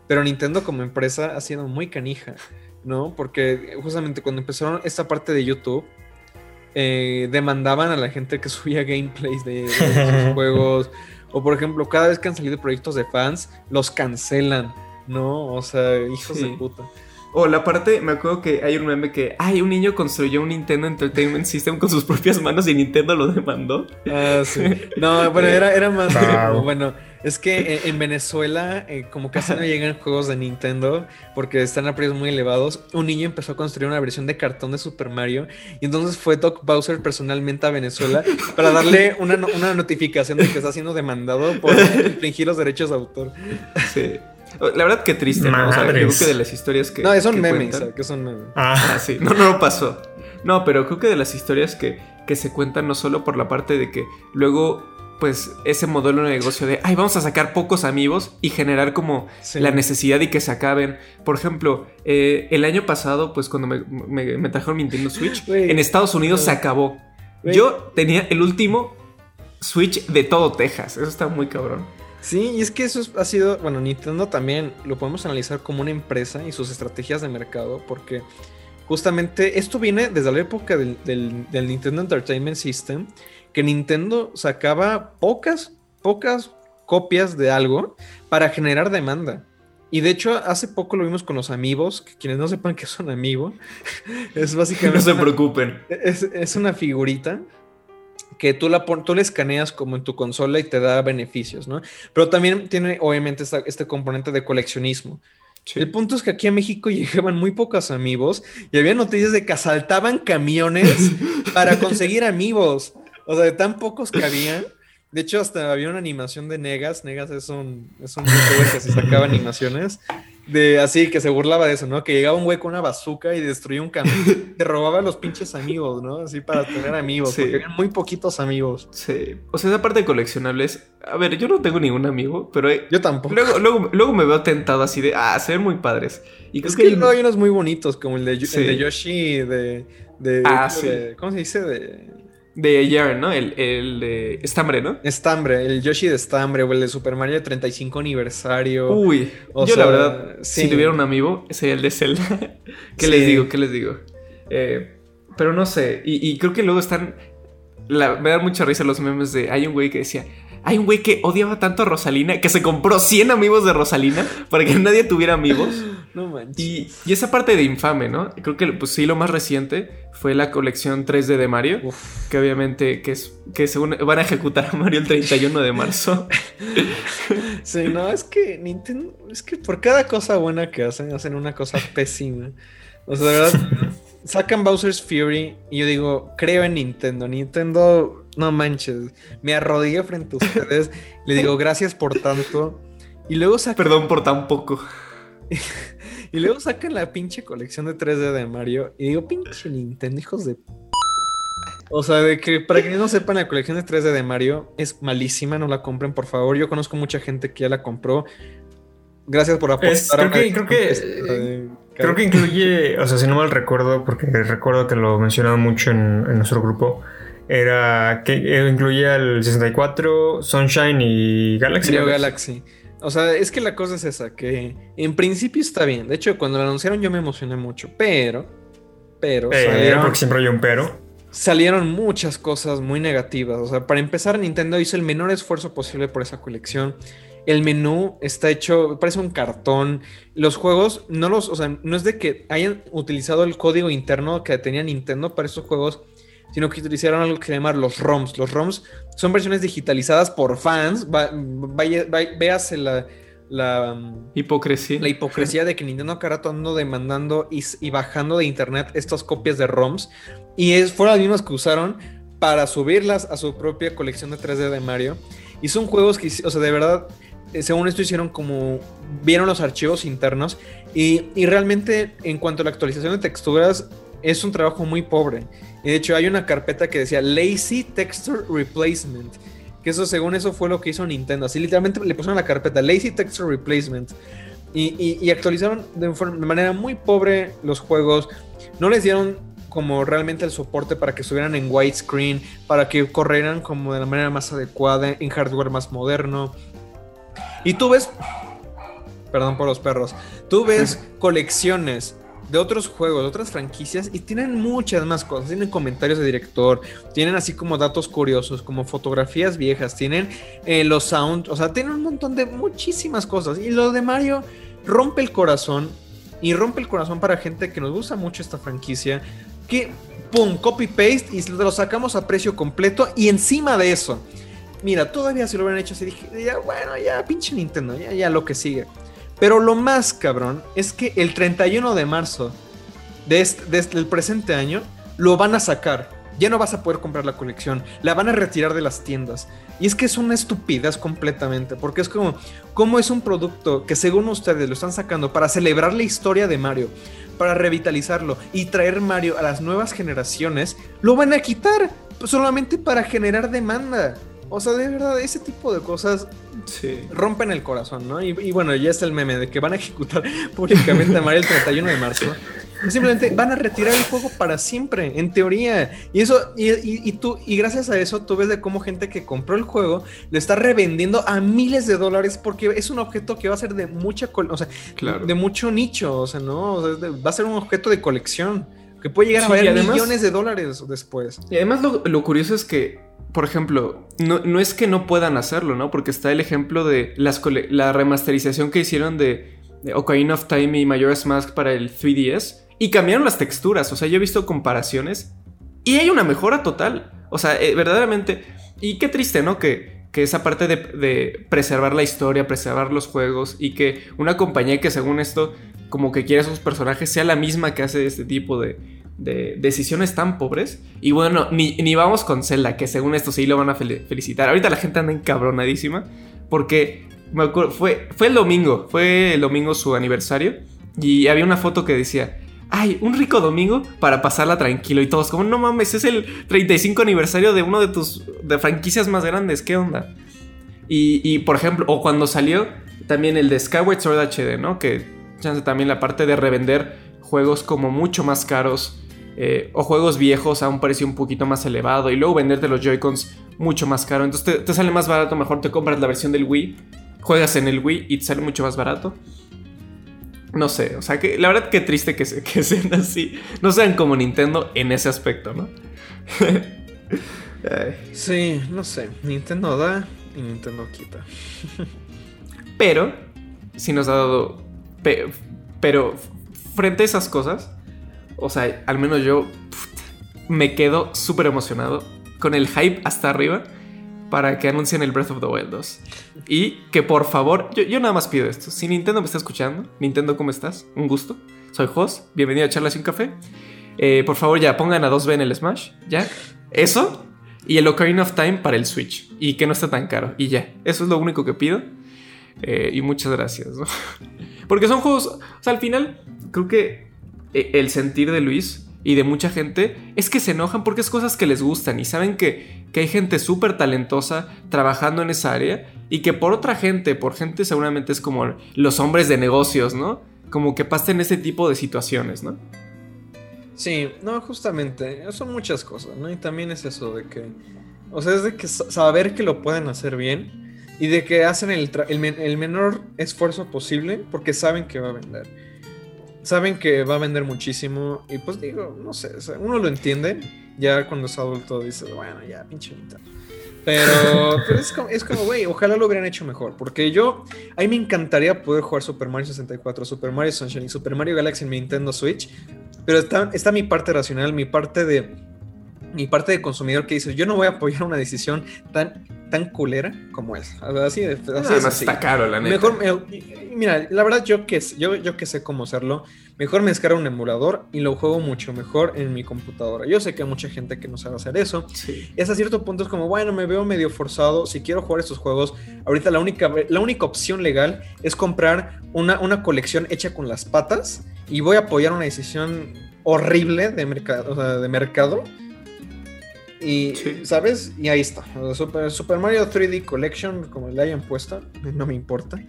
pero Nintendo como empresa ha sido muy canija, ¿no? Porque justamente cuando empezaron esta parte de YouTube, eh, demandaban a la gente que subía [laughs] gameplays de, de [laughs] juegos, o por ejemplo, cada vez que han salido proyectos de fans, los cancelan, ¿no? O sea, hijos de puta. O la parte, me acuerdo que hay un meme que, ay, un niño construyó un Nintendo Entertainment System con sus propias manos y Nintendo lo demandó. Ah, sí. No, bueno, era, era más [laughs] bueno, es que en, Venezuela, eh, como casi no llegan juegos de Nintendo, porque están a precios muy elevados, un niño empezó a construir una versión de cartón de Super Mario, y entonces fue Doc Bowser personalmente a Venezuela para darle [laughs] una, una notificación de que está siendo demandado por [laughs] infringir los derechos de autor. Sí. La verdad que triste, ¿no? O sea, creo que de las historias que. No, son memes, que son memes. Ah. ah. sí. No, no, no pasó. No, pero creo que de las historias que, que se cuentan no solo por la parte de que luego pues ese modelo de negocio de, ay, vamos a sacar pocos amigos y generar como la necesidad y que se acaben. Por ejemplo, eh, el año pasado, pues cuando me, me, trajeron Nintendo Switch, en Estados Unidos se acabó. Yo tenía el último Switch de todo Texas. Eso está muy cabrón. Sí, y es que eso ha sido, bueno, Nintendo también lo podemos analizar como una empresa y sus estrategias de mercado, porque justamente esto viene desde la época del, Nintendo Entertainment System, que Nintendo sacaba pocas, pocas copias de algo para generar demanda. Y de hecho, hace poco lo vimos con los amigos, que quienes no sepan que son amigos, [laughs] es básicamente... No se preocupen. Es, es una figurita que tú, la tú la escaneas como en tu consola y te da beneficios, ¿no? Pero también tiene obviamente este componente de coleccionismo. El punto es que aquí a México [laughs] llegaban muy pocos amigos y había noticias de que asaltaban camiones [laughs] para conseguir amigos. O sea, de tan pocos que había. De hecho, hasta había una animación de Negas. Negas es un, es un que se sacaba animaciones de así que se burlaba de eso, ¿no? Que llegaba un güey con una bazooka y destruía un camión. Te [laughs] robaba a los pinches amigos, ¿no? Así para tener amigos. Porque había muy poquitos amigos. Sí. O sea, esa parte de coleccionables. A ver, yo no tengo ningún amigo, pero. yo tampoco. Luego, luego, luego, me veo tentado así de. Ah, se ven muy padres. Y es que, hay... hay unos muy bonitos, como el de, el de Yoshi de. de ah, sí. ¿Cómo se dice? De. De Yarn, ¿no? El, el, de Estambre, ¿no? Estambre, el Yoshi de Estambre o el de Super Mario 35 aniversario. Uy, yo la verdad, si tuviera un amigo, sería el de Zelda. [laughs] ¿Qué les digo? ¿Qué les digo? Eh, pero no sé, y, creo que luego están... me da mucha risa los memes de... Hay un güey que decía... Hay un güey que odiaba tanto a Rosalina que se compró 100 amigos de Rosalina para que nadie tuviera amigos. [laughs] No manches. Y, esa parte de infame, ¿no? Creo que pues sí, lo más reciente fue la colección 3D de Mario. Que obviamente que es que según van a ejecutar a Mario el 31 de marzo. [laughs] sí, no, es que Nintendo, es que por cada cosa buena que hacen, hacen una cosa pésima. O sea, de verdad, [laughs] sacan Bowser's Fury y yo digo, creo en Nintendo. Nintendo, no manches, me arrodillo frente a ustedes, [laughs] le digo gracias por tanto. Y luego sacan, Perdón por tan poco. [laughs] y luego sacan la pinche colección de 3D de Mario y digo, pinche Nintendo, hijos de... O sea, de que para quienes no sepan, la colección de 3D de Mario es malísima, no la compren, por favor. Yo conozco mucha gente que ya la compró. Gracias por apostar. Es- creo a que- creo que- de- Creo que incluye, o sea, si no mal recuerdo, porque recuerdo que lo mencionaban mucho en, en nuestro grupo, era que eh, incluía el 64, Sunshine y Galaxy. Galaxy. O sea, es que la cosa es esa, que en principio está bien. De hecho, cuando lo anunciaron yo me emocioné mucho, pero... Pero, salieron, porque siempre hay un pero. salieron muchas cosas muy negativas. O sea, para empezar, Nintendo hizo el menor esfuerzo posible por esa colección. El menú está hecho, parece un cartón. Los juegos, no los, o sea, no es de que hayan utilizado el código interno que tenía Nintendo para esos juegos, sino que utilizaron algo que se llama los ROMs. Los ROMs son versiones digitalizadas por fans. Va- vaya, vaya- véase la, la, um, Hipocresía. la hipocresía de que Nintendo cada rato ando demandando y, y bajando de internet estas copias de ROMs. Y es, fueron las mismas que usaron para subirlas a su propia colección de 3D de Mario. Y son juegos que, o sea, de verdad, eh, según esto hicieron como, vieron los archivos internos. Y, y realmente en cuanto a la actualización de texturas, es un trabajo muy pobre. Y de hecho hay una carpeta que decía Lazy Texture Replacement. Que eso, según eso, fue lo que hizo Nintendo. Así literalmente le pusieron la carpeta Lazy Texture Replacement. Y, y- y actualizaron de, forma- de manera muy pobre los juegos. No les dieron como realmente el soporte para que estuvieran en widescreen, para que corrieran como de la manera más adecuada, en hardware más moderno. Y tú ves, perdón por los perros, tú ves [laughs] colecciones de otros juegos, de otras franquicias y tienen muchas más cosas. Tienen comentarios de director, tienen así como datos curiosos, como fotografías viejas, tienen eh, los sound, o sea, tienen un montón de muchísimas cosas. Y lo de Mario rompe el corazón y rompe el corazón para gente que nos gusta mucho esta franquicia. Que, pum, copy paste y lo sacamos a precio completo. Y encima de eso, mira, todavía si lo hubieran hecho así, dije, ya, bueno, ya, pinche Nintendo, ya, ya lo que sigue. Pero lo más cabrón es que el 31 de marzo de este, de del presente año lo van a sacar. Ya no vas a poder comprar la colección. La van a retirar de las tiendas. Y es que es una estupidez completamente. Porque es como, ¿cómo es un producto que según ustedes lo están sacando para celebrar la historia de Mario? Para revitalizarlo y traer Mario a las nuevas generaciones. Lo van a quitar solamente para generar demanda. O sea, de verdad, ese tipo de cosas Sí. rompen el corazón, ¿no? Y, y bueno, ya está el meme de que van a ejecutar [laughs] públicamente a Mario el 31 de marzo. Simplemente van a retirar el juego para siempre, en teoría. Y eso, y, y- y tú, y gracias a eso, tú ves de cómo gente que compró el juego lo está revendiendo a miles de dólares porque es un objeto que va a ser de mucha, o sea, Claro. de mucho nicho, o sea, ¿no? O sea, va a ser un objeto de colección que puede llegar Sí, a valer millones de dólares después. Y además lo, lo curioso es que, por ejemplo, no, no es que no puedan hacerlo, ¿no? Porque está el ejemplo de la remasterización que hicieron de, de Ocarina of Time y Majora's Mask para el 3DS y cambiaron las texturas. O sea, yo he visto comparaciones y hay una mejora total. O sea, eh, verdaderamente. Y qué triste, ¿no? Que, que esa parte de, de preservar la historia, preservar los juegos y que una compañía que según esto como que quiere a sus personajes sea la misma que hace este tipo de, de decisiones tan pobres. Y bueno, ni, ni vamos con Zelda, que según esto sí lo van a fel- felicitar. Ahorita la gente anda encabronadísima porque me fue, fue el domingo, fue el domingo su aniversario y había una foto que decía, ay, un rico domingo para pasarla tranquilo y todos como, no mames, es el 35 aniversario de uno de tus de franquicias más grandes, ¿qué onda? Y, y, por ejemplo, o cuando salió también el de Skyward Sword HD, ¿no? Que chance también la parte de revender juegos como mucho más caros eh, o juegos viejos a un precio un poquito más elevado y luego venderte los Joy-Cons mucho más caro. Entonces te, te sale más barato, mejor te compras la versión del Wii, juegas en el Wii y te sale mucho más barato. No sé, o sea que la verdad que triste que, se- [laughs] que sean así. No sean como Nintendo en ese aspecto, ¿no? [laughs] Sí, no sé. Nintendo da y Nintendo quita. Pero, sí nos ha dado. pe- pero, frente a esas cosas, o sea, al menos yo me quedo súper emocionado, con el hype hasta arriba. para que anuncien el Breath of the Wild 2. Y que por favor, yo, nada más pido esto. Si Nintendo me está escuchando, Nintendo, ¿cómo estás? Un gusto. Soy Jos, bienvenido a Charlas y un Café. Eh, por favor, ya pongan a 2B en el Smash, ya. Eso. Y el Ocarina of Time para el Switch. Y que no está tan caro. Y ya. Eso es lo único que pido. Eh, y muchas gracias. [laughs] Porque son juegos. O sea, al final, creo que el sentir de Luis y de mucha gente es que se enojan porque es cosas que les gustan y saben que, que hay gente súper talentosa trabajando en esa área y que por otra gente, por gente seguramente es como los hombres de negocios, ¿no? Como que pasen ese tipo de situaciones, ¿no? Sí, no, justamente, son muchas cosas, ¿no? Y también es eso de que, o sea, es de que saber que lo pueden hacer bien y de que hacen el menor esfuerzo posible porque saben que va a vender saben que va a vender muchísimo y pues digo, no sé, uno lo entiende, ya cuando es adulto dice, bueno, ya, pinche [laughs] Pero, es como, es como, güey, ojalá lo hubieran hecho mejor. Porque yo, a mí me encantaría poder jugar Super Mario 64, Super Mario Sunshine y Super Mario Galaxy en mi Nintendo Switch. Pero está, está mi parte racional, mi parte de. Mi parte de consumidor que dice, yo no voy a apoyar una decisión tan, tan culera como esa. Así, así está caro, la neta. Mejor, mira, la verdad yo que, yo, yo que sé cómo hacerlo, mejor me descargo un emulador y lo juego mucho mejor en mi computadora. Yo sé que hay mucha gente que no sabe hacer eso. Sí. Y hasta cierto punto es como, bueno, me veo medio forzado. Si quiero jugar estos juegos, ahorita la única, la única opción legal es comprar una, una colección hecha con las patas y voy a apoyar una decisión horrible de mercado, o sea, de mercado y, ¿sabes? Y ahí está. Super, Super, Mario 3D Collection, como le hayan puesto, [laughs] no me importa.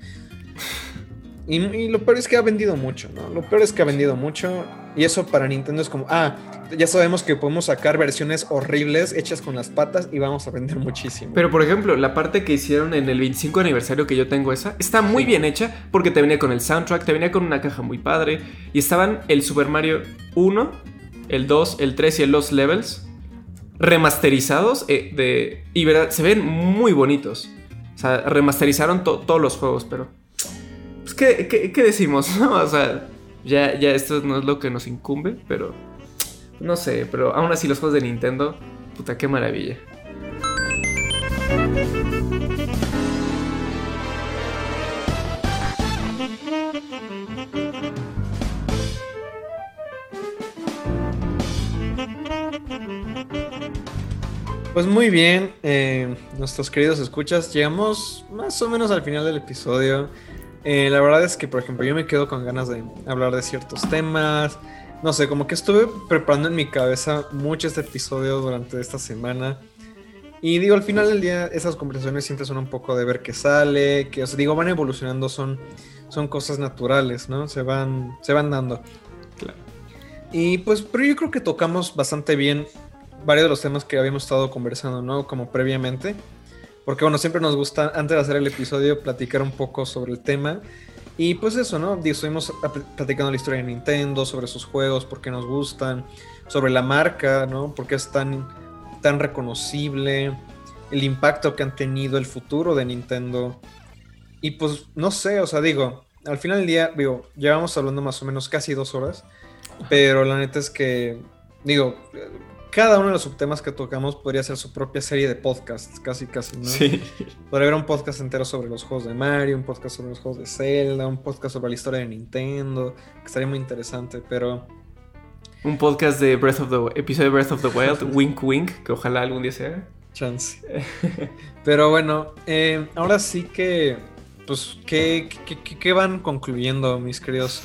Y, lo peor es que ha vendido mucho, ¿no? Lo peor es que ha vendido mucho. Y eso para Nintendo es como, ah, ya sabemos que podemos sacar versiones horribles hechas con las patas y vamos a vender muchísimo. Pero por ejemplo, la parte que hicieron en el 25 aniversario que yo tengo esa, está muy bien hecha porque te venía con el soundtrack, te venía con una caja muy padre. Y estaban el Super Mario 1, el 2, el 3 y el Lost Levels remasterizados eh, de, y se ven muy bonitos. O sea, remasterizaron todos los juegos, pero... Pues, ¿qué, decimos? [laughs] O sea, ya, ya esto no es lo que nos incumbe, pero... No sé, pero aún así los juegos de Nintendo, puta, qué maravilla. Pues muy bien, eh, nuestros queridos escuchas, llegamos más o menos al final del episodio. Eh, la verdad es que, por ejemplo, yo me quedo con ganas de hablar de ciertos temas. No sé, como que estuve preparando en mi cabeza mucho este episodio durante esta semana. Y digo, al final del día, esas conversaciones siempre son un poco de ver qué sale, que, os digo, van evolucionando, son, son cosas naturales, ¿no? Se van, se van dando. Claro. Y pues, pero yo creo que tocamos bastante bien varios de los temas que habíamos estado conversando, ¿no? Como previamente. Porque bueno, siempre nos gusta, antes de hacer el episodio, platicar un poco sobre el tema. Y pues eso, ¿no? Estuvimos platicando la historia de Nintendo, sobre sus juegos, por qué nos gustan, sobre la marca, ¿no? Por qué es tan, tan reconocible, el impacto que han tenido el futuro de Nintendo. Y pues no sé, o sea, digo, al final del día, digo, llevamos hablando más o menos casi dos horas, pero la neta es que, digo, cada uno de los subtemas que tocamos podría ser su propia serie de podcasts, casi, casi, ¿no? Sí. Podría haber un podcast entero sobre los juegos de Mario, un podcast sobre los juegos de Zelda, un podcast sobre la historia de Nintendo, que estaría muy interesante, pero... Un podcast de Breath of the... episodio de Breath of the Wild, [laughs] Wink Wink, que ojalá algún día sea. Chance. [laughs] pero bueno, eh, ahora sí que... Pues, ¿qué, qué, van concluyendo, mis queridos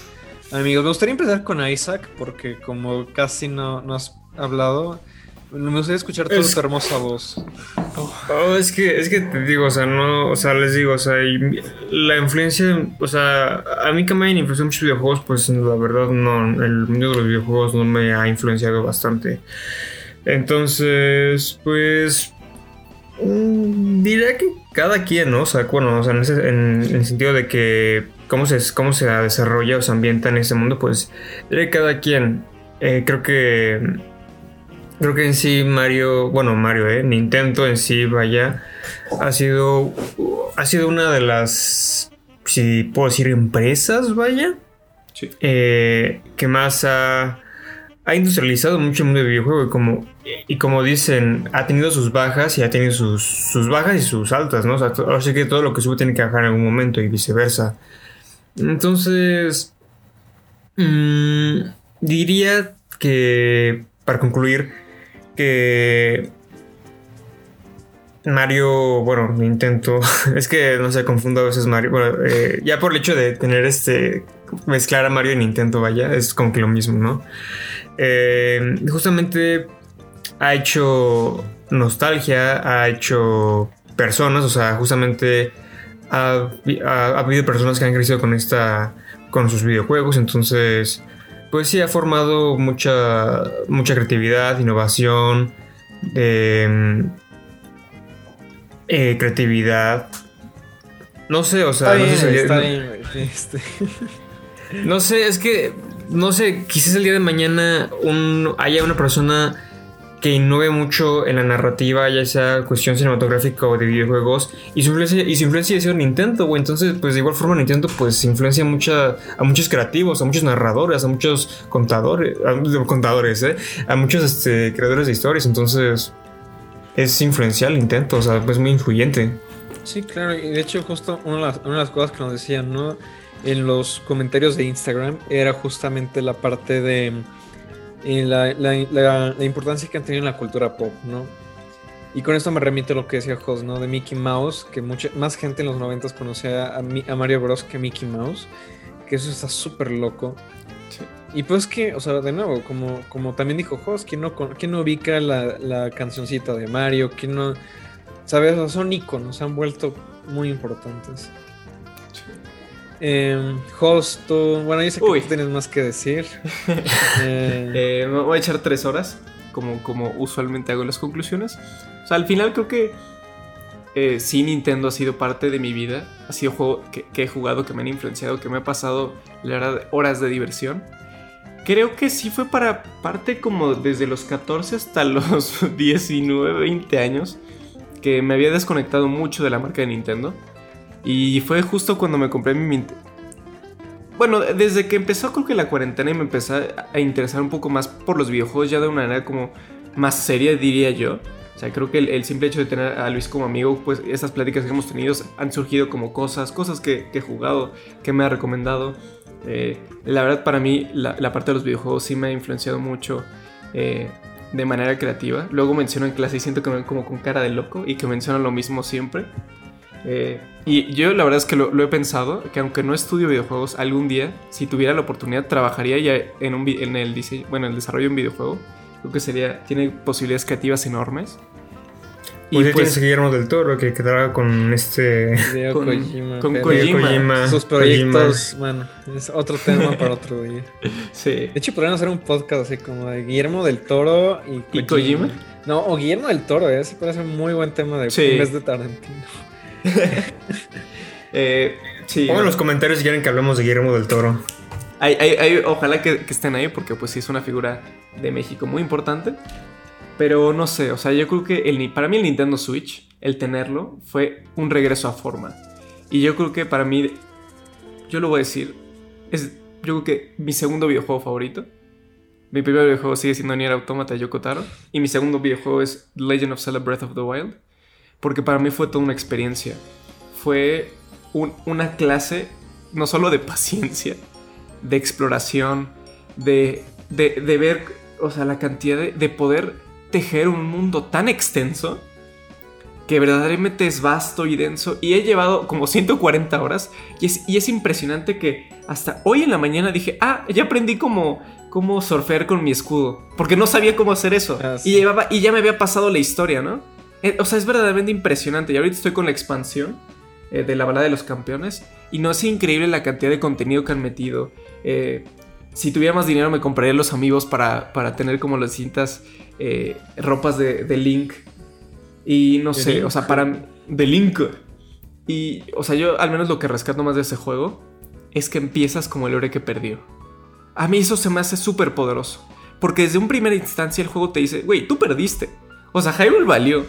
amigos? Me gustaría empezar con Isaac, porque como casi no, no has hablado. Me gustaría escuchar tu hermosa voz. Oh, es que, es que te digo, o sea, no, o sea, les digo, o sea, la influencia, o sea, a mí que me han influenciado muchos videojuegos, pues la verdad no, el mundo de los videojuegos no me ha influenciado bastante. Entonces, pues, mm, diré que cada quien, ¿no? O sea, bueno, o sea, en, el sentido de que cómo se, cómo se desarrolla o se ambienta en ese mundo, pues, diré cada quien. Eh, creo que Creo que en sí Mario, bueno Mario, eh, Nintendo en sí, vaya, ha sido, ha sido una de las, si puedo decir, empresas, vaya, sí. eh, que más ha, ha industrializado mucho el mundo del videojuego y como, y como dicen, ha tenido sus bajas y ha tenido sus, sus bajas y sus altas, ¿no? O sea, ahora sí que todo lo que sube tiene que bajar en algún momento y viceversa. Entonces, mm, diría que, para concluir, que Mario, bueno, intento, [laughs] es que no sé, confundo a veces Mario, bueno, eh, ya por el hecho de tener este, mezclar a Mario y Nintendo, vaya, es como que lo mismo, ¿no? Eh, justamente ha hecho nostalgia, ha hecho personas, o sea, justamente ha, habido personas que han crecido con esta, con sus videojuegos, entonces, pues sí, ha formado mucha, mucha creatividad, innovación, em, eh, creatividad. No sé, o sea, no sé No sé, es que no sé, quizás el día de mañana un, haya una persona que innove mucho en la narrativa, ya sea cuestión cinematográfica o de videojuegos, y su influencia, y su influencia sido Nintendo, güey. Entonces, pues de igual forma Nintendo pues influencia mucha, a muchos creativos, a muchos narradores, a muchos contadores, a, contadores, ¿eh? a muchos este, creadores de historias. Entonces, es influencial Nintendo, o sea, pues muy influyente. Sí, claro, y de hecho justo una de las cosas que nos decían, ¿no? en los comentarios de Instagram era justamente la parte de eh, la, importancia que han tenido en la cultura pop, ¿no? Y con esto me remite a lo que decía Jos, ¿no? De Mickey Mouse, que mucha, más gente en los 90 conocía a, a, Mario Bros. que Mickey Mouse, que eso está súper loco. Y pues que, o sea, de nuevo, como, como también dijo Jos, ¿quién no, quién no ubica la, la cancioncita de Mario? ¿Quién no...? ¿Sabes? son iconos, se han vuelto muy importantes. Eh, host, bueno, yo sé que tú tienes más que decir. [laughs] Eh, eh, me voy a echar tres horas, como, como usualmente hago las conclusiones. O sea, al final creo que eh, sí Nintendo ha sido parte de mi vida. Ha sido juego que, he jugado, que me han influenciado, que me ha pasado la horas de diversión. Creo que sí fue para parte como desde los 14 hasta [laughs] los 19, 20 años que me había desconectado mucho de la marca de Nintendo. Y fue justo cuando me compré mi... Bueno, desde que empezó creo que la cuarentena y me empecé a interesar un poco más por los videojuegos ya de una manera como más seria, diría yo. O sea, creo que el, simple hecho de tener a Luis como amigo, pues esas pláticas que hemos tenido han surgido como cosas, cosas que, he jugado, que me ha recomendado. Eh, la verdad para mí la, parte de los videojuegos sí me ha influenciado mucho eh, de manera creativa. Luego menciono en clase y siento que me ven como con cara de loco y que menciono lo mismo siempre. Eh, y yo la verdad es que lo, he pensado, que aunque no estudio videojuegos, algún día, si tuviera la oportunidad, trabajaría ya en, un, en el diseño, bueno, el desarrollo de un videojuego. Creo que sería, tiene posibilidades creativas enormes. Y pues, pues Guillermo del Toro que quedará con este con Kojima, con Kojima, sus proyectos, bueno, es otro tema para otro día. [laughs] Sí. De hecho, podrían hacer un podcast así como de Guillermo del Toro y Kojima. No, o Guillermo del Toro, ese ¿eh? puede ser un muy buen tema de sí. de Tarantino. [laughs] eh, sí. Pongan en los comentarios si quieren que hablemos de Guillermo del Toro. ojalá que, estén ahí porque pues sí es una figura de México muy importante. Pero no sé, o sea, yo creo que el, para mí el Nintendo Switch, el tenerlo, fue un regreso a forma. Y yo creo que para mí, yo lo voy a decir, es yo creo que mi segundo videojuego favorito. Mi primer videojuego sigue siendo Nier Automata Yoko Taro. Y mi segundo videojuego es Legend of Zelda Breath of the Wild porque para mí fue toda una experiencia. Fue una clase no solo de paciencia, de exploración, de, de, ver, o sea, la cantidad de, poder tejer un mundo tan extenso que verdaderamente es vasto y denso. Y he llevado como 140 horas. Y es, y es impresionante que hasta hoy en la mañana dije, ah, ya aprendí cómo, cómo surfear con mi escudo. Porque no sabía cómo hacer eso. Ah, y, llevaba, y ya me había pasado la historia, ¿no? Eh, o sea, es verdaderamente impresionante. Y ahorita estoy con la expansión eh, de la balada de los campeones. Y no es increíble la cantidad de contenido que han metido. Eh, si tuviera más dinero me compraría los amigos para, tener como las distintas ropas de, Link. Y no sé, o sea, para... De Link. Y, o sea, yo al menos lo que rescato más de ese juego es que empiezas como el héroe que perdió. A mí eso se me hace súper poderoso. Porque desde un primer instancia el juego te dice, güey, tú perdiste. O sea, Hyrule valió.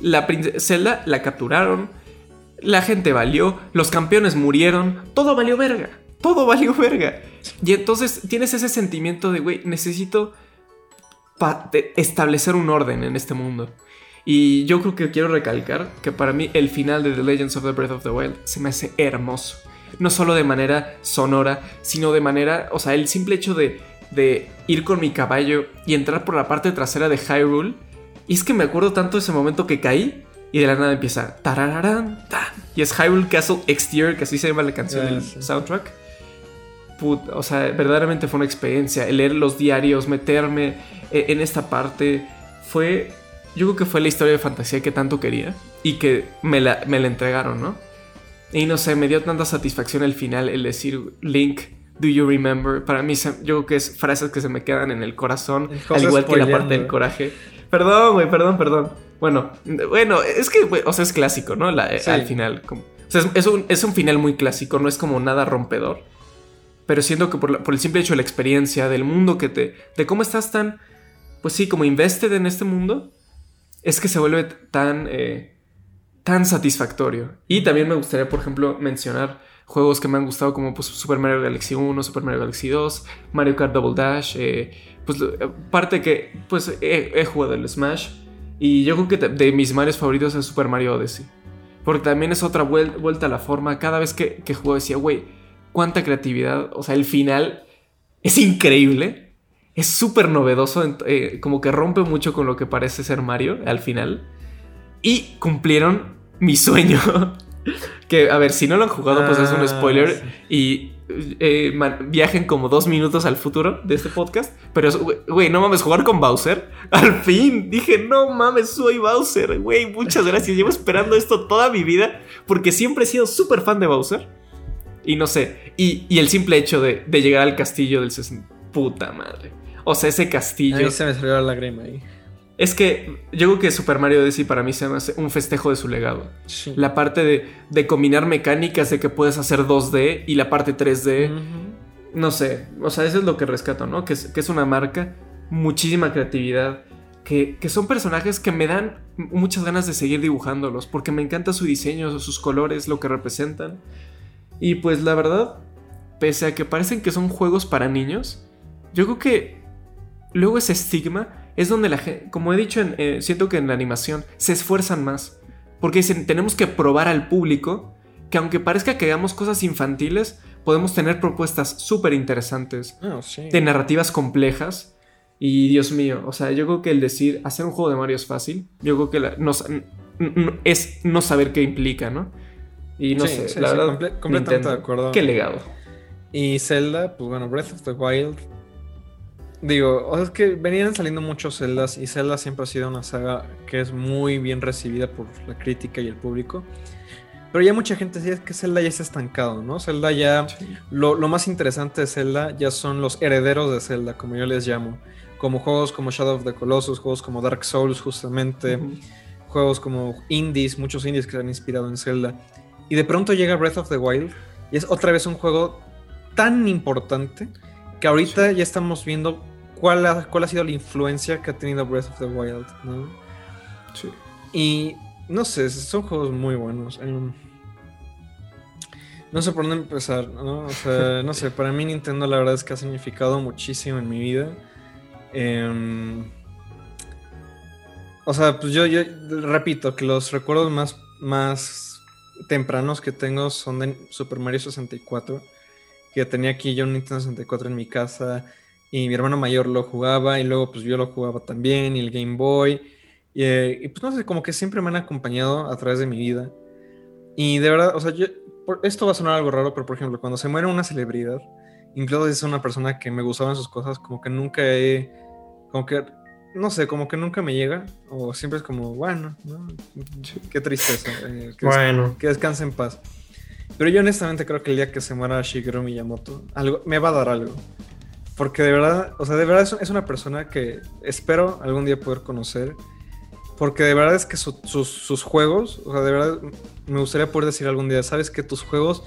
La Zelda la capturaron. La gente valió. Los campeones murieron. Todo valió verga. Todo valió verga. Y entonces tienes ese sentimiento de, güey, necesito establecer un orden en este mundo. Y yo creo que quiero recalcar que para mí el final de The Legends of the Breath of the Wild se me hace hermoso. No solo de manera sonora, sino de manera, o sea, el simple hecho de, de ir con mi caballo y entrar por la parte trasera de Hyrule. Y es que me acuerdo tanto de ese momento que caí y de la nada empieza tarararán, tan. Y es Hyrule Castle Exterior, que así se llama la canción Ah, del sí. soundtrack. Put- o sea, verdaderamente fue una experiencia. El leer los diarios, meterme eh, en esta parte. Fue. Yo creo que fue la historia de fantasía que tanto quería. Y que me la, me la entregaron, ¿no? Y no sé, me dio tanta satisfacción el final, el decir Link, do you remember? Para mí, yo creo que es frases que se me quedan en el corazón, al igual que la parte del eh. coraje. Perdón, güey, perdón, perdón. Bueno, bueno, es que, güey, o sea, es clásico, ¿no? La- Sí. Al final. como- o sea, es, es un, es un final muy clásico, no es como nada rompedor. Pero siento que por, la- por el simple hecho de la experiencia, del mundo que te. de cómo estás tan. Pues sí, como invested en este mundo, es que se vuelve tan. eh, tan satisfactorio. Y también me gustaría, por ejemplo, mencionar juegos que me han gustado como pues, Super Mario Galaxy 1, Super Mario Galaxy 2, Mario Kart Double Dash, eh, pues eh, parte que pues he, jugado el Smash y yo creo que de, mis Marios favoritos es Super Mario Odyssey. Porque también es otra vuel- vuelta a la forma. Cada vez que, que juego decía, güey, cuánta creatividad. O sea, el final es increíble. Es súper novedoso. eh, como que rompe mucho con lo que parece ser Mario al final. Y cumplieron mi sueño. [laughs] que, a ver, si no lo han jugado, pues es un Ah, spoiler. sí. Y eh, man- viajen como dos minutos al futuro de este podcast. Pero, güey, no mames, jugar con Bowser. [laughs] Al fin, dije, no mames, soy Bowser. Güey, muchas gracias. Llevo esperando esto toda mi vida. Porque siempre he sido súper fan de Bowser. Y no sé. Y, y el simple hecho de, de llegar al castillo del 60. Puta madre. O sea, ese castillo. mí se me salió la lágrima ahí. Es que yo creo que Super Mario Odyssey para mí se hace un festejo de su legado. Sí. La parte de, de combinar mecánicas de que puedes hacer 2D y la parte 3D. Ujú. No sé, o sea, eso es lo que rescato, ¿no? Que es, que es una marca, muchísima creatividad, que, que son personajes que me dan muchas ganas de seguir dibujándolos, porque me encanta su diseño, sus colores, lo que representan. Y pues la verdad, pese a que parecen que son juegos para niños, yo creo que luego ese estigma es donde la gente, como he dicho, en, eh, siento que en la animación se esfuerzan más, porque dicen, tenemos que probar al público que aunque parezca que hagamos cosas infantiles, podemos tener propuestas súper interesantes, Ah, sí. de narrativas complejas. Y Dios mío, o sea, yo creo que el decir hacer un juego de Mario es fácil, yo creo que la- no es no saber qué implica, ¿no? Y no Sí, sé, sí, la verdad, comple- completamente Nintendo, de acuerdo. Qué legado. Y Zelda, pues bueno, Breath of the Wild. Digo, o sea, es que venían saliendo muchos Zeldas y Zelda siempre ha sido una saga que es muy bien recibida por la crítica y el público. Pero ya mucha gente dice que Zelda ya está estancado, ¿no? Zelda ya... Lo, lo más interesante de Zelda ya son los herederos de Zelda, como yo les llamo. Como juegos como Shadow of the Colossus, juegos como Dark Souls justamente, juegos como indies, muchos indies que se han inspirado en Zelda. Y de pronto llega Breath of the Wild y es otra vez un juego tan importante que ahorita ya estamos viendo cuál ha, cuál ha sido la influencia que ha tenido Breath of the Wild, ¿no? Sí. Y no sé, son juegos muy buenos. em, no sé por dónde empezar, ¿no? O sea, [laughs] no sé, para mí Nintendo la verdad es que ha significado muchísimo en mi vida. Em, o sea, pues yo, yo repito que los recuerdos más, más tempranos que tengo son de Super Mario 64. Que tenía aquí yo un Nintendo 64 en mi casa y mi hermano mayor lo jugaba y luego pues yo lo jugaba también y el Game Boy. Y, eh, y, pues no sé, como que siempre me han acompañado a través de mi vida. Y de verdad, o sea, yo, por- esto va a sonar algo raro, pero por ejemplo, cuando se muere una celebridad, incluso si es una persona que me gustaban sus cosas, como que nunca he, como que, no sé, como que nunca me llega, o siempre es como, bueno, ¿no? qué tristeza, eh, que, des- Bueno, que descanse en paz. Pero yo honestamente creo que el día que se muera Shigeru Miyamoto, algo, me va a dar algo. Porque de verdad, o sea, de verdad es, una persona que espero algún día poder conocer. Porque de verdad es que su- sus, sus juegos, o sea, de verdad me gustaría poder decir algún día, sabes que tus juegos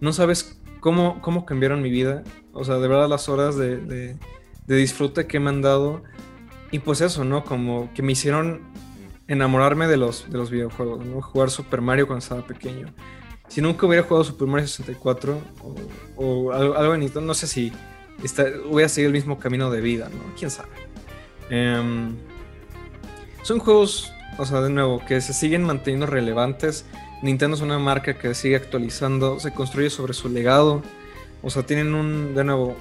no sabes cómo, cómo cambiaron mi vida. O sea, de verdad las horas de, de- de disfrute que me han dado. Y pues eso, ¿no? Como que me hicieron enamorarme de los, de los videojuegos, ¿no? Jugar Super Mario cuando estaba pequeño. Si nunca hubiera jugado Super Mario 64 o, o algo, algo de Nintendo, no sé si está, hubiera seguido el mismo camino de vida, ¿no? ¿Quién sabe? Em, son juegos, o sea, de nuevo, que se siguen manteniendo relevantes. Nintendo es una marca que sigue actualizando, se construye sobre su legado. O sea, tienen un, de nuevo,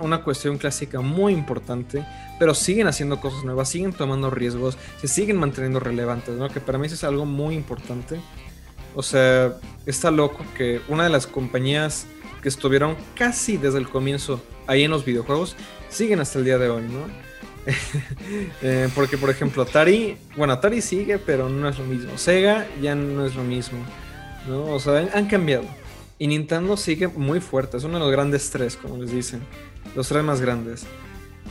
una cuestión clásica muy importante, pero siguen haciendo cosas nuevas, siguen tomando riesgos, se siguen manteniendo relevantes, ¿no? Que para mí eso es algo muy importante. O sea, está loco que una de las compañías que estuvieron casi desde el comienzo ahí en los videojuegos siguen hasta el día de hoy, ¿no? [laughs] Eh, porque, por ejemplo, Atari, bueno, Atari sigue, pero no es lo mismo. Sega ya no es lo mismo, ¿no? O sea, han cambiado. Y Nintendo sigue muy fuerte, es uno de los grandes tres, como les dicen. Los tres más grandes.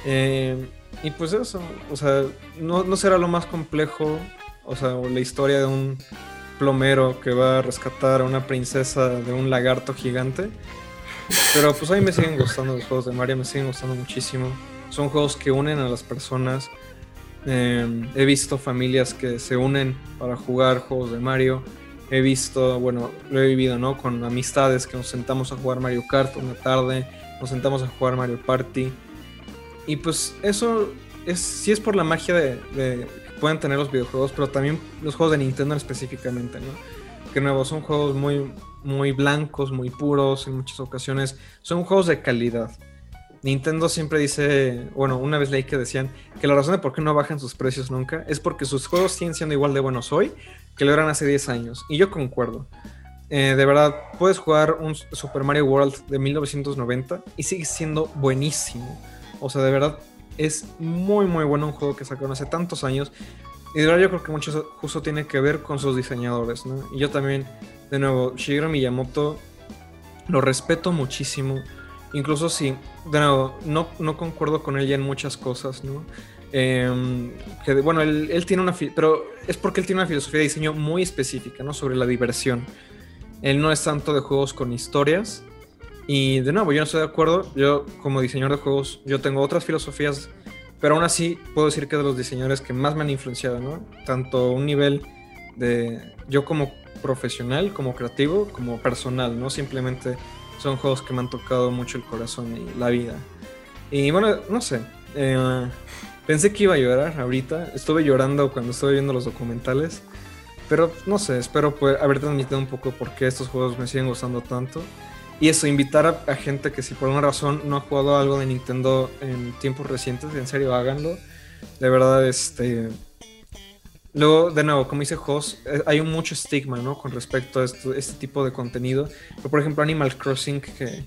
Eh, y pues eso, o sea, no, no será lo más complejo, o sea, la historia de un plomero que va a rescatar a una princesa de un lagarto gigante. Pero pues a mí me siguen gustando los juegos de Mario, me siguen gustando muchísimo. Son juegos que unen a las personas. Eh, he visto familias que se unen para jugar juegos de Mario. He visto, bueno, lo he vivido, ¿no? Con amistades que nos sentamos a jugar Mario Kart una tarde, nos sentamos a jugar Mario Party. Y pues eso es, sí es por la magia de, de que pueden tener los videojuegos, pero también los juegos de Nintendo específicamente, ¿no? Que nuevo, son juegos muy, muy blancos, muy puros en muchas ocasiones. Son juegos de calidad. Nintendo siempre dice, bueno, una vez leí que decían que la razón de por qué no bajan sus precios nunca es porque sus juegos siguen siendo igual de buenos hoy que lo eran hace 10 años. Y yo concuerdo. Eh, de verdad, puedes jugar un Super Mario World de 1990 y sigue siendo buenísimo. O sea, de verdad, es muy, muy bueno un juego que sacaron hace tantos años. Y de verdad yo creo que mucho justo tiene que ver con sus diseñadores, ¿no? Y yo también, de nuevo, Shigeru Miyamoto lo respeto muchísimo. Incluso si, de nuevo, no, no concuerdo con él ya en muchas cosas, ¿no? Eh, que, bueno, él, él, tiene una... Pero es porque él tiene una filosofía de diseño muy específica, ¿no? Sobre la diversión. Él no es tanto de juegos con historias. Y de nuevo, yo no estoy de acuerdo. Yo, como diseñador de juegos, yo tengo otras filosofías. Pero aún así, puedo decir que de los diseñadores que más me han influenciado, ¿no? Tanto un nivel de... Yo como profesional, como creativo, como personal, ¿no? Simplemente son juegos que me han tocado mucho el corazón y la vida. Y bueno, no sé. Eh, pensé que iba a llorar ahorita. Estuve llorando cuando estuve viendo los documentales. Pero no sé, espero poder haber transmitido un poco por qué estos juegos me siguen gustando tanto. Y eso, invitar a, gente que si por una razón no ha jugado algo de Nintendo en tiempos recientes, en serio háganlo. De verdad, este... Luego, de nuevo, como dice Jos, hay un mucho estigma, ¿no? Con respecto a este tipo de contenido. Pero, por ejemplo, Animal Crossing, que,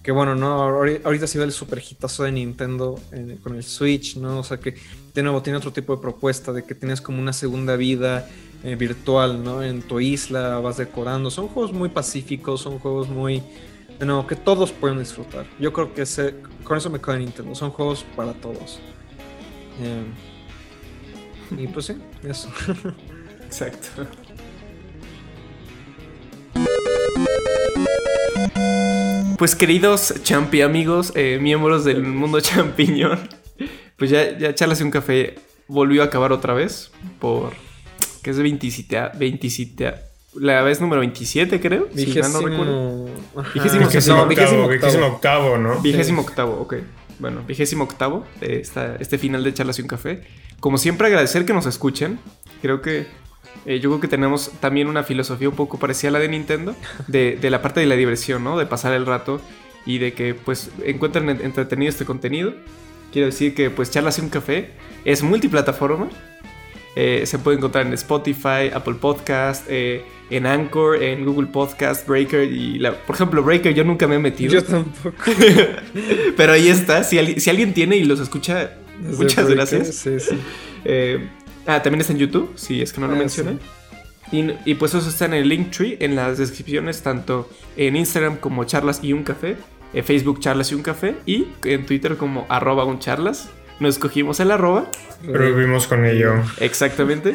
que bueno, ¿no? Ahorita ha sido el super hitazo de Nintendo eh, con el Switch, ¿no? O sea que, de nuevo, tiene otro tipo de propuesta de que tienes como una segunda vida eh, virtual, ¿no? En tu isla, vas decorando. Son juegos muy pacíficos, son juegos muy... De nuevo, que todos pueden disfrutar. Yo creo que ese, con eso me queda Nintendo. Son juegos para todos. Eh, y pues sí, eso. [laughs] Exacto. Pues queridos champi amigos, eh, miembros del mundo champiñón, [laughs] pues ya, ya Charlas y un café volvió a acabar otra vez por... que es de 27, 27 la vez número 27 creo. Vigésimo... Si no recuerdo. Vigésimo, vigésimo, no, vigésimo, octavo, vigésimo octavo, ¿no? Vigésimo octavo, ok. Bueno, vigésimo octavo de esta, este final de Charlas y un café. Como siempre agradecer que nos escuchen. Creo que eh, yo creo que tenemos también una filosofía un poco parecida a la de Nintendo, de, de, la parte de la diversión, ¿no? De pasar el rato y de que pues encuentren entretenido este contenido. Quiero decir que pues Charlas y un café es multiplataforma. Eh, se puede encontrar en Spotify, Apple Podcast, eh, en Anchor, en Google Podcast, Breaker y la, por ejemplo Breaker yo nunca me he metido. Yo tampoco. [laughs] Pero ahí está. Si, si, alguien tiene y los escucha, Desde muchas Breaker, gracias. Sí, sí. Eh, Ah, también está en YouTube, si es que no lo ah, mencioné. Sí. Y, y, pues eso está en el Linktree, en las descripciones, tanto en Instagram como charlas y un café, en Facebook charlas y un café, y en Twitter como arroba un charlas. Nos escogimos el arroba. Pero vivimos con ello. Exactamente.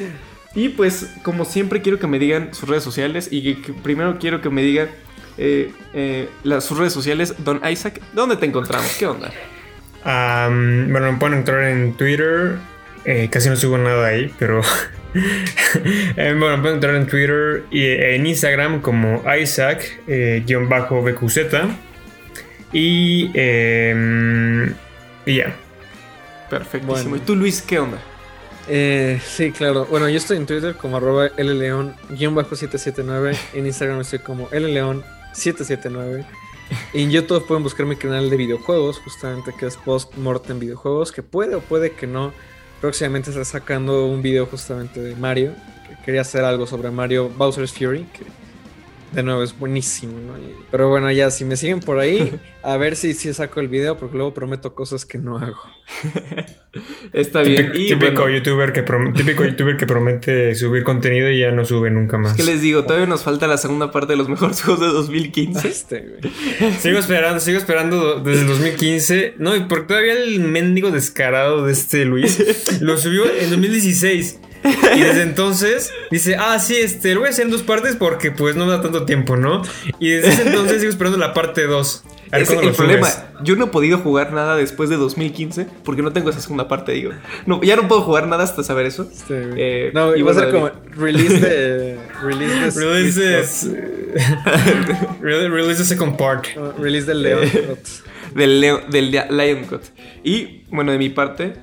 Y pues, como siempre, quiero que me digan sus redes sociales. Y que, que primero quiero que me digan eh, eh, las, sus redes sociales. Don Isaac, ¿dónde te encontramos? ¿Qué onda? Um, bueno, me pueden entrar en Twitter eh, casi no subo nada ahí, pero. [laughs] eh, bueno, pueden entrar en Twitter y en Instagram como Isaac-BQZ. y. Eh, y ya. Perfectísimo. Bueno. ¿Y tú, Luis, qué onda? Eh, sí, claro. Bueno, yo estoy en Twitter como arroba lleon-779. En Instagram estoy como lleon779. Y en YouTube pueden buscar mi canal de videojuegos, justamente que es Post Mortem Videojuegos, que puede o puede que no. Próximamente estar sacando un video justamente de Mario. Que quería hacer algo sobre Mario Bowser's Fury, de nuevo es buenísimo, ¿no? Pero bueno, ya, si me siguen por ahí, [laughs] a ver si, si saco el video, porque luego prometo cosas que no hago. [laughs] Está bien. Típico, Y típico bueno, youtuber que prom- típico youtuber que promete subir contenido y ya no sube nunca más. ¿qué les digo? Todavía nos falta la segunda parte de los mejores [laughs] juegos de 2015. Este, güey. Sigo esperando, sigo esperando desde el 2015. No, y porque todavía el mendigo descarado de este Luis lo subió en 2016. Y desde entonces dice, ah, sí, este, lo voy a hacer en dos partes porque pues no me da tanto tiempo, ¿no? Y desde ese entonces sigo esperando la parte 2. A ver Es el problema. subes. Yo no he podido jugar nada después de 2015 porque no tengo esa segunda parte, digo. No, ya no puedo jugar nada hasta saber eso. Güey. Eh, no, iba a ser como release de. [laughs] Release de. Releases. [laughs] Re- Release the second part. Release del León. [laughs] Del, Leo- del Lion Cut. Y bueno, de mi parte.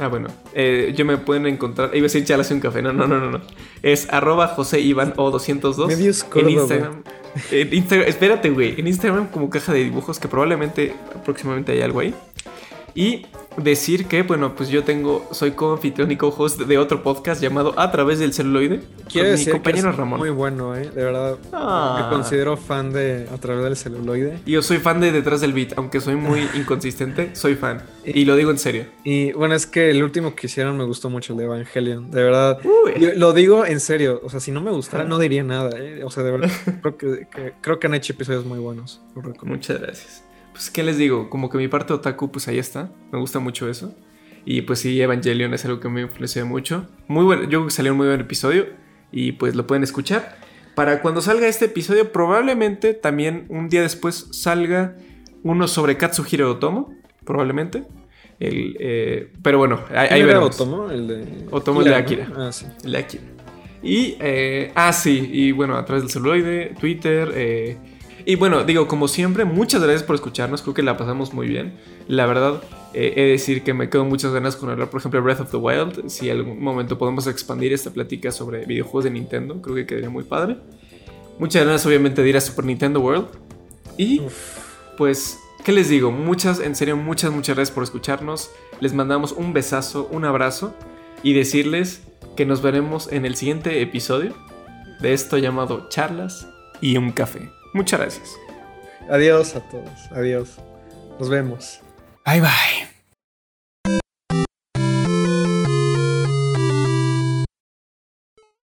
Ah, bueno. eh, yo me pueden encontrar. Iba a decir chalas y un café. No, no, no, no. no. Es arroba José Iván o 202. Medios En. Instagram. En Instagram. Espérate, güey. En Instagram como caja de dibujos que probablemente próximamente hay algo ahí. Y decir que, bueno, pues yo tengo, soy co-anfitrión y co-host de otro podcast llamado A través del celuloide. Quiero con mi decir que compañero es Ramón. muy bueno, ¿eh? De verdad. Ah. Me considero fan de A través del celuloide. Y yo soy fan de Detrás del Beat, aunque soy muy [laughs] inconsistente, soy fan. Y lo digo en serio. Y bueno, es que el último que hicieron me gustó mucho, el de Evangelion. De verdad. Yo lo digo en serio. O sea, si no me gustara, no diría nada, ¿eh? O sea, de verdad. [laughs] creo, que, que- creo que han hecho episodios muy buenos. Muchas gracias. Pues, ¿qué les digo? Como que mi parte otaku, pues ahí está. Me gusta mucho eso. Y pues sí, Evangelion es algo que me influenció mucho. Muy bueno, yo creo que salió un muy buen episodio. Y pues lo pueden escuchar. Para cuando salga este episodio, probablemente también un día después salga uno sobre Katsuhiro Otomo. Probablemente. El, eh, pero bueno, ahí, ahí ¿Quién era veremos. Otomo? El de. Otomo, el de ¿no? Akira. Ah, sí. El de Akira. Y, eh, ah, sí, y bueno, a través del celuloide, Twitter. eh, y bueno, digo, como siempre, muchas gracias por escucharnos. Creo que la pasamos muy bien. La verdad, eh, he de decir que me quedo muchas ganas con hablar, por ejemplo, Breath of the Wild. Si algún momento podemos expandir esta plática sobre videojuegos de Nintendo, creo que quedaría muy padre. Muchas ganas, obviamente, de ir a Super Nintendo World. Y, pues, ¿qué les digo? Muchas, en serio, muchas, muchas gracias por escucharnos. Les mandamos un besazo, un abrazo y decirles que nos veremos en el siguiente episodio de esto llamado Charlas y un café. Muchas gracias. Adiós a todos. Adiós. Nos vemos. Bye bye.